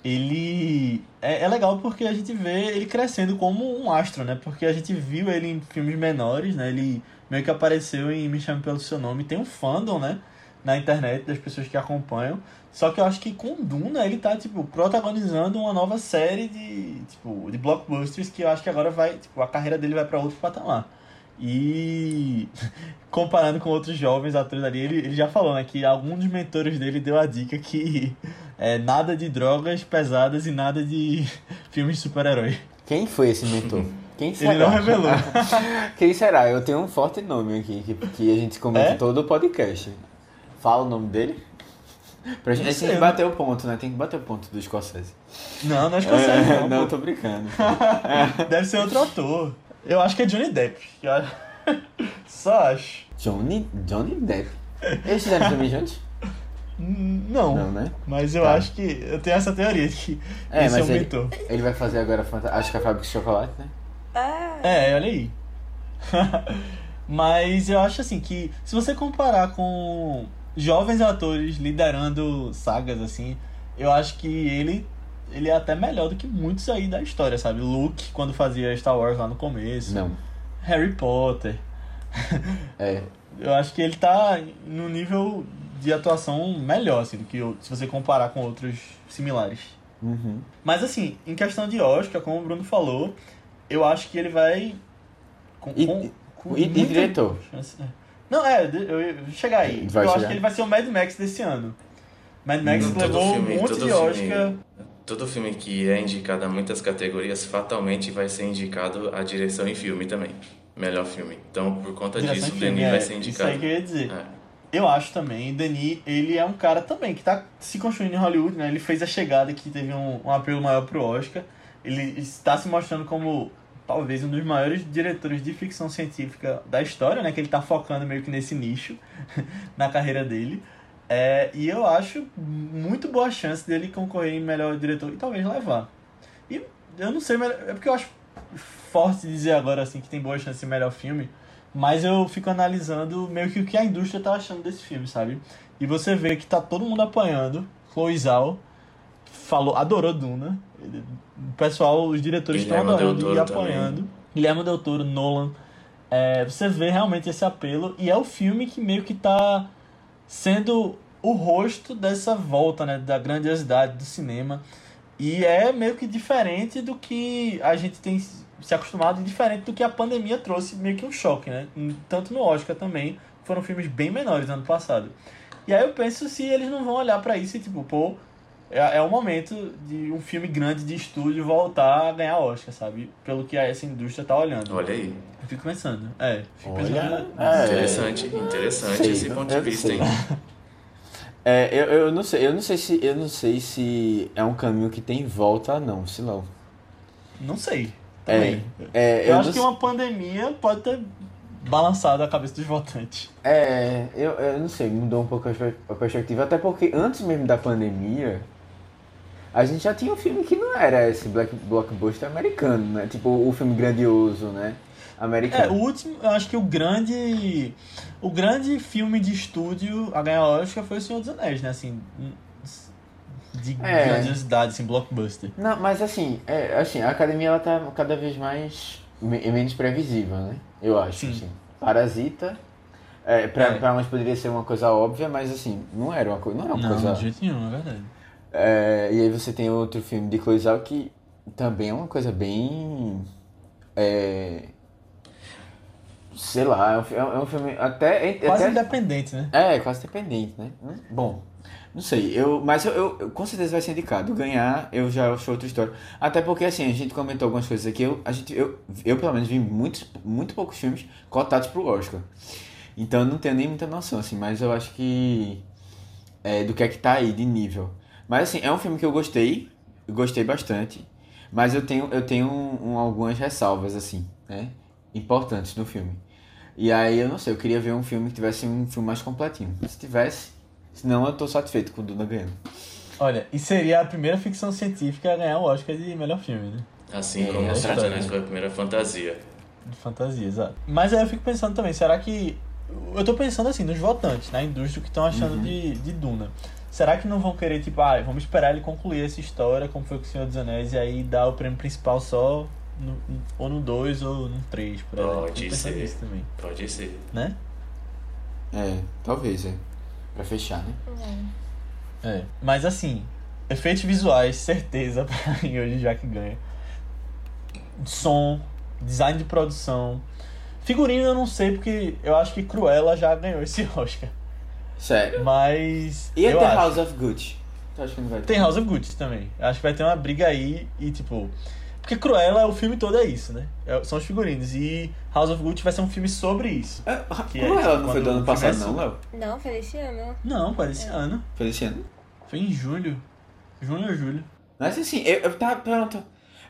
ele é, é legal porque a gente vê ele crescendo como um astro, né? Porque a gente viu ele em filmes menores, né? Ele meio que apareceu em Me Chame Pelo Seu Nome. Tem um fandom, né? Na internet das pessoas que acompanham. Só que eu acho que com Duna ele tá, tipo, protagonizando uma nova série de, tipo, de blockbusters que eu acho que agora vai, tipo, a carreira dele vai pra outro patamar. E comparando com outros jovens atores ali, ele, ele já falou, né, que algum dos mentores dele deu a dica que é nada de drogas pesadas e nada de filmes de super-herói. Quem foi esse mentor? Quem será? Ele não revelou. Quem será? Eu tenho um forte nome aqui que, que a gente comenta É? todo o podcast. Fala o nome dele. Pra gente, tem que bater o ponto, né? Tem que bater o ponto do escocese. Não, não é escocese, É, não. não, pô. tô brincando. Deve ser outro ator. Eu acho que é Johnny Depp. Só acho. Johnny, Johnny Depp. Eles fizeram filme juntos? Não, Não, né? mas eu Tá. acho que. Eu tenho essa teoria de que É, esse é o mas ele, mentor. ele vai fazer agora acho que a fábrica de chocolate, né? Ah, É, olha aí. Mas eu acho assim que se você comparar com jovens atores liderando sagas assim, eu acho que ele ele é até melhor do que muitos aí da história, sabe? Luke quando fazia Star Wars lá no começo, Não. Harry Potter. É. Eu acho que ele tá no nível de atuação melhor assim do que se você comparar com outros similares. Uhum. Mas assim, em questão de Oscar, como o Bruno falou, eu acho que ele vai. Com, E- com- com e- e diretor? chance- é. Não, é, eu ia chegar aí. Vai eu acho chegar. que ele vai ser o Mad Max desse ano. Mad Max Todo levou um filme- monte todo de filme- Oscar. Todo filme que é indicado a muitas categorias, fatalmente vai ser indicado a direção em filme também. Melhor filme. Então, por conta direção disso, o Denis é, vai ser Isso indicado. aí que eu ia dizer. É. Eu acho também, Denis, ele é um cara também que tá se construindo em Hollywood, né? Ele fez a chegada que teve um, um apelo maior pro Oscar. Ele está se mostrando como talvez um dos maiores diretores de ficção científica da história, né? Que ele tá focando meio que nesse nicho na carreira dele. É, e eu acho muito boa chance dele concorrer em melhor diretor e talvez levar. E eu não sei, é porque eu acho forte dizer agora assim que tem boa chance de melhor filme, mas eu fico analisando meio que o que a indústria tá achando desse filme, sabe? E você vê que tá todo mundo apanhando. Chloe Zhao falou, adorou Duna. O pessoal, os diretores estão Guilherme adorando e Toro apanhando. Guilherme Del Toro, Nolan. É, você vê realmente esse apelo e é o filme que meio que tá sendo o rosto dessa volta, né, da grandiosidade do cinema. E é meio que diferente do que a gente tem se acostumado e diferente do que a pandemia trouxe, meio que um choque, né? Tanto no Oscar também, foram filmes bem menores ano passado. E aí eu penso se eles não vão olhar pra isso e tipo, pô, é, é o momento de um filme grande de estúdio voltar a ganhar Oscar, sabe? Pelo que essa indústria tá olhando. Olha aí. Eu fico pensando. É, fico Olha, pensando. é. Interessante, interessante Sei, esse ponto de vista, hein? É, eu, eu não sei, eu não sei se eu não sei se é um caminho que tem volta não, se não. Não sei. Também. É, eu eu acho não que uma pandemia pode ter balançado a cabeça dos votantes. É, eu, eu não sei, mudou um pouco a perspectiva, até porque antes mesmo da pandemia, a gente já tinha um filme que não era esse black blockbuster americano, né? Tipo, o filme grandioso, né? Americano. É, o último, eu acho que o grande o grande filme de estúdio a ganhar Oscar foi O Senhor dos Anéis, né? Assim, de É. grandiosidade, assim, blockbuster. Não, mas assim, é, assim, a academia ela tá cada vez mais me- menos previsível, né? Eu acho, Sim. assim. Parasita, é, pra, É. pra nós poderia ser uma coisa óbvia, mas assim, não era uma, co não era uma Não, coisa... de jeito nenhum, é verdade. É, e aí você tem outro filme de Cloizal que também é uma coisa bem. É, sei lá, é um, é um filme até. é- Quase até independente, né? é, quase dependente, né? Hum, Bom, não sei, eu, mas eu, eu- eu com certeza vai ser indicado. Ganhar, eu já acho outra história. Até porque, assim, a gente comentou algumas coisas aqui, eu, a gente, eu, eu pelo menos vi muitos, muito poucos filmes cotados pro Oscar. Então eu não tenho nem muita noção, assim, mas eu acho que. É, do que é que tá aí de nível. Mas, assim, é um filme que eu gostei, eu gostei bastante, mas eu tenho, eu tenho um- um- algumas ressalvas, assim, né? Importantes no filme. E aí, eu não sei, eu queria ver um filme que tivesse um filme mais completinho. Se tivesse, senão eu tô satisfeito com o Duna ganhando. Olha, e seria a primeira ficção científica a ganhar o Oscar de melhor filme, né? Assim É, como é. Anéis foi a primeira fantasia. De fantasia, exato. Mas aí eu fico pensando também, será que. Eu tô pensando assim, nos votantes, na indústria, o que estão achando Uhum. de, de Duna. Será que não vão querer, tipo, ah, vamos esperar ele concluir essa história, como foi com o Senhor dos Anéis, e aí dar o prêmio principal só no, ou no 2 ou no 3, por exemplo? Pode ser. também, Pode ser. né? É, talvez, é. Pra fechar, né? É. Mas assim, efeitos visuais, certeza pra mim hoje já que ganha. Som, design de produção. Figurino eu não sei, porque eu acho que Cruella já ganhou esse Oscar. Sério? Mas. E eu até acho. House of Gucci? Tu acha que não vai ter? Tem House of Gucci também. Acho que vai ter uma briga aí e tipo. Porque Cruella, o filme todo é isso, né? É- São os figurinos. E House of Gucci vai ser um filme sobre isso. É, Que é, Cruella tipo, não foi do ano filme passado, é não, Léo? Não, foi desse ano. Não, foi esse ano. Foi desse ano? Foi em julho. Junho ou julho. Mas assim, eu, eu tava. Pronto.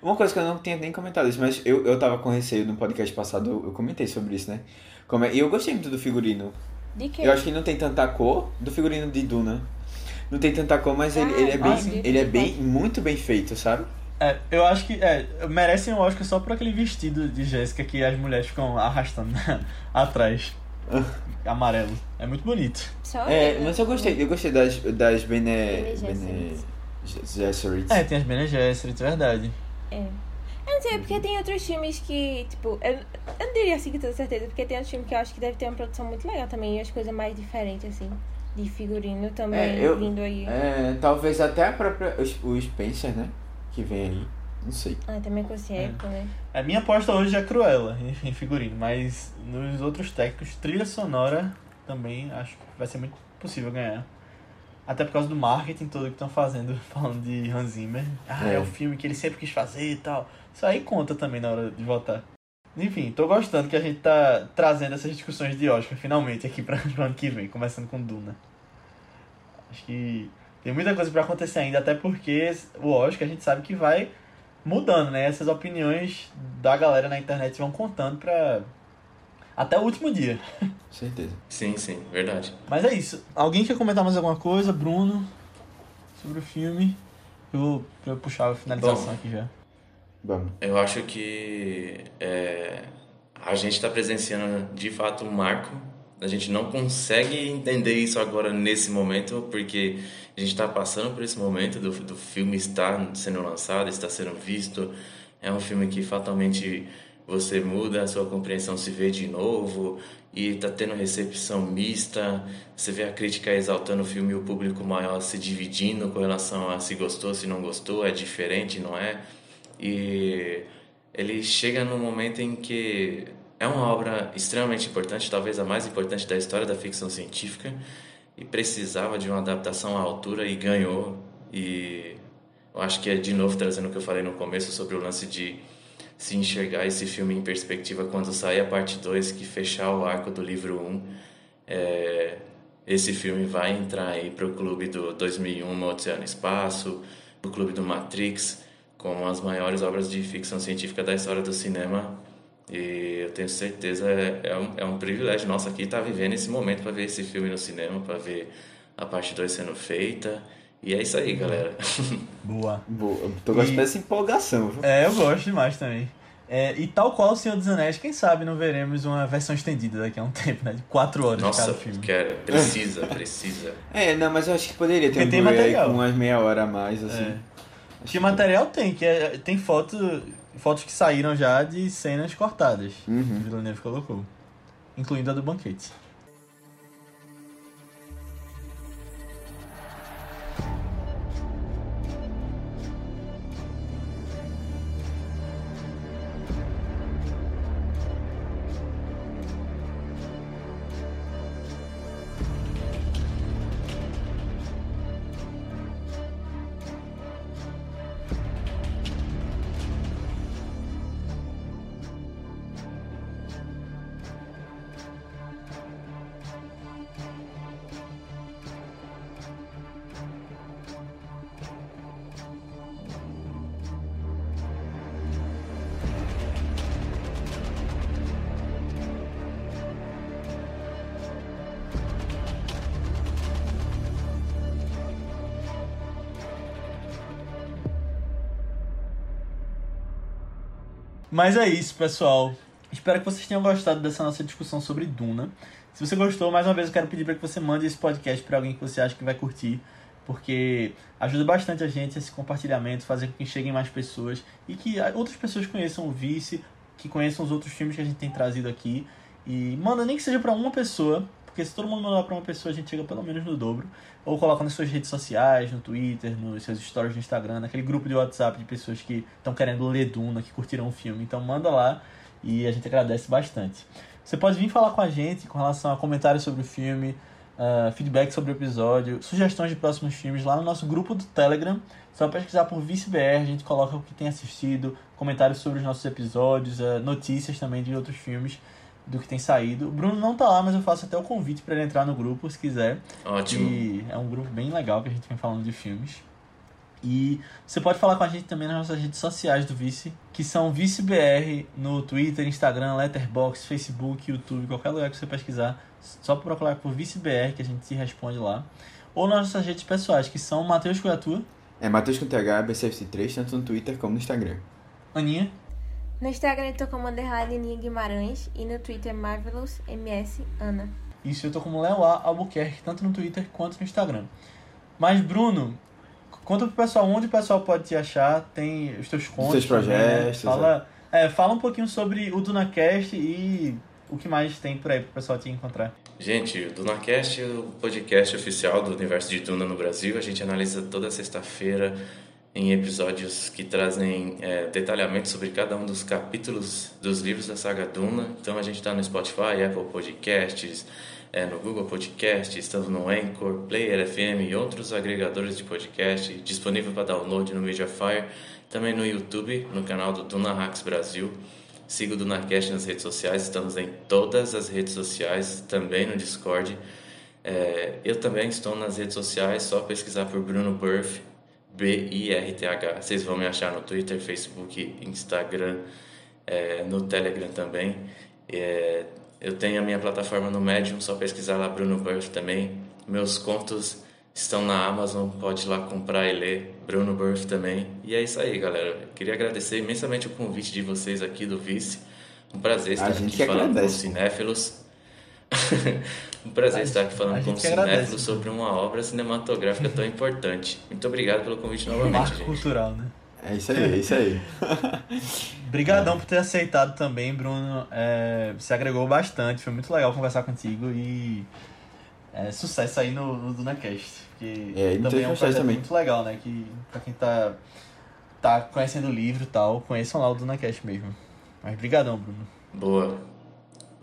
Uma coisa que eu não tinha nem comentado isso, mas eu, eu tava com receio no podcast passado, eu, eu comentei sobre isso, né? Como é- e eu gostei muito do figurino. De quê? Eu acho que não tem tanta cor do figurino de Duna. Não tem tanta cor, mas ele, Ah, ele é bem. ah, ele é bem. muito bem feito, sabe? É, eu acho que é, merecem o Oscar só por aquele vestido de Jéssica que as mulheres ficam arrastando atrás. Amarelo. É muito bonito. Só É, ele, mas né? eu gostei, eu gostei das, das Bene. Bene. Gesserits. É, tem as Bene Gesserit, verdade. É. Eu não sei, porque tem outros filmes que, tipo, eu, eu não diria assim com toda certeza, porque tem outros filmes que eu acho que deve ter uma produção muito legal também, e as coisas mais diferentes, assim, de figurino também, É, eu- vindo aí. É, talvez até a própria. O o Spencer, né? Que vem aí. Não sei. Ah, também com esse época, né? A minha aposta hoje é Cruella em- em figurino, mas nos outros técnicos, trilha sonora também acho que vai ser muito possível ganhar. Até por causa do marketing todo que estão fazendo, falando de Hans Zimmer. Ah, é. É. o filme que ele sempre quis fazer e tal. Isso aí conta também na hora de votar. Enfim, tô gostando que a gente tá trazendo essas discussões de Oscar finalmente aqui para o ano que vem, começando com Duna. Acho que tem muita coisa pra acontecer ainda, até porque o Oscar a gente sabe que vai mudando, né? Essas opiniões da galera na internet vão contando pra. Até o último dia. Certeza. Sim, sim, verdade. Mas é isso. Alguém quer comentar mais alguma coisa, Bruno? Sobre o filme? Eu vou, eu puxar a finalização Bom. aqui já. Vamos. Eu acho que é, a gente está presenciando de fato um marco. A gente não consegue entender isso agora nesse momento, porque a gente está passando por esse momento do, do filme estar sendo lançado, está sendo visto. É um filme que fatalmente você muda a sua compreensão, se vê de novo e está tendo recepção mista. Você vê a crítica exaltando o filme e o público maior se dividindo com relação a se gostou, se não gostou, é diferente, não é? E ele chega num momento em que é uma obra extremamente importante, talvez a mais importante da história da ficção científica, e precisava de uma adaptação à altura e ganhou. E eu acho que é de novo trazendo o que eu falei no começo sobre o lance de se enxergar esse filme em perspectiva quando sair a parte 2, que fechar o arco do livro 1. Um, é, esse filme vai entrar aí pro clube do 2001, Uma Odisseia no Espaço, pro clube do Matrix, como as maiores obras de ficção científica da história do cinema. E eu tenho certeza, é, é, um, é um privilégio nosso aqui estar vivendo esse momento para ver esse filme no cinema, para ver a parte 2 sendo feita. E é isso aí, galera. Boa. Boa. Eu tô gostando E- dessa empolgação, viu? É, eu gosto demais também. É, e tal qual o Senhor dos Anéis, quem sabe não veremos uma versão estendida daqui a um tempo, né? De quatro horas Nossa, cada filme. quero, precisa, precisa. É, não, mas eu acho que poderia ter Porque um tem material. com umas meia hora a mais, assim. É. Que material tem, que é- tem foto, fotos que saíram já de cenas cortadas. Que o Uhum. Villeneuve colocou. Incluindo a do banquete. Mas é isso, pessoal. Espero que vocês tenham gostado dessa nossa discussão sobre Duna. Se você gostou, mais uma vez eu quero pedir para que você mande esse podcast para alguém que você acha que vai curtir, porque ajuda bastante a gente esse compartilhamento, fazer com que cheguem mais pessoas e que outras pessoas conheçam o Vice, que conheçam os outros filmes que a gente tem trazido aqui. E manda nem que seja para uma pessoa, porque se todo mundo mandar para uma pessoa, a gente chega pelo menos no dobro. Ou coloca nas suas redes sociais, no Twitter, nos seus stories no Instagram, naquele grupo de WhatsApp de pessoas que estão querendo ler Duna, que curtiram o filme. Então manda lá e a gente agradece bastante. Você pode vir falar com a gente com relação a comentários sobre o filme, uh, feedback sobre o episódio, sugestões de próximos filmes lá no nosso grupo do Telegram. Só pesquisar por ViceBR, a gente coloca o que tem assistido, comentários sobre os nossos episódios, uh, notícias também de outros filmes do que tem saído. O Bruno não tá lá, mas eu faço até o convite para ele entrar no grupo, se quiser. Ótimo. E é um grupo bem legal que a gente vem falando de filmes. E você pode falar com a gente também nas nossas redes sociais do Vice, que são ViceBR no Twitter, Instagram, Letterboxd, Facebook, YouTube, qualquer lugar que você pesquisar, só procurar por ViceBR que a gente se responde lá. Ou nas nossas redes pessoais, que são Matheus Cuiatu, É Matheus com TH, BCFC3, tanto no Twitter como no Instagram. Aninha, No Instagram eu tô como underline Guimarães e no Twitter Marvelous MS Ana. Isso, eu tô como Léo A. Albuquerque, tanto no Twitter quanto no Instagram. Mas, Bruno, conta pro pessoal onde o pessoal pode te achar, tem os teus contos. teus também, né? projetos, Fala, é, fala um pouquinho sobre o DunaCast e o que mais tem por aí pro pessoal te encontrar. Gente, o DunaCast é o podcast oficial do universo de Duna no Brasil. A gente analisa toda sexta-feira em episódios que trazem é, detalhamento sobre cada um dos capítulos dos livros da saga Duna. Então a gente está no Spotify, Apple Podcasts, é, no Google Podcasts, estamos no Anchor, Player FM e outros agregadores de podcast, disponível para download no Mediafire, também no YouTube, no canal do Duna Hacks Brasil. Siga o DunaCast nas redes sociais, estamos em todas as redes sociais, também no Discord. É, eu também estou nas redes sociais, só pesquisar por Bruno Burth, B-I-R-T-H. Vocês vão me achar no Twitter, Facebook, Instagram, é, no Telegram também. É, eu tenho a minha plataforma no Medium, só pesquisar lá Bruno Burth também. Meus contos estão na Amazon, pode ir lá comprar e ler. Bruno Burth também. E é isso aí, galera. Queria agradecer imensamente o convite de vocês aqui do Vice. Um prazer estar gente aqui falando com agradece. cinéfilos. um prazer A estar aqui falando com agradece. cinéfilos sobre uma obra cinematográfica tão importante. Muito obrigado pelo convite novamente, Marco gente. cultural, né? É isso aí, é isso aí. Obrigadão por ter aceitado também, Bruno. É, você agregou bastante, foi muito legal conversar contigo e é, sucesso aí no, no DunaCast. Porque É, e também é um projeto também. muito legal, né? Que pra quem tá, tá conhecendo o livro e tal, conheçam lá o DunaCast mesmo. Mas brigadão, Bruno. Boa.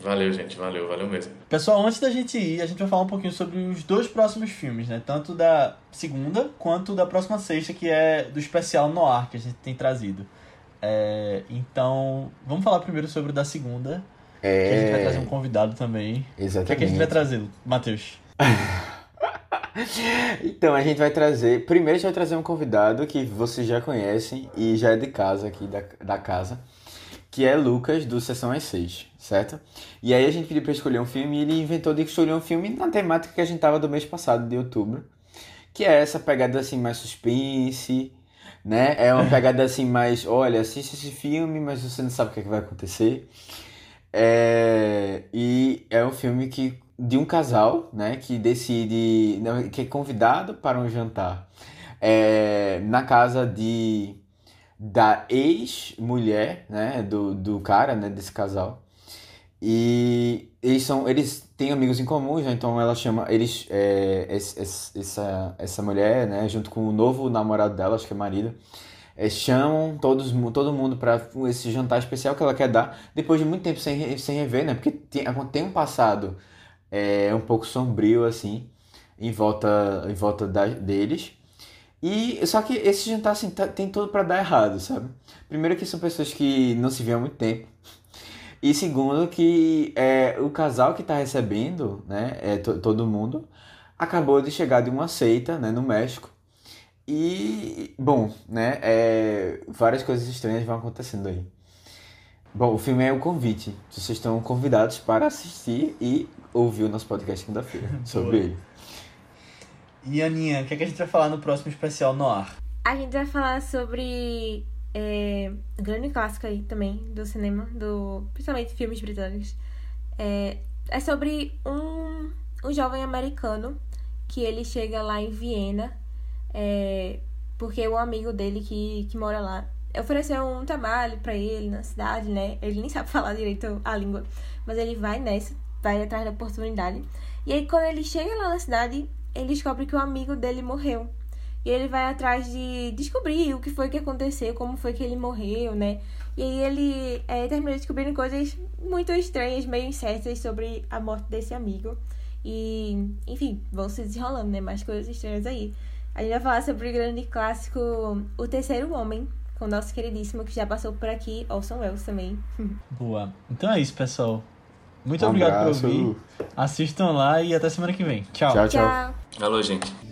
Valeu, gente. Valeu, valeu mesmo. Pessoal, antes da gente ir, a gente vai falar um pouquinho sobre os dois próximos filmes, né? Tanto da segunda quanto da próxima sexta, que é do especial Noir que a gente tem trazido. É, então, vamos falar primeiro sobre o da segunda, que a gente vai trazer um É, convidado também. O que, é que a gente vai exatamente. trazer, Matheus? Então, a gente vai trazer. Primeiro, a gente vai trazer um convidado que vocês já conhecem e já é de casa aqui, da, da casa, que é Lucas, do Sessão às 6, certo? E aí a gente pediu pra escolher um filme e ele inventou de escolher um filme na temática que a gente tava do mês passado, de outubro. Que é essa pegada assim mais suspense, né? É uma pegada assim mais, olha, assiste esse filme, mas você não sabe o que, é que vai acontecer. É... E é um filme que de um casal, né, que decide, que é convidado para um jantar é, na casa de da ex-mulher, né, do, do cara, né, desse casal. E eles são, eles têm amigos em comum, então ela chama eles é, essa essa mulher, né, junto com o novo namorado dela, acho que é marido, é, chamam todos, todo mundo para esse jantar especial que ela quer dar, depois de muito tempo sem, sem rever, né, porque tem, tem um passado é, um pouco sombrio assim em volta em volta da, deles. E só que esse jantar assim tá, tem tudo para dar errado, sabe? Primeiro que são pessoas que não se viam há muito tempo. E segundo que é, o casal que está recebendo, né, é, todo mundo, acabou de chegar de uma seita, né, no México. E, bom, né, é, várias coisas estranhas vão acontecendo aí. Bom, o filme é o convite. Vocês estão convidados para assistir e ouvir o nosso podcast segunda-feira sobre ele. E Aninha, o que, é que a gente vai falar no próximo especial no ar? A gente vai falar sobre é, grande clássico aí também do cinema, do principalmente filmes britânicos. É, é sobre um, um jovem americano que ele chega lá em Viena, é, porque um amigo dele que, que mora lá ofereceu um trabalho para ele na cidade, né? Ele nem sabe falar direito a língua, mas ele vai nessa, vai atrás da oportunidade. E aí, quando ele chega lá na cidade, ele descobre que o amigo dele morreu. E ele vai atrás de descobrir o que foi que aconteceu, como foi que ele morreu, né? E aí ele é, termina descobrindo coisas muito estranhas, meio incertas sobre a morte desse amigo. E, enfim, vão se desenrolando, né? Mais coisas estranhas aí. A gente vai falar sobre o grande clássico O Terceiro Homem, com o nosso queridíssimo que já passou por aqui, Orson Welles também. Boa. Então é isso, pessoal. Muito um obrigado abraço. por ouvir. Assistam lá e até semana que vem. Tchau. Tchau, tchau. tchau. Alô, gente.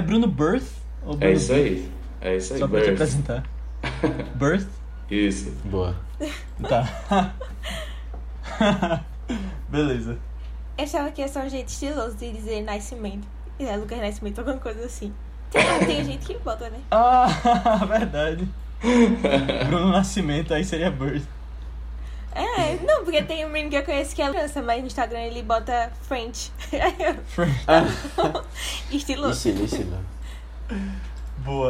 É Bruno Birth? Ou Bruno É isso aí. É isso aí, Só pra te Birth. apresentar. Birth? Isso. Boa. Tá. Beleza. Eu achava que ia ser um jeito estiloso de dizer nascimento. É, Lucas Nascimento, alguma coisa assim. Tem, tem gente que bota, né? Ah, verdade. Bruno Nascimento, aí seria Birth. É, não, porque tem um menino que eu conheço que é criança, mas no Instagram ele bota French. Frank. Estiloso. Estilo, estilo. Boa.